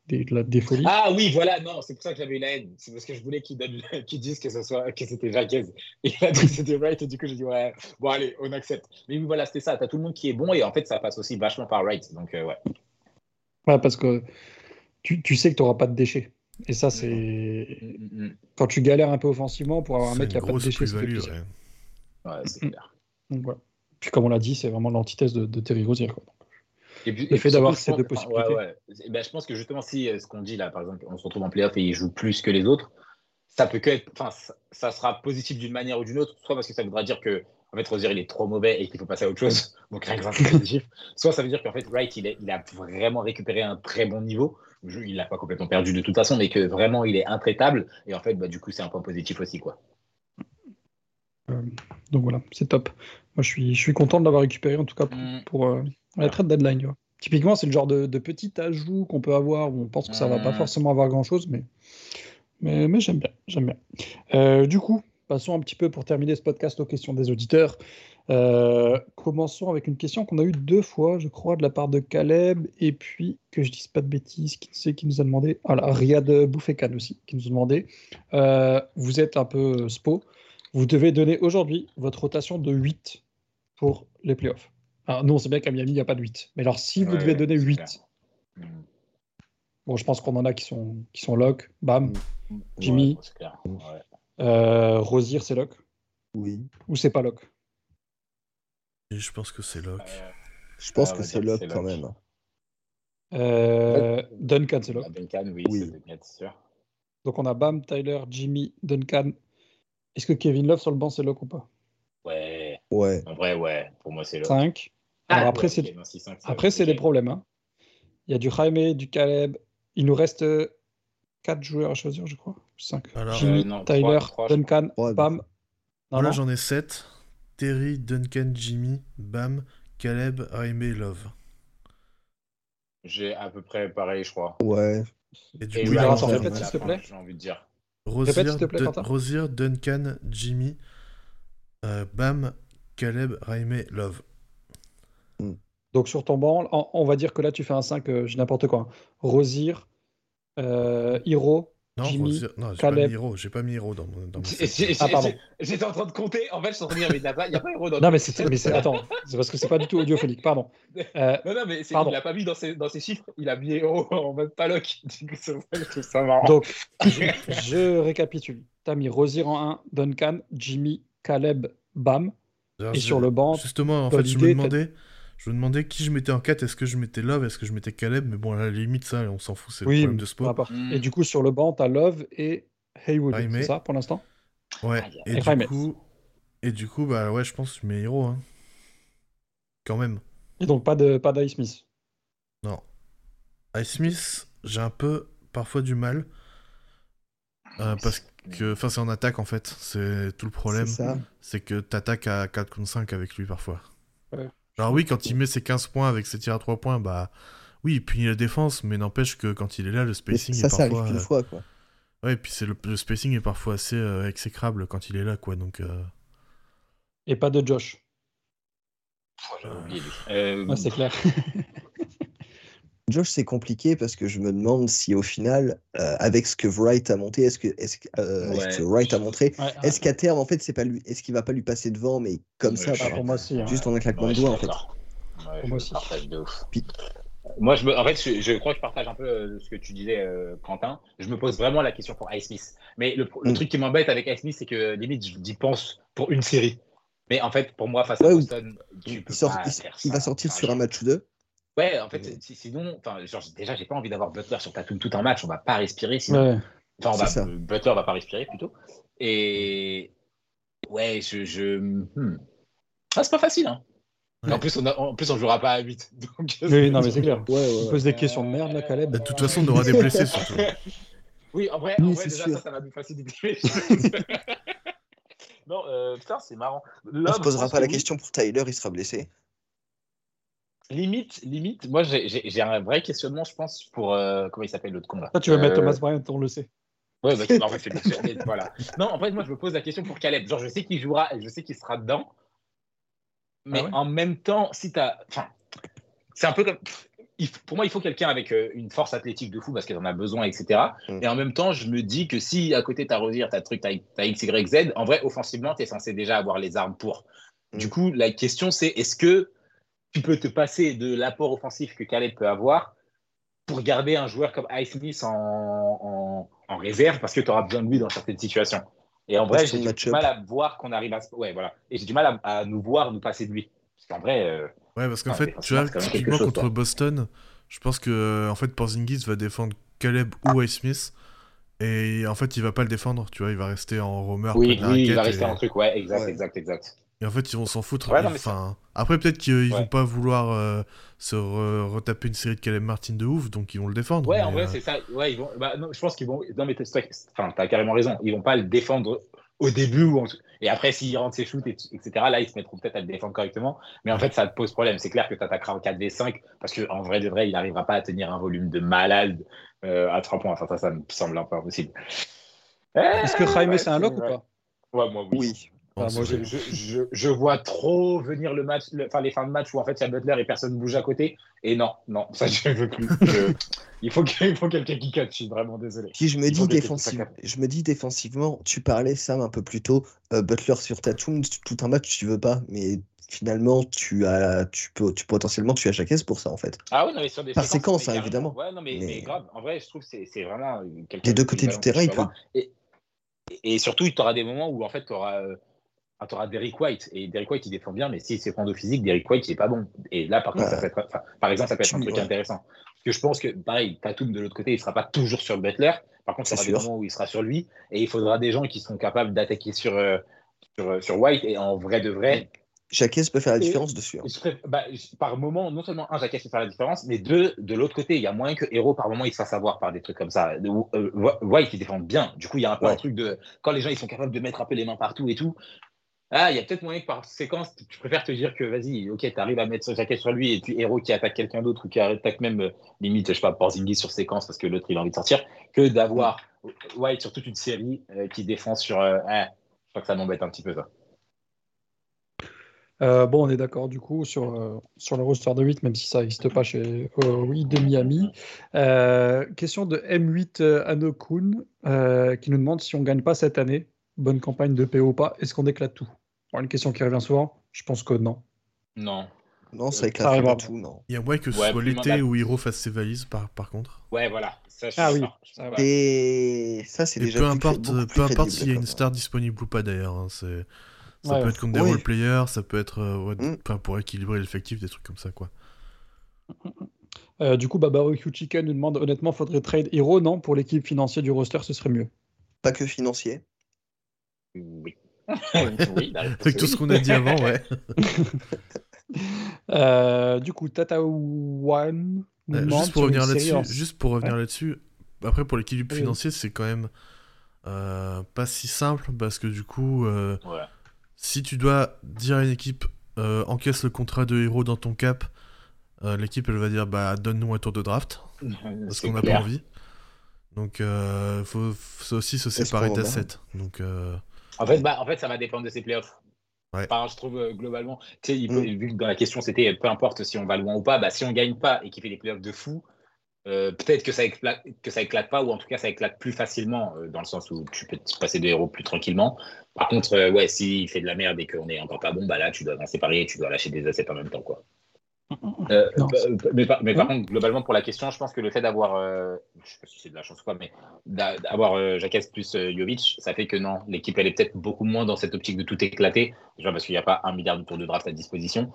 [SPEAKER 2] des, de la- des folies.
[SPEAKER 5] Ah oui, voilà, non, c'est pour ça que j'avais eu la haine. C'est parce que je voulais qu'ils disent que, ce soit, que c'était Jacques. Et que c'était Wright, et du coup, j'ai dit, ouais, bon, allez, on accepte. Mais oui, voilà, c'était ça. T'as tout le monde qui est bon, et en fait, ça passe aussi vachement par Wright. Donc, euh, ouais.
[SPEAKER 2] Ouais, parce que tu, tu sais que tu n'auras pas de déchets. Et ça, c'est.
[SPEAKER 5] Mm, mm, mm.
[SPEAKER 2] Quand tu galères un peu offensivement pour avoir un
[SPEAKER 3] C'est
[SPEAKER 2] mec
[SPEAKER 3] une
[SPEAKER 2] qui a pas de
[SPEAKER 3] grosse
[SPEAKER 2] déchets, plaisir.
[SPEAKER 3] ouais.
[SPEAKER 5] Ouais, c'est clair.
[SPEAKER 2] Donc, voilà. Puis comme on l'a dit, c'est vraiment l'antithèse de, de Terry Rozier. quoi.
[SPEAKER 5] Et puis-
[SPEAKER 2] Le fait d'avoir ces deux possibilités.
[SPEAKER 5] ouais, ouais. Ben, je pense que justement, si euh, ce qu'on dit là, par exemple, on se retrouve en playoff et il joue plus que les autres, ça peut que être, enfin, ça, sera positif d'une manière ou d'une autre, soit parce que ça voudra dire que en fait Rozier il est trop mauvais et qu'il faut passer à autre chose, donc rien que ça c'est positif, soit ça veut dire qu'en fait Wright il, est- il a vraiment récupéré un très bon niveau, il l'a pas complètement perdu de toute façon, mais que vraiment il est intraitable et en fait bah, du coup c'est un point positif aussi quoi.
[SPEAKER 2] Euh, donc voilà, c'est top. Moi, je suis, je suis content de l'avoir récupéré, en tout cas, pour,
[SPEAKER 5] Mm.
[SPEAKER 2] pour, euh, la trade deadline. tu vois. Typiquement, c'est le genre de, de petit ajout qu'on peut avoir où on pense que ça va pas
[SPEAKER 5] Mm.
[SPEAKER 2] forcément avoir grand-chose, mais, mais, mais j'aime bien. J'aime bien. Euh, du coup, passons un petit peu pour terminer ce podcast aux questions des auditeurs. Euh, commençons avec une question qu'on a eue deux fois, je crois, de la part de Caleb, et puis que je dise pas de bêtises, qui c'est qui nous a demandé Voilà, Riyad Bouffekan aussi, qui nous a demandé Vous êtes un peu spo, vous devez donner aujourd'hui votre rotation de 8 pour les playoffs. Alors, nous, on sait bien qu'à Miami, il n'y a pas de 8. Mais alors, si vous
[SPEAKER 5] Ouais,
[SPEAKER 2] devez donner
[SPEAKER 5] c'est
[SPEAKER 2] 8,
[SPEAKER 5] clair. Mm.
[SPEAKER 2] bon, je pense qu'on en a qui sont, qui sont lock, bam,
[SPEAKER 4] Mm.
[SPEAKER 2] Jimmy.
[SPEAKER 5] Ouais,
[SPEAKER 2] euh, Rosier, c'est lock,
[SPEAKER 4] Oui.
[SPEAKER 2] ou c'est pas lock?
[SPEAKER 3] Et je pense que c'est Locke.
[SPEAKER 5] Euh,
[SPEAKER 4] Je pense
[SPEAKER 5] Ah,
[SPEAKER 4] que c'est
[SPEAKER 5] c'est
[SPEAKER 4] quand même.
[SPEAKER 2] Euh, Duncan, c'est lock.
[SPEAKER 5] bah, Duncan, oui,
[SPEAKER 2] Oui.
[SPEAKER 5] c'est Duncan, c'est sûr.
[SPEAKER 2] Donc, on a Bam, Tyler, Jimmy, Duncan. Est-ce que Kevin Love sur le banc, c'est lock ou pas?
[SPEAKER 5] Ouais,
[SPEAKER 4] Ouais.
[SPEAKER 5] en vrai, ouais, pour moi c'est le.
[SPEAKER 2] 5.
[SPEAKER 5] Ah,
[SPEAKER 2] Alors après,
[SPEAKER 5] ouais,
[SPEAKER 2] c'est
[SPEAKER 5] ok, non, 6-5, ça,
[SPEAKER 2] après, c'est les problèmes. hein. Il y a du Jaime, du Caleb. Il nous reste 4 joueurs à choisir, je crois. 5.
[SPEAKER 3] Alors,
[SPEAKER 2] Jimmy,
[SPEAKER 5] euh, non,
[SPEAKER 2] Tyler, Duncan. Bam. Non,
[SPEAKER 3] Voilà,
[SPEAKER 2] non.
[SPEAKER 3] j'en ai 7. Terry, Duncan, Jimmy, Bam, Caleb, Jaime, Love.
[SPEAKER 5] J'ai à peu près pareil, je crois.
[SPEAKER 4] Ouais.
[SPEAKER 3] Et du
[SPEAKER 5] Et
[SPEAKER 3] coup,
[SPEAKER 2] oui,
[SPEAKER 5] la
[SPEAKER 2] s'il te plaît.
[SPEAKER 5] J'ai envie de dire.
[SPEAKER 3] Rosier,
[SPEAKER 2] Répète, s'il te plaît,
[SPEAKER 3] Dun-
[SPEAKER 2] Quentin.
[SPEAKER 3] Rosier, Duncan, Jimmy, euh, Bam, Caleb, Jaime, Love.
[SPEAKER 2] Donc sur ton banc, on, on va dire que là tu fais un 5, euh, j'ai n'importe quoi. hein. Rosier, euh, Hiro,
[SPEAKER 3] Non,
[SPEAKER 2] Jimmy,
[SPEAKER 3] Rosier- non, j'ai pas Hiro, j'ai pas mis Hiro dans mon, dans mon
[SPEAKER 5] J'ai-
[SPEAKER 3] set.
[SPEAKER 5] j'ai-
[SPEAKER 2] Ah, pardon.
[SPEAKER 5] j'ai- J'étais en train de compter. En fait, je suis en train de dire, mais il n'y a pas, il y a pas héros dans
[SPEAKER 2] Non mais c'est mais c'est- attends, c'est parce que c'est pas du tout audiophonique, pardon. Euh,
[SPEAKER 5] Non, non, mais c'est-
[SPEAKER 2] Pardon.
[SPEAKER 5] il l'a pas mis dans ses, dans ses chiffres. Il a mis héros en mode paloc. Du coup, c'est pour ça que je trouve ça marrant.
[SPEAKER 2] donc je, je récapitule. T'as mis Rosier en 1, Duncan, Jimmy, Caleb, Bam.
[SPEAKER 3] Alors,
[SPEAKER 2] Et
[SPEAKER 3] je-
[SPEAKER 2] sur le banc,
[SPEAKER 3] Justement, en fait, je me demandais, je me demandais qui je mettais en 4. Est-ce que je mettais Love? Est-ce que je mettais Caleb? Mais bon, à la limite, ça, on s'en fout, c'est le problème de
[SPEAKER 2] peu
[SPEAKER 3] Spo.
[SPEAKER 2] importe.
[SPEAKER 5] Mm.
[SPEAKER 2] Et du coup sur le banc, t'as Love et Haywood, c'est ça pour l'instant?
[SPEAKER 3] Ouais,
[SPEAKER 5] Aïe,
[SPEAKER 3] et
[SPEAKER 2] Et
[SPEAKER 3] du coup, et du coup, bah ouais, je pense que je mets Hiro, hein. Quand même.
[SPEAKER 2] Et donc pas de pas d'Ice Smith.
[SPEAKER 3] Non. Ice Smith, j'ai un peu parfois du mal. euh, parce que, enfin, c'est en attaque en fait. C'est tout le problème.
[SPEAKER 4] C'est ça.
[SPEAKER 3] C'est que t'attaques à 4 contre 5 avec lui parfois.
[SPEAKER 2] Ouais.
[SPEAKER 3] Alors oui, quand il met ses 15 points avec ses tirs à 3 points, bah oui, il punit la défense, mais n'empêche que quand il est là, le spacing
[SPEAKER 4] ça,
[SPEAKER 3] est
[SPEAKER 4] ça
[SPEAKER 3] parfois.
[SPEAKER 4] arrive qu'une
[SPEAKER 3] euh,
[SPEAKER 4] fois, quoi.
[SPEAKER 3] Ouais, et puis c'est le, le spacing est parfois assez euh, exécrable quand il est là, quoi. Donc euh,
[SPEAKER 2] Et pas de Josh.
[SPEAKER 5] Lui. Euh,
[SPEAKER 2] Ouais, c'est clair.
[SPEAKER 4] Josh, c'est compliqué parce que je me demande si au final, euh, avec ce que Wright a monté, est-ce que, est-ce que, euh,
[SPEAKER 5] Ouais.
[SPEAKER 4] que Wright a montré,
[SPEAKER 2] Ouais,
[SPEAKER 4] est-ce qu'à terme, en fait, c'est pas lui, est-ce qu'il va pas lui passer devant, mais comme
[SPEAKER 5] Ouais,
[SPEAKER 4] ça,
[SPEAKER 5] je
[SPEAKER 4] par-
[SPEAKER 2] pour moi aussi. hein.
[SPEAKER 4] juste en un claquement
[SPEAKER 5] ouais,
[SPEAKER 4] de
[SPEAKER 5] je
[SPEAKER 4] doigts, en fait.
[SPEAKER 5] d'accord. Ouais,
[SPEAKER 2] Pour
[SPEAKER 5] je
[SPEAKER 2] moi aussi.
[SPEAKER 5] partage de ouf.
[SPEAKER 4] Puis-
[SPEAKER 5] Moi, je me, en fait, je, je crois que je partage un peu euh, ce que tu disais, euh, Quentin. Je me pose vraiment la question pour Ice Smith. Mais le, le
[SPEAKER 4] Mm.
[SPEAKER 5] truc qui m'embête avec Ice Smith, c'est que limite, j'y pense pour une série. Mais en fait, pour moi, face à
[SPEAKER 4] Ouais,
[SPEAKER 5] Boston, tu
[SPEAKER 4] Il,
[SPEAKER 5] peux
[SPEAKER 4] sort-
[SPEAKER 5] pas
[SPEAKER 4] il-
[SPEAKER 5] faire
[SPEAKER 4] il va sortir sur un
[SPEAKER 5] je-
[SPEAKER 4] match ou deux.
[SPEAKER 5] Ouais, en fait, sinon, enfin, genre, déjà, j'ai pas envie d'avoir Butler sur Tatum tout un match. On va pas respirer sinon.
[SPEAKER 2] Ouais.
[SPEAKER 5] Enfin, on va,
[SPEAKER 4] ça.
[SPEAKER 5] Butler va pas respirer plutôt. Et ouais, je. je... hmm. Ah, c'est pas facile, hein.
[SPEAKER 3] Ouais.
[SPEAKER 5] En, plus, on a- en plus, on jouera pas à 8. Donc,
[SPEAKER 2] Oui, non, mais c'est clair.
[SPEAKER 4] Ouais, ouais,
[SPEAKER 2] Il
[SPEAKER 4] ouais.
[SPEAKER 2] pose des questions de merde, là, Caleb.
[SPEAKER 3] de toute façon, on aura des blessés surtout.
[SPEAKER 5] Oui, en vrai, en
[SPEAKER 4] Oui,
[SPEAKER 5] vrai
[SPEAKER 4] c'est
[SPEAKER 5] déjà,
[SPEAKER 4] sûr.
[SPEAKER 5] ça, ça va nous faciliter non, euh, putain, c'est marrant.
[SPEAKER 4] On se posera pas la
[SPEAKER 5] que oui.
[SPEAKER 4] question pour Tyler, il sera blessé.
[SPEAKER 5] Limite, limite, moi, j'ai- un vrai questionnement, je pense, pour. euh, comment il s'appelle l'autre con là
[SPEAKER 2] Toi, tu veux mettre
[SPEAKER 5] Euh,
[SPEAKER 2] Thomas Bryant, on le sait.
[SPEAKER 5] Ouais, bah, en fait, mais voilà. Non, en fait, moi, je me pose la question pour Caleb. Genre, je sais qu'il jouera et je sais qu'il sera dedans. Mais
[SPEAKER 2] Ah ouais
[SPEAKER 5] en même temps, si tu as. Enfin, c'est un peu comme. il- Pour moi, il faut quelqu'un avec euh, une force athlétique de fou parce qu'elle en a besoin, etc.
[SPEAKER 4] Mm.
[SPEAKER 5] Et en même temps, je me dis que si à côté, tu as Rosier, tu as truc, tu as X, Y, Z, en vrai, offensivement, tu es censé déjà avoir les armes pour.
[SPEAKER 4] Mm.
[SPEAKER 5] Du coup, la question, c'est est-ce que tu peux te passer de l'apport offensif que Caleb peut avoir pour garder un joueur comme Ice Smith en, en, en réserve parce que tu auras besoin de lui dans certaines situations. Et en vrai, j'ai du mal à voir qu'on arrive à. Ouais, voilà. Et j'ai du mal à, à nous voir nous passer de lui. Parce qu'en vrai, euh,
[SPEAKER 3] Ouais, parce qu'en
[SPEAKER 5] Ah,
[SPEAKER 3] fait, tu vois, typiquement
[SPEAKER 5] chose,
[SPEAKER 3] contre
[SPEAKER 5] quoi.
[SPEAKER 3] Boston, je pense que en fait Porzingis va défendre Caleb ou Ice Smith. Et en fait, il va pas le défendre, tu vois, il va rester en roamer.
[SPEAKER 5] oui, oui, il va rester
[SPEAKER 3] et...
[SPEAKER 5] en truc. Ouais, exact,
[SPEAKER 4] Ouais.
[SPEAKER 5] exact, exact.
[SPEAKER 3] Et en fait, ils vont s'en foutre.
[SPEAKER 5] Ouais, non,
[SPEAKER 3] enfin, après, peut-être qu'ils
[SPEAKER 5] Ouais.
[SPEAKER 3] vont pas vouloir euh, se re- retaper une série de Caleb Martin de ouf, donc ils vont le défendre.
[SPEAKER 5] Ouais,
[SPEAKER 3] mais,
[SPEAKER 5] en vrai,
[SPEAKER 3] euh,
[SPEAKER 5] c'est ça. Ouais, ils vont. Bah, non, je pense qu'ils vont. Non, mais t'as enfin, t'as carrément raison. Ils vont pas le défendre au début ou en- et après s'il rentre ses shoots, et- etc. Là, ils se mettront peut-être à le défendre correctement. Mais en fait, ça te pose problème. C'est clair que tu attaqueras en 4v5 parce que en vrai de vrai, il n'arrivera pas à tenir un volume de malade euh, à 3 points. Enfin, ça, ça me semble un peu impossible.
[SPEAKER 2] Est-ce que Jaime,
[SPEAKER 5] Ouais,
[SPEAKER 2] c'est un lock ou pas?
[SPEAKER 5] Ouais, moi, oui.
[SPEAKER 4] Oui.
[SPEAKER 2] Moi,
[SPEAKER 5] Je, je, je, je vois trop venir le match, le- enfin les fins de match où en fait il y a Butler et personne bouge à côté. Et non, non, ça je veux plus. Je- il faut qu'il il faut quelqu'un qui cut. Je suis vraiment désolé.
[SPEAKER 4] Puis je me
[SPEAKER 5] Il
[SPEAKER 4] dis défensivement, je me dis défensivement, tu parlais Sam un peu plus tôt, euh, Butler sur Tatum, tout un match tu veux pas, mais finalement tu as, tu peux, tu potentiellement tu as Jacques pour ça en fait.
[SPEAKER 5] Ah oui, non, mais sur des
[SPEAKER 4] Par séquence, hein, évidemment.
[SPEAKER 5] Ouais, non, mais,
[SPEAKER 4] Mais-
[SPEAKER 5] mais grave. En vrai, je trouve que c'est c'est vraiment euh, quelqu'un
[SPEAKER 4] Des deux
[SPEAKER 5] de
[SPEAKER 4] côtés du terrain, il peut.
[SPEAKER 5] Et, et surtout, tu auras des moments où en fait, tu auras. Auras Derrick White et Derrick White il défend bien mais s'il s'effondre au physique Derrick White il est pas bon et là par contre
[SPEAKER 4] Ouais.
[SPEAKER 5] ça peut être enfin, par exemple ça peut être
[SPEAKER 4] Tu-
[SPEAKER 5] un truc
[SPEAKER 4] ouais.
[SPEAKER 5] intéressant parce que je pense que pareil Tatum de l'autre côté il sera pas toujours sur Butler par contre il y aura des moments où il sera sur lui et il faudra des gens qui seront capables d'attaquer sur, euh, sur euh, sur White et en vrai de vrai
[SPEAKER 4] Jacques peut faire la
[SPEAKER 5] Et-
[SPEAKER 4] différence dessus. hein.
[SPEAKER 5] bah, par moment, non seulement un, Jacques fait faire la différence, mais deux, de l'autre côté, il y a moyen que Hero, par moment, il se fasse avoir par des trucs comme ça. Euh, White, il défend bien. Du coup, il y a un peu
[SPEAKER 4] Ouais.
[SPEAKER 5] un truc de. Quand les gens ils sont capables de mettre un peu les mains partout et tout. Ah, il y a peut-être moyen que par séquence, tu préfères te dire que vas-y, ok, tu arrives à mettre ce jacket sur lui et puis Hero qui attaque quelqu'un d'autre ou qui attaque même euh, limite, je sais pas, Porzingis sur séquence parce que l'autre il a envie de sortir, que d'avoir White sur toute une série euh, qui défend sur. euh, ah, je crois que ça m'embête un petit peu ça.
[SPEAKER 2] Bon, on est d'accord du coup sur, sur le roster de 8, même si ça n'existe pas chez oui, de Miami. Question de M8 euh, Anokun qui nous demande si on ne gagne pas cette année, bonne campagne de PO pas, est-ce qu'on éclate tout? Une question qui revient souvent, je pense que non.
[SPEAKER 5] Non.
[SPEAKER 4] Non, ça
[SPEAKER 2] Ça
[SPEAKER 4] éclate pas tout, non.
[SPEAKER 3] Il y a moyen que ce
[SPEAKER 5] Ouais,
[SPEAKER 3] soit l'été où Hiro fasse ses valises, par, par contre.
[SPEAKER 5] Ouais, voilà. Ça,
[SPEAKER 2] Ah oui, ça va.
[SPEAKER 4] Et ça c'est déjà
[SPEAKER 3] peu importe,
[SPEAKER 4] plus
[SPEAKER 3] peu importe s'il y a une star disponible ou pas d'ailleurs. hein, c'est... Ça
[SPEAKER 2] Ouais.
[SPEAKER 3] peut être contre des
[SPEAKER 4] Oui.
[SPEAKER 3] role-players, ça peut être euh, ouais,
[SPEAKER 4] Mm.
[SPEAKER 3] pour équilibrer l'effectif, des trucs comme ça. quoi.
[SPEAKER 2] Euh, du coup, Barbecue Chicken nous demande honnêtement, faudrait trade Hero Non, pour l'équipe financière du roster, ce serait mieux.
[SPEAKER 4] Pas que financier.
[SPEAKER 5] Oui. oui, réponse
[SPEAKER 3] Avec tout ce qu'on a dit avant, ouais.
[SPEAKER 2] Euh, du coup, Tata One
[SPEAKER 3] Euh, juste pour revenir là-dessus,
[SPEAKER 2] en-
[SPEAKER 3] juste pour revenir là-dessus, après pour l'équilibre
[SPEAKER 2] Oui,
[SPEAKER 3] financier, c'est quand même euh, pas si simple parce que du coup, euh,
[SPEAKER 5] Ouais.
[SPEAKER 3] si tu dois dire à une équipe encaisse le contrat de héros dans ton cap, l'équipe elle va dire bah donne-nous un tour de draft parce qu'on n'a pas envie. Donc faut, faut aussi se séparer d'assets. Donc euh,
[SPEAKER 5] En fait, bah, en fait, ça va dépendre de ses playoffs.
[SPEAKER 3] Ouais.
[SPEAKER 5] Enfin, je trouve euh, globalement, tu sais, il peut-
[SPEAKER 4] Mm.
[SPEAKER 5] vu que dans la question c'était peu importe si on va loin ou pas, bah, si on gagne pas et qu'il fait des playoffs de fou, euh, peut-être que ça éclate, que ça éclate pas ou en tout cas ça éclate plus facilement euh, dans le sens où tu peux te passer de héros plus tranquillement. Par contre, euh, ouais, s'il fait de la merde et qu'on est encore pas bon, bah là tu dois en séparer et tu dois lâcher des assets en même temps, quoi. Euh,
[SPEAKER 2] Non,
[SPEAKER 5] euh, mais par, mais par
[SPEAKER 2] Oui.
[SPEAKER 5] contre, globalement, pour la question, je pense que le fait d'avoir, euh, je sais pas si c'est de la chance ou quoi, mais d'a- d'avoir euh, Jacques plus euh, Jovic, ça fait que non, l'équipe elle est peut-être beaucoup moins dans cette optique de tout éclater. Déjà parce qu'il n'y a pas un milliard de tours de draft à disposition.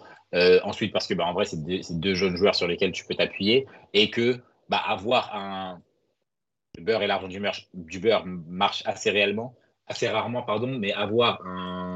[SPEAKER 5] Ensuite parce que bah, en vrai c'est deux, jeunes joueurs sur lesquels tu peux t'appuyer et que bah, avoir un le beurre et l'argent du, du beurre marche assez réellement, assez rarement pardon, mais avoir un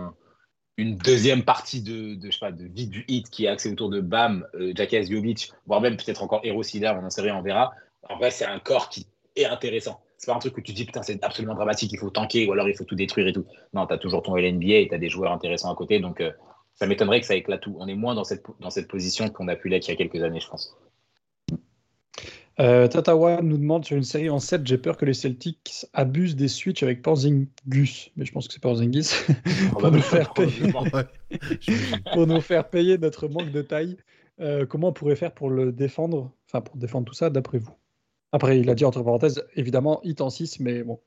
[SPEAKER 5] une deuxième partie de, de, je sais pas, de vie du hit qui est axée autour de Bam, euh, Jacques Jovic, voire même peut-être encore Hero Sida, on en sait rien, on verra. En vrai, c'est un corps qui est intéressant. C'est pas un truc où tu dis putain, c'est absolument dramatique, il faut tanker ou alors il faut tout détruire et tout. Non, tu as toujours ton LNBA et tu as des joueurs intéressants à côté, donc euh, ça m'étonnerait que ça éclate tout. On est moins dans cette, dans cette position qu'on a pu l'être il y a quelques années, je pense.
[SPEAKER 2] Euh, Tatawa nous demande sur une série en 7, j'ai peur que les Celtics abusent des switches avec Porzingis, mais je pense que c'est Porzingis, pour, nous faire payer, pour nous faire payer notre manque de taille. Euh, comment on pourrait faire pour le défendre, enfin pour défendre tout ça, d'après vous? Après, il a dit entre parenthèses, évidemment, hit en 6, mais bon.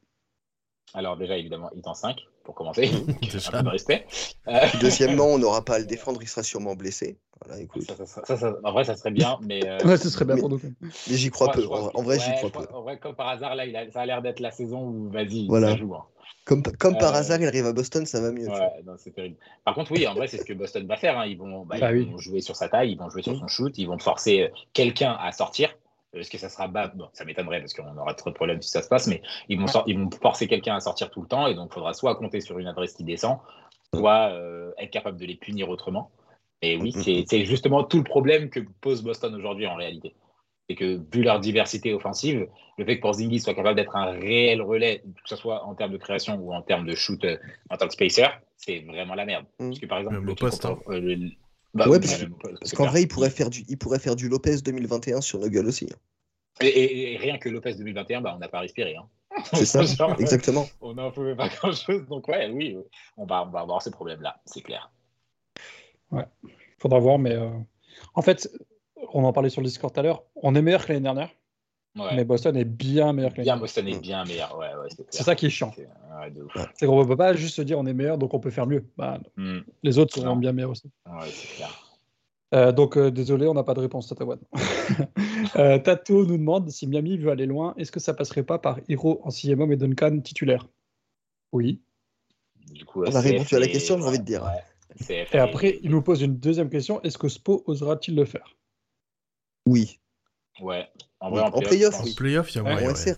[SPEAKER 5] Alors déjà, évidemment, hit en 5, pour commencer.
[SPEAKER 3] Déjà.
[SPEAKER 5] un peu de respect. Euh,
[SPEAKER 4] deuxièmement, on n'aura pas à le défendre, il sera sûrement blessé. Voilà, écoute.
[SPEAKER 5] ça, ça, ça, ça- en vrai, ça serait bien, mais... euh,
[SPEAKER 2] Ouais, ce serait bien
[SPEAKER 4] mais-
[SPEAKER 2] pour nous.
[SPEAKER 4] Mais j'y crois peu. En,
[SPEAKER 5] que-
[SPEAKER 4] en vrai,
[SPEAKER 5] ouais,
[SPEAKER 4] j'y crois peu.
[SPEAKER 5] En vrai, comme par hasard, là, il a- ça a l'air d'être la saison où, vas-y,
[SPEAKER 4] Voilà.
[SPEAKER 5] ça joue. hein.
[SPEAKER 4] Comme, comme par
[SPEAKER 5] Euh,
[SPEAKER 4] hasard, il arrive à Boston, ça va mieux.
[SPEAKER 5] non, c'est terrible. Par contre, oui, en vrai, c'est ce que Boston va faire. hein. Ils, vont, bah,
[SPEAKER 2] Bah
[SPEAKER 5] ils
[SPEAKER 2] oui.
[SPEAKER 5] vont jouer sur sa taille, ils vont jouer sur son shoot, ils vont forcer quelqu'un à sortir. Est-ce que ça sera bas? Bon, ça m'étonnerait parce qu'on aura trop de problèmes si ça se passe, mais ils vont,
[SPEAKER 2] Ouais.
[SPEAKER 5] sor- ils vont forcer quelqu'un à sortir tout le temps et donc il faudra soit compter sur une adresse qui descend, soit euh, être capable de les punir autrement. Et oui, c'est c'est justement tout le problème que pose Boston aujourd'hui en réalité. C'est que vu leur diversité offensive, le fait que Porzingis soit capable d'être un réel relais, que ce soit en termes de création ou en termes de shoot euh, en tant que spacer, c'est vraiment la merde.
[SPEAKER 4] Mm.
[SPEAKER 5] Parce que par exemple,
[SPEAKER 3] Même
[SPEAKER 5] le
[SPEAKER 3] poste,
[SPEAKER 5] contre- euh, le- bah,
[SPEAKER 4] Ouais, parce qu'en vrai, il pourrait, faire du, il pourrait faire du Lopez 2021 sur Nuggle aussi. hein.
[SPEAKER 5] Et, et- et rien que Lopez 2021, bah, on n'a pas respiré. Hein.
[SPEAKER 4] C'est ça,
[SPEAKER 5] Genre,
[SPEAKER 4] exactement.
[SPEAKER 5] On n'en pouvait pas grand-chose. Donc ouais, oui, euh, on va, on va avoir ces problèmes-là, c'est clair.
[SPEAKER 2] Faudra voir, mais euh, en fait, on en parlait sur le Discord tout à l'heure. On est meilleur que l'année dernière,
[SPEAKER 5] Ouais.
[SPEAKER 2] mais Boston est bien meilleur que
[SPEAKER 5] Bien. Boston est bien meilleur. Ouais, ouais, c'est clair.
[SPEAKER 2] C'est ça qui est chiant.
[SPEAKER 5] C'est-
[SPEAKER 2] qu'on ne peut pas juste se dire on est meilleur, donc on peut faire mieux. Bah,
[SPEAKER 5] Mm,
[SPEAKER 2] les autres seront bien meilleurs aussi.
[SPEAKER 5] ouais, c'est clair.
[SPEAKER 2] Euh, donc euh, désolé, on n'a pas de réponse, Tatawan. euh, Tato nous demande si Miami veut aller loin, est-ce que ça passerait pas par Hiro en sixième homme et Duncan titulaire? Oui.
[SPEAKER 5] Du coup,
[SPEAKER 4] On a répondu à la question, j'ai envie de dire.
[SPEAKER 2] Et après, il nous pose une deuxième question est-ce que Spo osera-t-il le faire?
[SPEAKER 4] Oui.
[SPEAKER 5] Ouais. En vrai, en,
[SPEAKER 4] en
[SPEAKER 5] playoff,
[SPEAKER 3] En
[SPEAKER 5] pense.
[SPEAKER 4] oui.
[SPEAKER 3] playoff, il y a
[SPEAKER 2] Ouais,
[SPEAKER 3] moyen.
[SPEAKER 4] en,
[SPEAKER 3] ouais.
[SPEAKER 4] SR,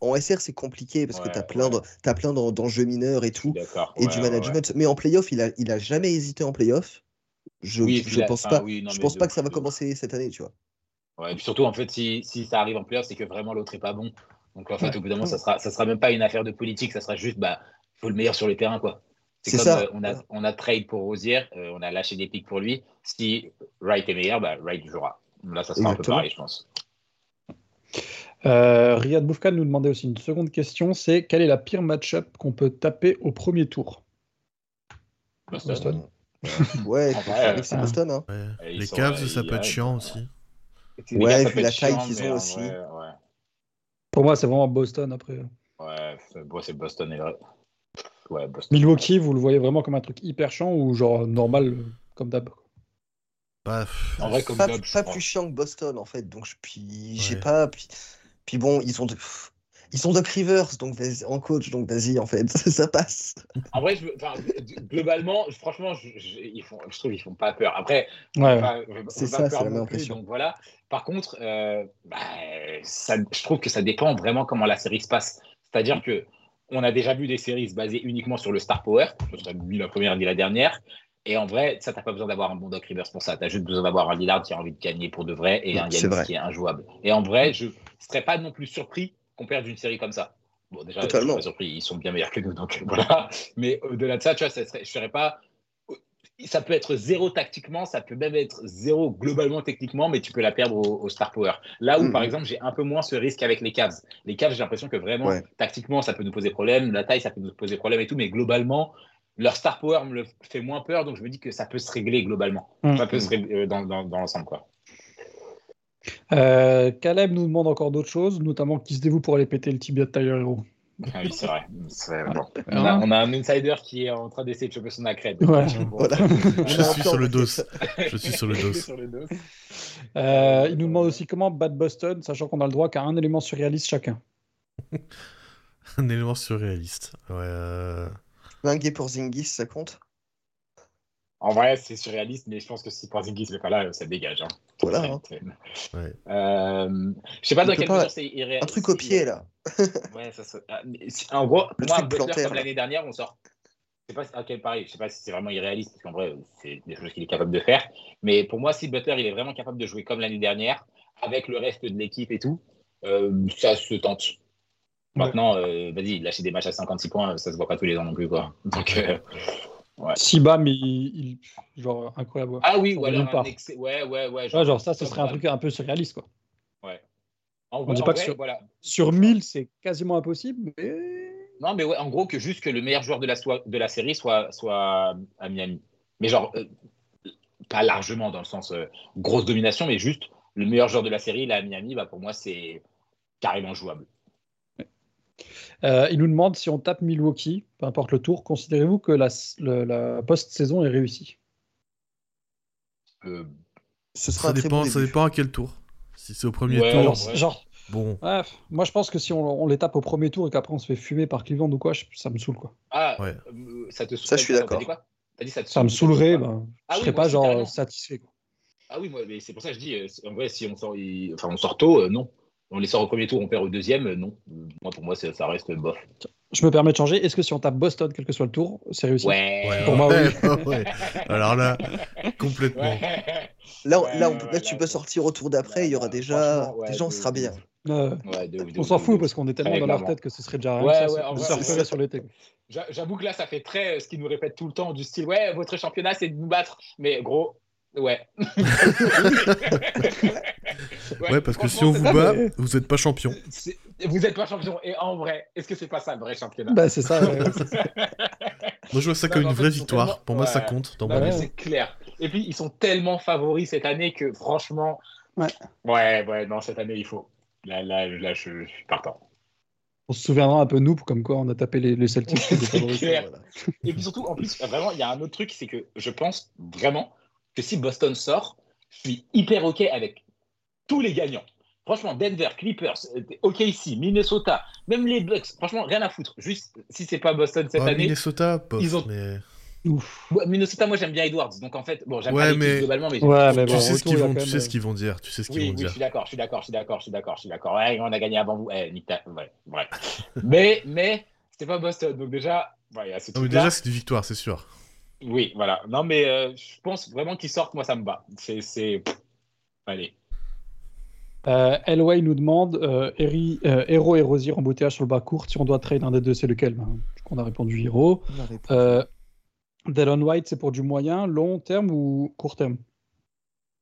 [SPEAKER 4] en SR, c'est compliqué parce que tu as plein,
[SPEAKER 5] ouais.
[SPEAKER 4] de- t'as plein d'en- d'enjeux mineurs et tout, et du
[SPEAKER 5] ouais,
[SPEAKER 4] management. Mais en playoff, il a, il a jamais hésité en playoff. Je,
[SPEAKER 5] Oui,
[SPEAKER 4] je pense pas,
[SPEAKER 5] oui, non,
[SPEAKER 4] je pense
[SPEAKER 5] de
[SPEAKER 4] pas que ça va
[SPEAKER 5] de
[SPEAKER 4] commencer cette année, tu vois.
[SPEAKER 5] Ouais, et puis surtout, en fait, si, si ça arrive en playoff, c'est que vraiment l'autre est pas bon. Donc, en fait,
[SPEAKER 2] Ouais.
[SPEAKER 5] au bout d'un moment, ça sera, ça sera même pas une affaire de politique, ça sera juste, bah, faut le meilleur sur le terrain, quoi. C'est comme
[SPEAKER 4] ça.
[SPEAKER 5] euh, on, a, on a trade pour Rosier, euh, on a lâché des pics pour lui. Si Wright est meilleur, bah, Wright jouera. Là, ça sera un peu pareil, je pense.
[SPEAKER 2] Euh, Riyad Boufkan nous demandait aussi une seconde question c'est quelle est la pire match-up qu'on peut taper au premier tour?
[SPEAKER 5] Boston.
[SPEAKER 2] Boston.
[SPEAKER 4] Ouais, c'est Boston. Hein.
[SPEAKER 3] Ouais. Les Cavs, ça peut être chiant aussi.
[SPEAKER 4] Ouais, vu la taille qu'ils ont aussi.
[SPEAKER 5] vrai, ouais.
[SPEAKER 2] Pour moi, c'est vraiment Boston après.
[SPEAKER 5] Ouais, c'est Boston et le- Ouais, Boston.
[SPEAKER 2] Milwaukee, vous le voyez vraiment comme un truc hyper chiant ou genre normal comme d'hab
[SPEAKER 3] Bah,
[SPEAKER 5] En vrai, comme
[SPEAKER 4] Pas, pas plus chiant que Boston, en fait. Donc, je- puis, j'ai
[SPEAKER 3] Ouais.
[SPEAKER 4] pas. Puis, puis bon, ils sont de. Ils sont Doc Rivers donc en coach, donc vas-y, en fait, ça passe.
[SPEAKER 5] En vrai, je, globalement, je- franchement, je, je- ils font, je trouve qu'ils font pas peur. Après, on
[SPEAKER 2] Ouais,
[SPEAKER 4] C'est ça,
[SPEAKER 5] peur
[SPEAKER 4] c'est la
[SPEAKER 5] non
[SPEAKER 4] même
[SPEAKER 5] plus,
[SPEAKER 4] impression.
[SPEAKER 5] Donc voilà. Par contre, euh, bah, ça, je trouve que ça dépend vraiment comment la série se passe. C'est-à-dire que on a déjà vu des séries se baser uniquement sur le star power. Ce serait ni la première ni la dernière. Et en vrai, ça, t'as pas besoin d'avoir un bon Doc Rivers pour ça. T'as juste besoin d'avoir un Lillard qui a envie de gagner pour de vrai et un Yannis qui est injouable. Et en vrai, je serais pas non plus surpris qu'on perde une série comme ça. Bon, déjà,
[SPEAKER 4] Totalement.
[SPEAKER 5] je suis pas surpris, ils sont bien meilleurs que nous, donc voilà. Mais au-delà de ça, tu vois, ça serait, je serais pas. Ça peut être zéro tactiquement, ça peut même être zéro globalement techniquement, mais tu peux la perdre au, au Star Power. Là où,
[SPEAKER 4] Mhm.
[SPEAKER 5] par exemple, j'ai un peu moins ce risque avec les Cavs. Les Cavs, j'ai l'impression que vraiment,
[SPEAKER 4] Ouais.
[SPEAKER 5] tactiquement, ça peut nous poser problème, la taille, ça peut nous poser problème et tout, mais globalement, leur Star Power me le fait moins peur, donc je me dis que ça peut se régler globalement.
[SPEAKER 2] Mm.
[SPEAKER 5] Ça peut se régler euh, dans, dans, dans l'ensemble, quoi.
[SPEAKER 2] Euh, Caleb nous demande encore d'autres choses, notamment qui se dévoue pour aller péter le tibia de Tyler Hero.
[SPEAKER 5] Ah oui, c'est vrai. C'est- bon.
[SPEAKER 2] Ouais.
[SPEAKER 5] On, a, on a un insider qui est en train d'essayer de choper son accrède.
[SPEAKER 2] Ouais.
[SPEAKER 4] Voilà.
[SPEAKER 3] Je suis sur le dos. Je suis sur le dos.
[SPEAKER 5] Sur le dos.
[SPEAKER 2] Euh, il nous demande aussi comment battre Boston, sachant qu'on a le droit qu'à un élément surréaliste chacun.
[SPEAKER 3] Un élément surréaliste. Ouais. euh,
[SPEAKER 4] Flinguer pour Zingis, ça compte?
[SPEAKER 5] En vrai, c'est surréaliste, mais je pense que si Porzingis n'est pas là, ça dégage. Hein.
[SPEAKER 4] Voilà. hein.
[SPEAKER 3] Ouais.
[SPEAKER 5] Euh, je sais pas dans quelle mesure c'est irréaliste.
[SPEAKER 4] Un truc au pied, là.
[SPEAKER 5] Ouais, ça ah, En gros,
[SPEAKER 4] Le
[SPEAKER 5] moi, Butler,
[SPEAKER 4] plantaire,
[SPEAKER 5] comme l'année dernière, on sort. Je sais pas si, à quel pareil, je sais pas si c'est vraiment irréaliste, parce qu'en vrai, c'est des choses qu'il est capable de faire. Mais pour moi, si Butler il est vraiment capable de jouer comme l'année dernière, avec le reste de l'équipe et tout, euh, ça se tente. Maintenant, euh, vas-y, lâcher des matchs à 56 points, ça se voit pas tous les ans non plus, quoi. Donc, euh,
[SPEAKER 2] Si bam, il, il- genre incroyable.
[SPEAKER 5] ah oui, ou alors un excès- Ouais, ouais, ouais.
[SPEAKER 2] Ouais, genre ça, ce serait un truc un peu surréaliste quoi.
[SPEAKER 5] Ouais. En
[SPEAKER 2] On dit pas que sur-
[SPEAKER 5] voilà.
[SPEAKER 2] Sur 1000, c'est quasiment impossible, mais.
[SPEAKER 5] Non, mais ouais, en gros, que juste que le meilleur joueur de la, de la série soit, soit à Miami. Mais genre, euh, pas largement dans le sens grosse domination, mais juste le meilleur joueur de la série, là, à Miami, bah, pour moi, c'est carrément jouable.
[SPEAKER 2] Euh, il nous demande si on tape Milwaukee, peu importe le tour, considérez-vous que la, post-saison est réussie?
[SPEAKER 5] Euh,
[SPEAKER 4] Ce sera
[SPEAKER 3] Ça dépend,
[SPEAKER 4] bon
[SPEAKER 3] ça
[SPEAKER 4] début.
[SPEAKER 3] dépend à quel tour. Si c'est au premier
[SPEAKER 5] Ouais,
[SPEAKER 3] tour,
[SPEAKER 2] Alors,
[SPEAKER 5] ouais.
[SPEAKER 2] genre,
[SPEAKER 3] bon.
[SPEAKER 2] ouais, moi je pense que si on, on les tape au premier tour et qu'après on se fait fumer par Cleveland ou quoi, je- ça me saoule quoi.
[SPEAKER 5] Ah,
[SPEAKER 3] Ouais.
[SPEAKER 5] euh, ça te
[SPEAKER 4] Ça, je suis d'accord.
[SPEAKER 5] ça te
[SPEAKER 2] Ça me
[SPEAKER 5] saoule,
[SPEAKER 2] saoulerait, ben,
[SPEAKER 5] Ah
[SPEAKER 2] je
[SPEAKER 5] oui,
[SPEAKER 2] serais pas genre
[SPEAKER 5] carrément.
[SPEAKER 2] satisfait. quoi.
[SPEAKER 5] Ah oui, moi, mais c'est pour ça que je dis, euh, en vrai, si on sort, il- enfin, on sort tôt, euh, non. On les sort au premier tour, on perd au deuxième, euh, non. Moi, pour moi, ça reste bof.
[SPEAKER 2] Je me permets de changer. Est-ce que si on tape Boston, quel que soit le tour, c'est réussi
[SPEAKER 5] Ouais.
[SPEAKER 3] Ouais,
[SPEAKER 2] Pour moi,
[SPEAKER 3] ouais, ouais. Alors là, complètement.
[SPEAKER 5] Ouais.
[SPEAKER 4] Là,
[SPEAKER 5] Ouais,
[SPEAKER 4] là, on
[SPEAKER 5] ouais,
[SPEAKER 4] peut,
[SPEAKER 5] ouais,
[SPEAKER 4] là, tu peux sortir au tour d'après, il y aura déjà. déjà, on
[SPEAKER 5] de-
[SPEAKER 4] sera bien.
[SPEAKER 2] Euh,
[SPEAKER 5] Ouais, de ouf, de
[SPEAKER 2] On s'en
[SPEAKER 5] de
[SPEAKER 2] fout parce qu'on est tellement dans leur tête que ce serait déjà rien.
[SPEAKER 5] Ouais,
[SPEAKER 2] ça,
[SPEAKER 5] ouais,
[SPEAKER 2] ça
[SPEAKER 5] vrai,
[SPEAKER 2] sur l'été.
[SPEAKER 5] J'avoue que là, ça fait très euh, ce qu'ils nous répètent tout le temps du style Ouais, votre championnat, c'est de nous battre. Mais gros, ouais.
[SPEAKER 3] Ouais, parce que si on vous bat,
[SPEAKER 2] mais-
[SPEAKER 3] vous n'êtes pas champion.
[SPEAKER 5] Vous n'êtes pas champion. Et en vrai, est-ce que c'est pas ça le vrai championnat?
[SPEAKER 2] Bah, c'est ça. ouais.
[SPEAKER 3] Moi, je vois ça
[SPEAKER 5] Non,
[SPEAKER 3] comme une
[SPEAKER 5] fait,
[SPEAKER 3] vraie victoire.
[SPEAKER 5] tellement-
[SPEAKER 3] Pour moi, ça compte dans
[SPEAKER 5] Non,
[SPEAKER 3] mon
[SPEAKER 5] c'est clair. Et puis, ils sont tellement favoris cette année que franchement.
[SPEAKER 2] Ouais.
[SPEAKER 5] Ouais, ouais, non, cette année, il faut. Là, là, là je, je suis partant.
[SPEAKER 2] On se souviendra un peu nous, comme quoi on a tapé les, les Celtics. les favoris.
[SPEAKER 5] clair.
[SPEAKER 4] Voilà.
[SPEAKER 5] Et puis surtout, en plus, vraiment, il y a un autre truc, c'est que je pense vraiment que si Boston sort, je suis hyper OK avec tous les gagnants. Franchement, Denver, Clippers, euh, OKC, Minnesota, même les Bucks, franchement, rien à foutre. Juste, si c'est pas Boston cette année.
[SPEAKER 3] Minnesota, bof,
[SPEAKER 5] ils ont-
[SPEAKER 3] mais
[SPEAKER 2] Ouf.
[SPEAKER 5] Ouais, Minnesota, moi j'aime bien Edwards. Donc en fait, bon, j'aime
[SPEAKER 3] Ouais,
[SPEAKER 5] pas
[SPEAKER 3] mais-
[SPEAKER 5] globalement, mais.
[SPEAKER 2] Ouais, mais
[SPEAKER 3] tu sais ce qu'ils vont, tu sais ce qu'ils vont dire, tu sais ce qu'ils
[SPEAKER 5] Oui,
[SPEAKER 3] vont
[SPEAKER 5] oui, je suis d'accord, je suis d'accord, je suis d'accord, je suis d'accord, je suis d'accord. Ouais, on a gagné avant vous. Eh, ta- Ouais, ouais. mais, mais, c'était pas Boston. Donc déjà, ouais, ce
[SPEAKER 3] Non, mais déjà, c'est une victoire, c'est sûr.
[SPEAKER 5] Oui, voilà. Non, mais euh, je pense vraiment qu'ils sortent, moi ça me bat. C'est. Allez.
[SPEAKER 2] Euh, Elway nous demande euh, Eri- euh, Hero et Rosier embouteillage sur le bas court. Si on doit trade un des deux, c'est lequel? Ben, On a répondu Hero.
[SPEAKER 4] On a répondu.
[SPEAKER 2] Euh, Delon White, c'est pour du moyen, long terme ou court terme?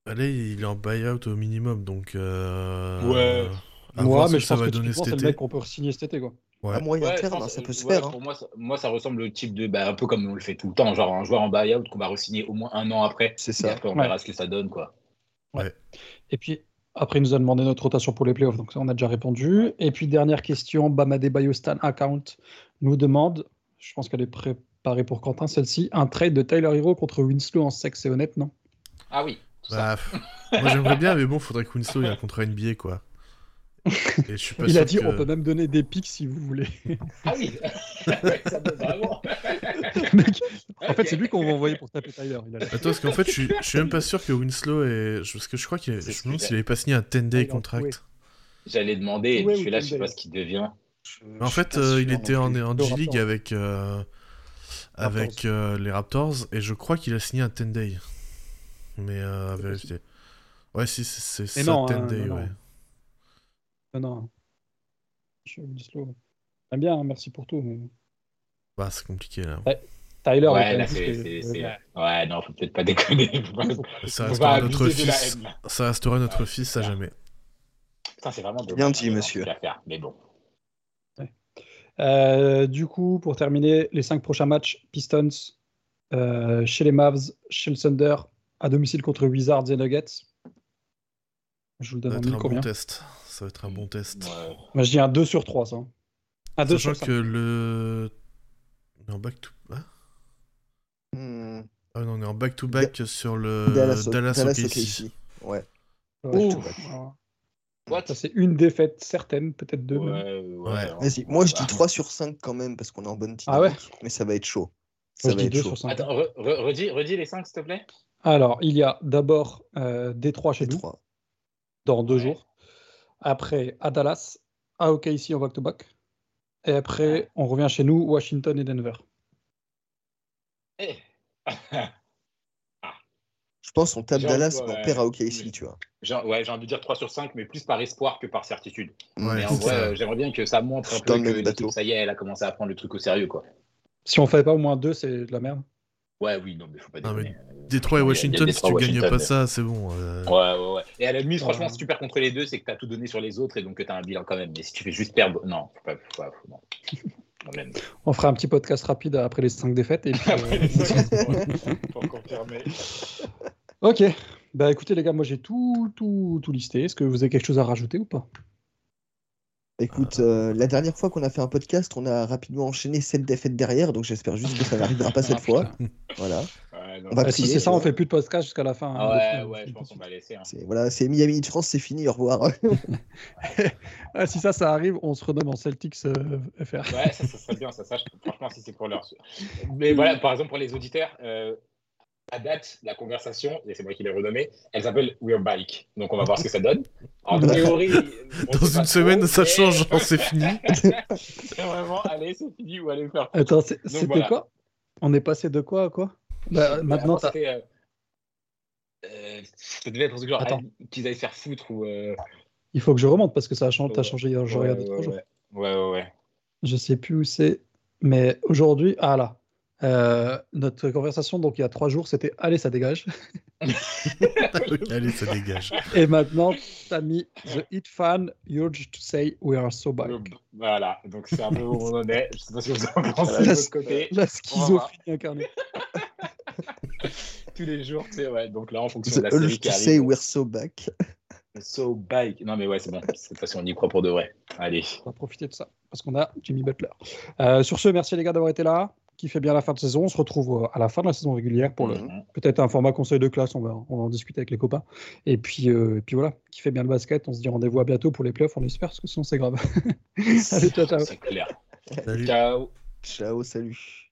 [SPEAKER 3] Allez, il est en buyout au minimum, donc. Euh...
[SPEAKER 5] Ouais.
[SPEAKER 3] à
[SPEAKER 2] Moi,
[SPEAKER 3] voir ce
[SPEAKER 2] mais
[SPEAKER 3] que
[SPEAKER 2] je
[SPEAKER 3] ça
[SPEAKER 2] pense
[SPEAKER 3] va
[SPEAKER 2] que
[SPEAKER 3] donner cet
[SPEAKER 2] c'est le
[SPEAKER 3] été.
[SPEAKER 2] mec qu'on peut signer cet été. Quoi.
[SPEAKER 3] Ouais.
[SPEAKER 4] À moyen
[SPEAKER 5] Ouais, je
[SPEAKER 4] terme,
[SPEAKER 5] pense-
[SPEAKER 4] ça peut se
[SPEAKER 5] ouais,
[SPEAKER 4] faire. hein.
[SPEAKER 5] Pour moi ça, moi, ça ressemble au type de. Bah, un peu comme on le fait tout le temps, genre un joueur en buyout qu'on va re-signer au moins un an après.
[SPEAKER 4] C'est
[SPEAKER 5] Et
[SPEAKER 4] ça.
[SPEAKER 5] après, on
[SPEAKER 2] Ouais.
[SPEAKER 5] verra ce que ça donne, quoi.
[SPEAKER 2] Et puis, après, il nous a demandé notre rotation pour les playoffs, donc ça, on a déjà répondu. Et puis, dernière question, Bamade Bayostan Account nous demande, je pense qu'elle est préparée pour Quentin, celle-ci, un trade de Tyler Hero contre Winslow en sexe et honnête, non?
[SPEAKER 5] Ah oui.
[SPEAKER 3] Bah, moi j'aimerais bien, mais bon, faudrait que Winslow ait un contrat NBA, quoi. Et je suis pas
[SPEAKER 2] Il
[SPEAKER 3] sûr
[SPEAKER 2] a dit,
[SPEAKER 3] que-
[SPEAKER 2] on peut même donner des pics si vous voulez.
[SPEAKER 5] Ah oui. Ouais, ça donne vraiment.
[SPEAKER 2] Mec, en fait, c'est lui qu'on va envoyer pour taper Tyler. Il a
[SPEAKER 3] Attends, parce qu'en fait, je suis, je suis même pas sûr que Winslow est. je- Parce que je crois qu'il Je me demande s'il avait pas signé un 10-day
[SPEAKER 2] il est en
[SPEAKER 3] contract.
[SPEAKER 5] J'allais demander, et
[SPEAKER 2] Ouais,
[SPEAKER 5] je sais pas ce qui devient.
[SPEAKER 3] En fait, euh, il était en, en
[SPEAKER 2] Le
[SPEAKER 3] G-League avec, euh, avec euh, les Raptors, et je crois qu'il a signé un 10-day. Mais euh, à vérifier. Ouais, si, c'est ça,
[SPEAKER 2] non, hein,
[SPEAKER 3] 10-day,
[SPEAKER 2] non, non.
[SPEAKER 3] Ouais.
[SPEAKER 2] Non, non. Je. J'aime bien, hein, merci pour tout. mais
[SPEAKER 3] Bah, c'est compliqué, là.
[SPEAKER 2] Tyler,
[SPEAKER 5] Ouais,
[SPEAKER 2] il a
[SPEAKER 5] là, c'est. c'est- c'est- Ouais, non, faut peut-être pas déconner.
[SPEAKER 3] Ça restera notre fils. Ça restera notre
[SPEAKER 5] Ouais,
[SPEAKER 3] fils à jamais.
[SPEAKER 5] Putain, c'est vraiment
[SPEAKER 4] Bien dit, monsieur.
[SPEAKER 5] faire, Mais bon.
[SPEAKER 2] Euh, du coup, pour terminer, les cinq prochains matchs Pistons, euh, chez les Mavs, chez le Thunder, à domicile contre Wizards et Nuggets. Je vous
[SPEAKER 3] Ça
[SPEAKER 2] donne en mille
[SPEAKER 3] bon
[SPEAKER 2] combien
[SPEAKER 3] test. Ça va être un bon test.
[SPEAKER 5] Ouais.
[SPEAKER 2] Moi, je dis un 2 sur 3, ça. Un 2
[SPEAKER 3] Sachant
[SPEAKER 2] sur
[SPEAKER 3] que
[SPEAKER 2] 5.
[SPEAKER 3] le. On est en back to. Ah,
[SPEAKER 4] Hmm.
[SPEAKER 3] Ah non, on est en back to back sur le
[SPEAKER 4] Dallas,
[SPEAKER 3] Dallas,
[SPEAKER 4] Dallas
[SPEAKER 3] OKC.
[SPEAKER 4] OKC. Ouais.
[SPEAKER 5] What
[SPEAKER 2] Ça, c'est une défaite certaine, peut-être deux.
[SPEAKER 5] Ouais, ouais.
[SPEAKER 3] Ouais.
[SPEAKER 4] Vas-y, moi je dis
[SPEAKER 5] Ah.
[SPEAKER 4] 3 sur 5 quand même parce qu'on est en bonne
[SPEAKER 2] Ah ouais
[SPEAKER 4] mais ça va être chaud. Ça
[SPEAKER 2] Moi, je
[SPEAKER 4] va
[SPEAKER 2] dis
[SPEAKER 4] être
[SPEAKER 2] 2
[SPEAKER 4] chaud.
[SPEAKER 2] sur 5.
[SPEAKER 5] Attends, re- re- redis, redis les 5, s'il te plaît.
[SPEAKER 2] Alors, il y a d'abord euh, Détroit chez nous,
[SPEAKER 4] 3.
[SPEAKER 2] dans deux
[SPEAKER 5] Ouais.
[SPEAKER 2] jours. Après, à Dallas, à OKC en back-to-back. Et après, on revient chez nous, Washington et Denver.
[SPEAKER 5] Eh.
[SPEAKER 4] Je pense qu'on tape Dallas, on
[SPEAKER 5] ouais.
[SPEAKER 4] perd à OKC, tu vois.
[SPEAKER 5] J'ai ouais, j'ai envie de dire 3 sur 5, mais plus par espoir que par certitude.
[SPEAKER 3] Ouais,
[SPEAKER 5] mais en vrai, euh, j'aimerais bien que ça montre un peu que ça y est, elle a commencé à prendre le truc au sérieux. quoi.
[SPEAKER 2] Si on fait pas au moins deux, c'est de la merde.
[SPEAKER 5] Ouais, oui, non, mais faut pas
[SPEAKER 3] Non, mais
[SPEAKER 5] déconner.
[SPEAKER 3] Détroit et Washington, si tu gagnes pas ça, c'est bon. euh,
[SPEAKER 5] Ouais, ouais, ouais. Et à la limite, franchement, si tu perds contre les deux, c'est que tu as tout donné sur les autres et donc que tu as un bilan quand même. Mais si tu fais juste perdre, non, faut pas. Faut pas faut- non.
[SPEAKER 2] On fera un petit podcast rapide après les 5 défaites. Et puis,
[SPEAKER 5] Après les cinq, ouais, Pour confirmer.
[SPEAKER 2] Ok. Bah écoutez les gars, moi j'ai tout, tout, tout listé. Est-ce que vous avez quelque chose à rajouter ou pas?
[SPEAKER 4] Écoute, euh, la dernière fois qu'on a fait un podcast, on a rapidement enchaîné 7 défaites derrière, donc j'espère juste que ça n'arrivera pas cette
[SPEAKER 2] Ah,
[SPEAKER 4] fois.
[SPEAKER 2] putain.
[SPEAKER 4] Voilà.
[SPEAKER 5] Ouais, non,
[SPEAKER 4] On va
[SPEAKER 2] Si c'est ça, on fait plus de podcast jusqu'à la fin. hein,
[SPEAKER 5] Ah ouais,
[SPEAKER 2] toute
[SPEAKER 5] ouais, je pense qu'on va laisser. hein.
[SPEAKER 4] C'est voilà, c'est Miami de France, c'est fini, au revoir.
[SPEAKER 2] Ah, si ça, ça arrive, on se renomme en Celtics euh, FR.
[SPEAKER 5] Ouais, ça, ça serait bien, ça, ça, je- franchement, si c'est pour leur. Mais voilà, par exemple, pour les auditeurs, euh, à date, la conversation, et c'est moi qui l'ai renommée, elle s'appelle We're Bike. Donc on va voir ce que ça donne. En théorie.
[SPEAKER 3] Dans une semaine,
[SPEAKER 5] trop,
[SPEAKER 3] ça
[SPEAKER 5] mais-
[SPEAKER 3] change, c'est fini.
[SPEAKER 5] C'est vraiment, allez, c'est fini ou allez faire.
[SPEAKER 2] Attends, c'était
[SPEAKER 5] voilà.
[SPEAKER 2] quoi? On est passé de quoi à quoi? Bah, Maintenant,
[SPEAKER 5] Avant,
[SPEAKER 2] t'as-
[SPEAKER 5] c'était. Euh, euh, ça devait être un truc genre
[SPEAKER 2] Attends.
[SPEAKER 5] qu'ils aillent faire foutre ou. Euh,
[SPEAKER 2] il faut que je remonte parce que ça a changé. T'as changé hier, je
[SPEAKER 5] ouais,
[SPEAKER 2] regardais
[SPEAKER 5] ouais,
[SPEAKER 2] trois jours.
[SPEAKER 5] ouais, ouais, ouais, ouais.
[SPEAKER 2] Je sais plus où c'est. Mais aujourd'hui, ah là. Euh, notre conversation, donc il y a trois jours, c'était Allez, ça dégage.
[SPEAKER 3] Allez, ça dégage.
[SPEAKER 2] Et maintenant, t'as mis The Hit Fan Urge to say we are so back.
[SPEAKER 5] Voilà, donc c'est un peu où on en est. Je sais pas que vous en pensez
[SPEAKER 2] La-
[SPEAKER 5] de votre côté.
[SPEAKER 2] La schizophrénie incarnée.
[SPEAKER 5] Tous les jours, tu sais, ouais. Donc là, en fonction
[SPEAKER 4] The
[SPEAKER 5] de la série
[SPEAKER 4] urge
[SPEAKER 5] qui
[SPEAKER 4] to
[SPEAKER 5] arrive.
[SPEAKER 4] say we're so back.
[SPEAKER 5] So bike. Non, mais ouais, c'est bon. Cette fois-ci, on y croit pour de vrai. Allez.
[SPEAKER 2] On va profiter de ça parce qu'on a Jimmy Butler. Euh, sur ce, merci les gars d'avoir été là. Qui fait bien la fin de saison. On se retrouve euh, à la fin de la saison régulière pour le
[SPEAKER 5] Mhm.
[SPEAKER 2] peut-être un format conseil de classe. On va, on va en discuter avec les copains. Et puis, euh, et puis voilà, qui fait bien le basket. On se dit rendez-vous à bientôt pour les playoffs. On espère parce que sinon c'est grave. Allez, ciao, ciao.
[SPEAKER 5] C'est clair.
[SPEAKER 3] Salut.
[SPEAKER 5] Ciao.
[SPEAKER 4] Ciao, salut.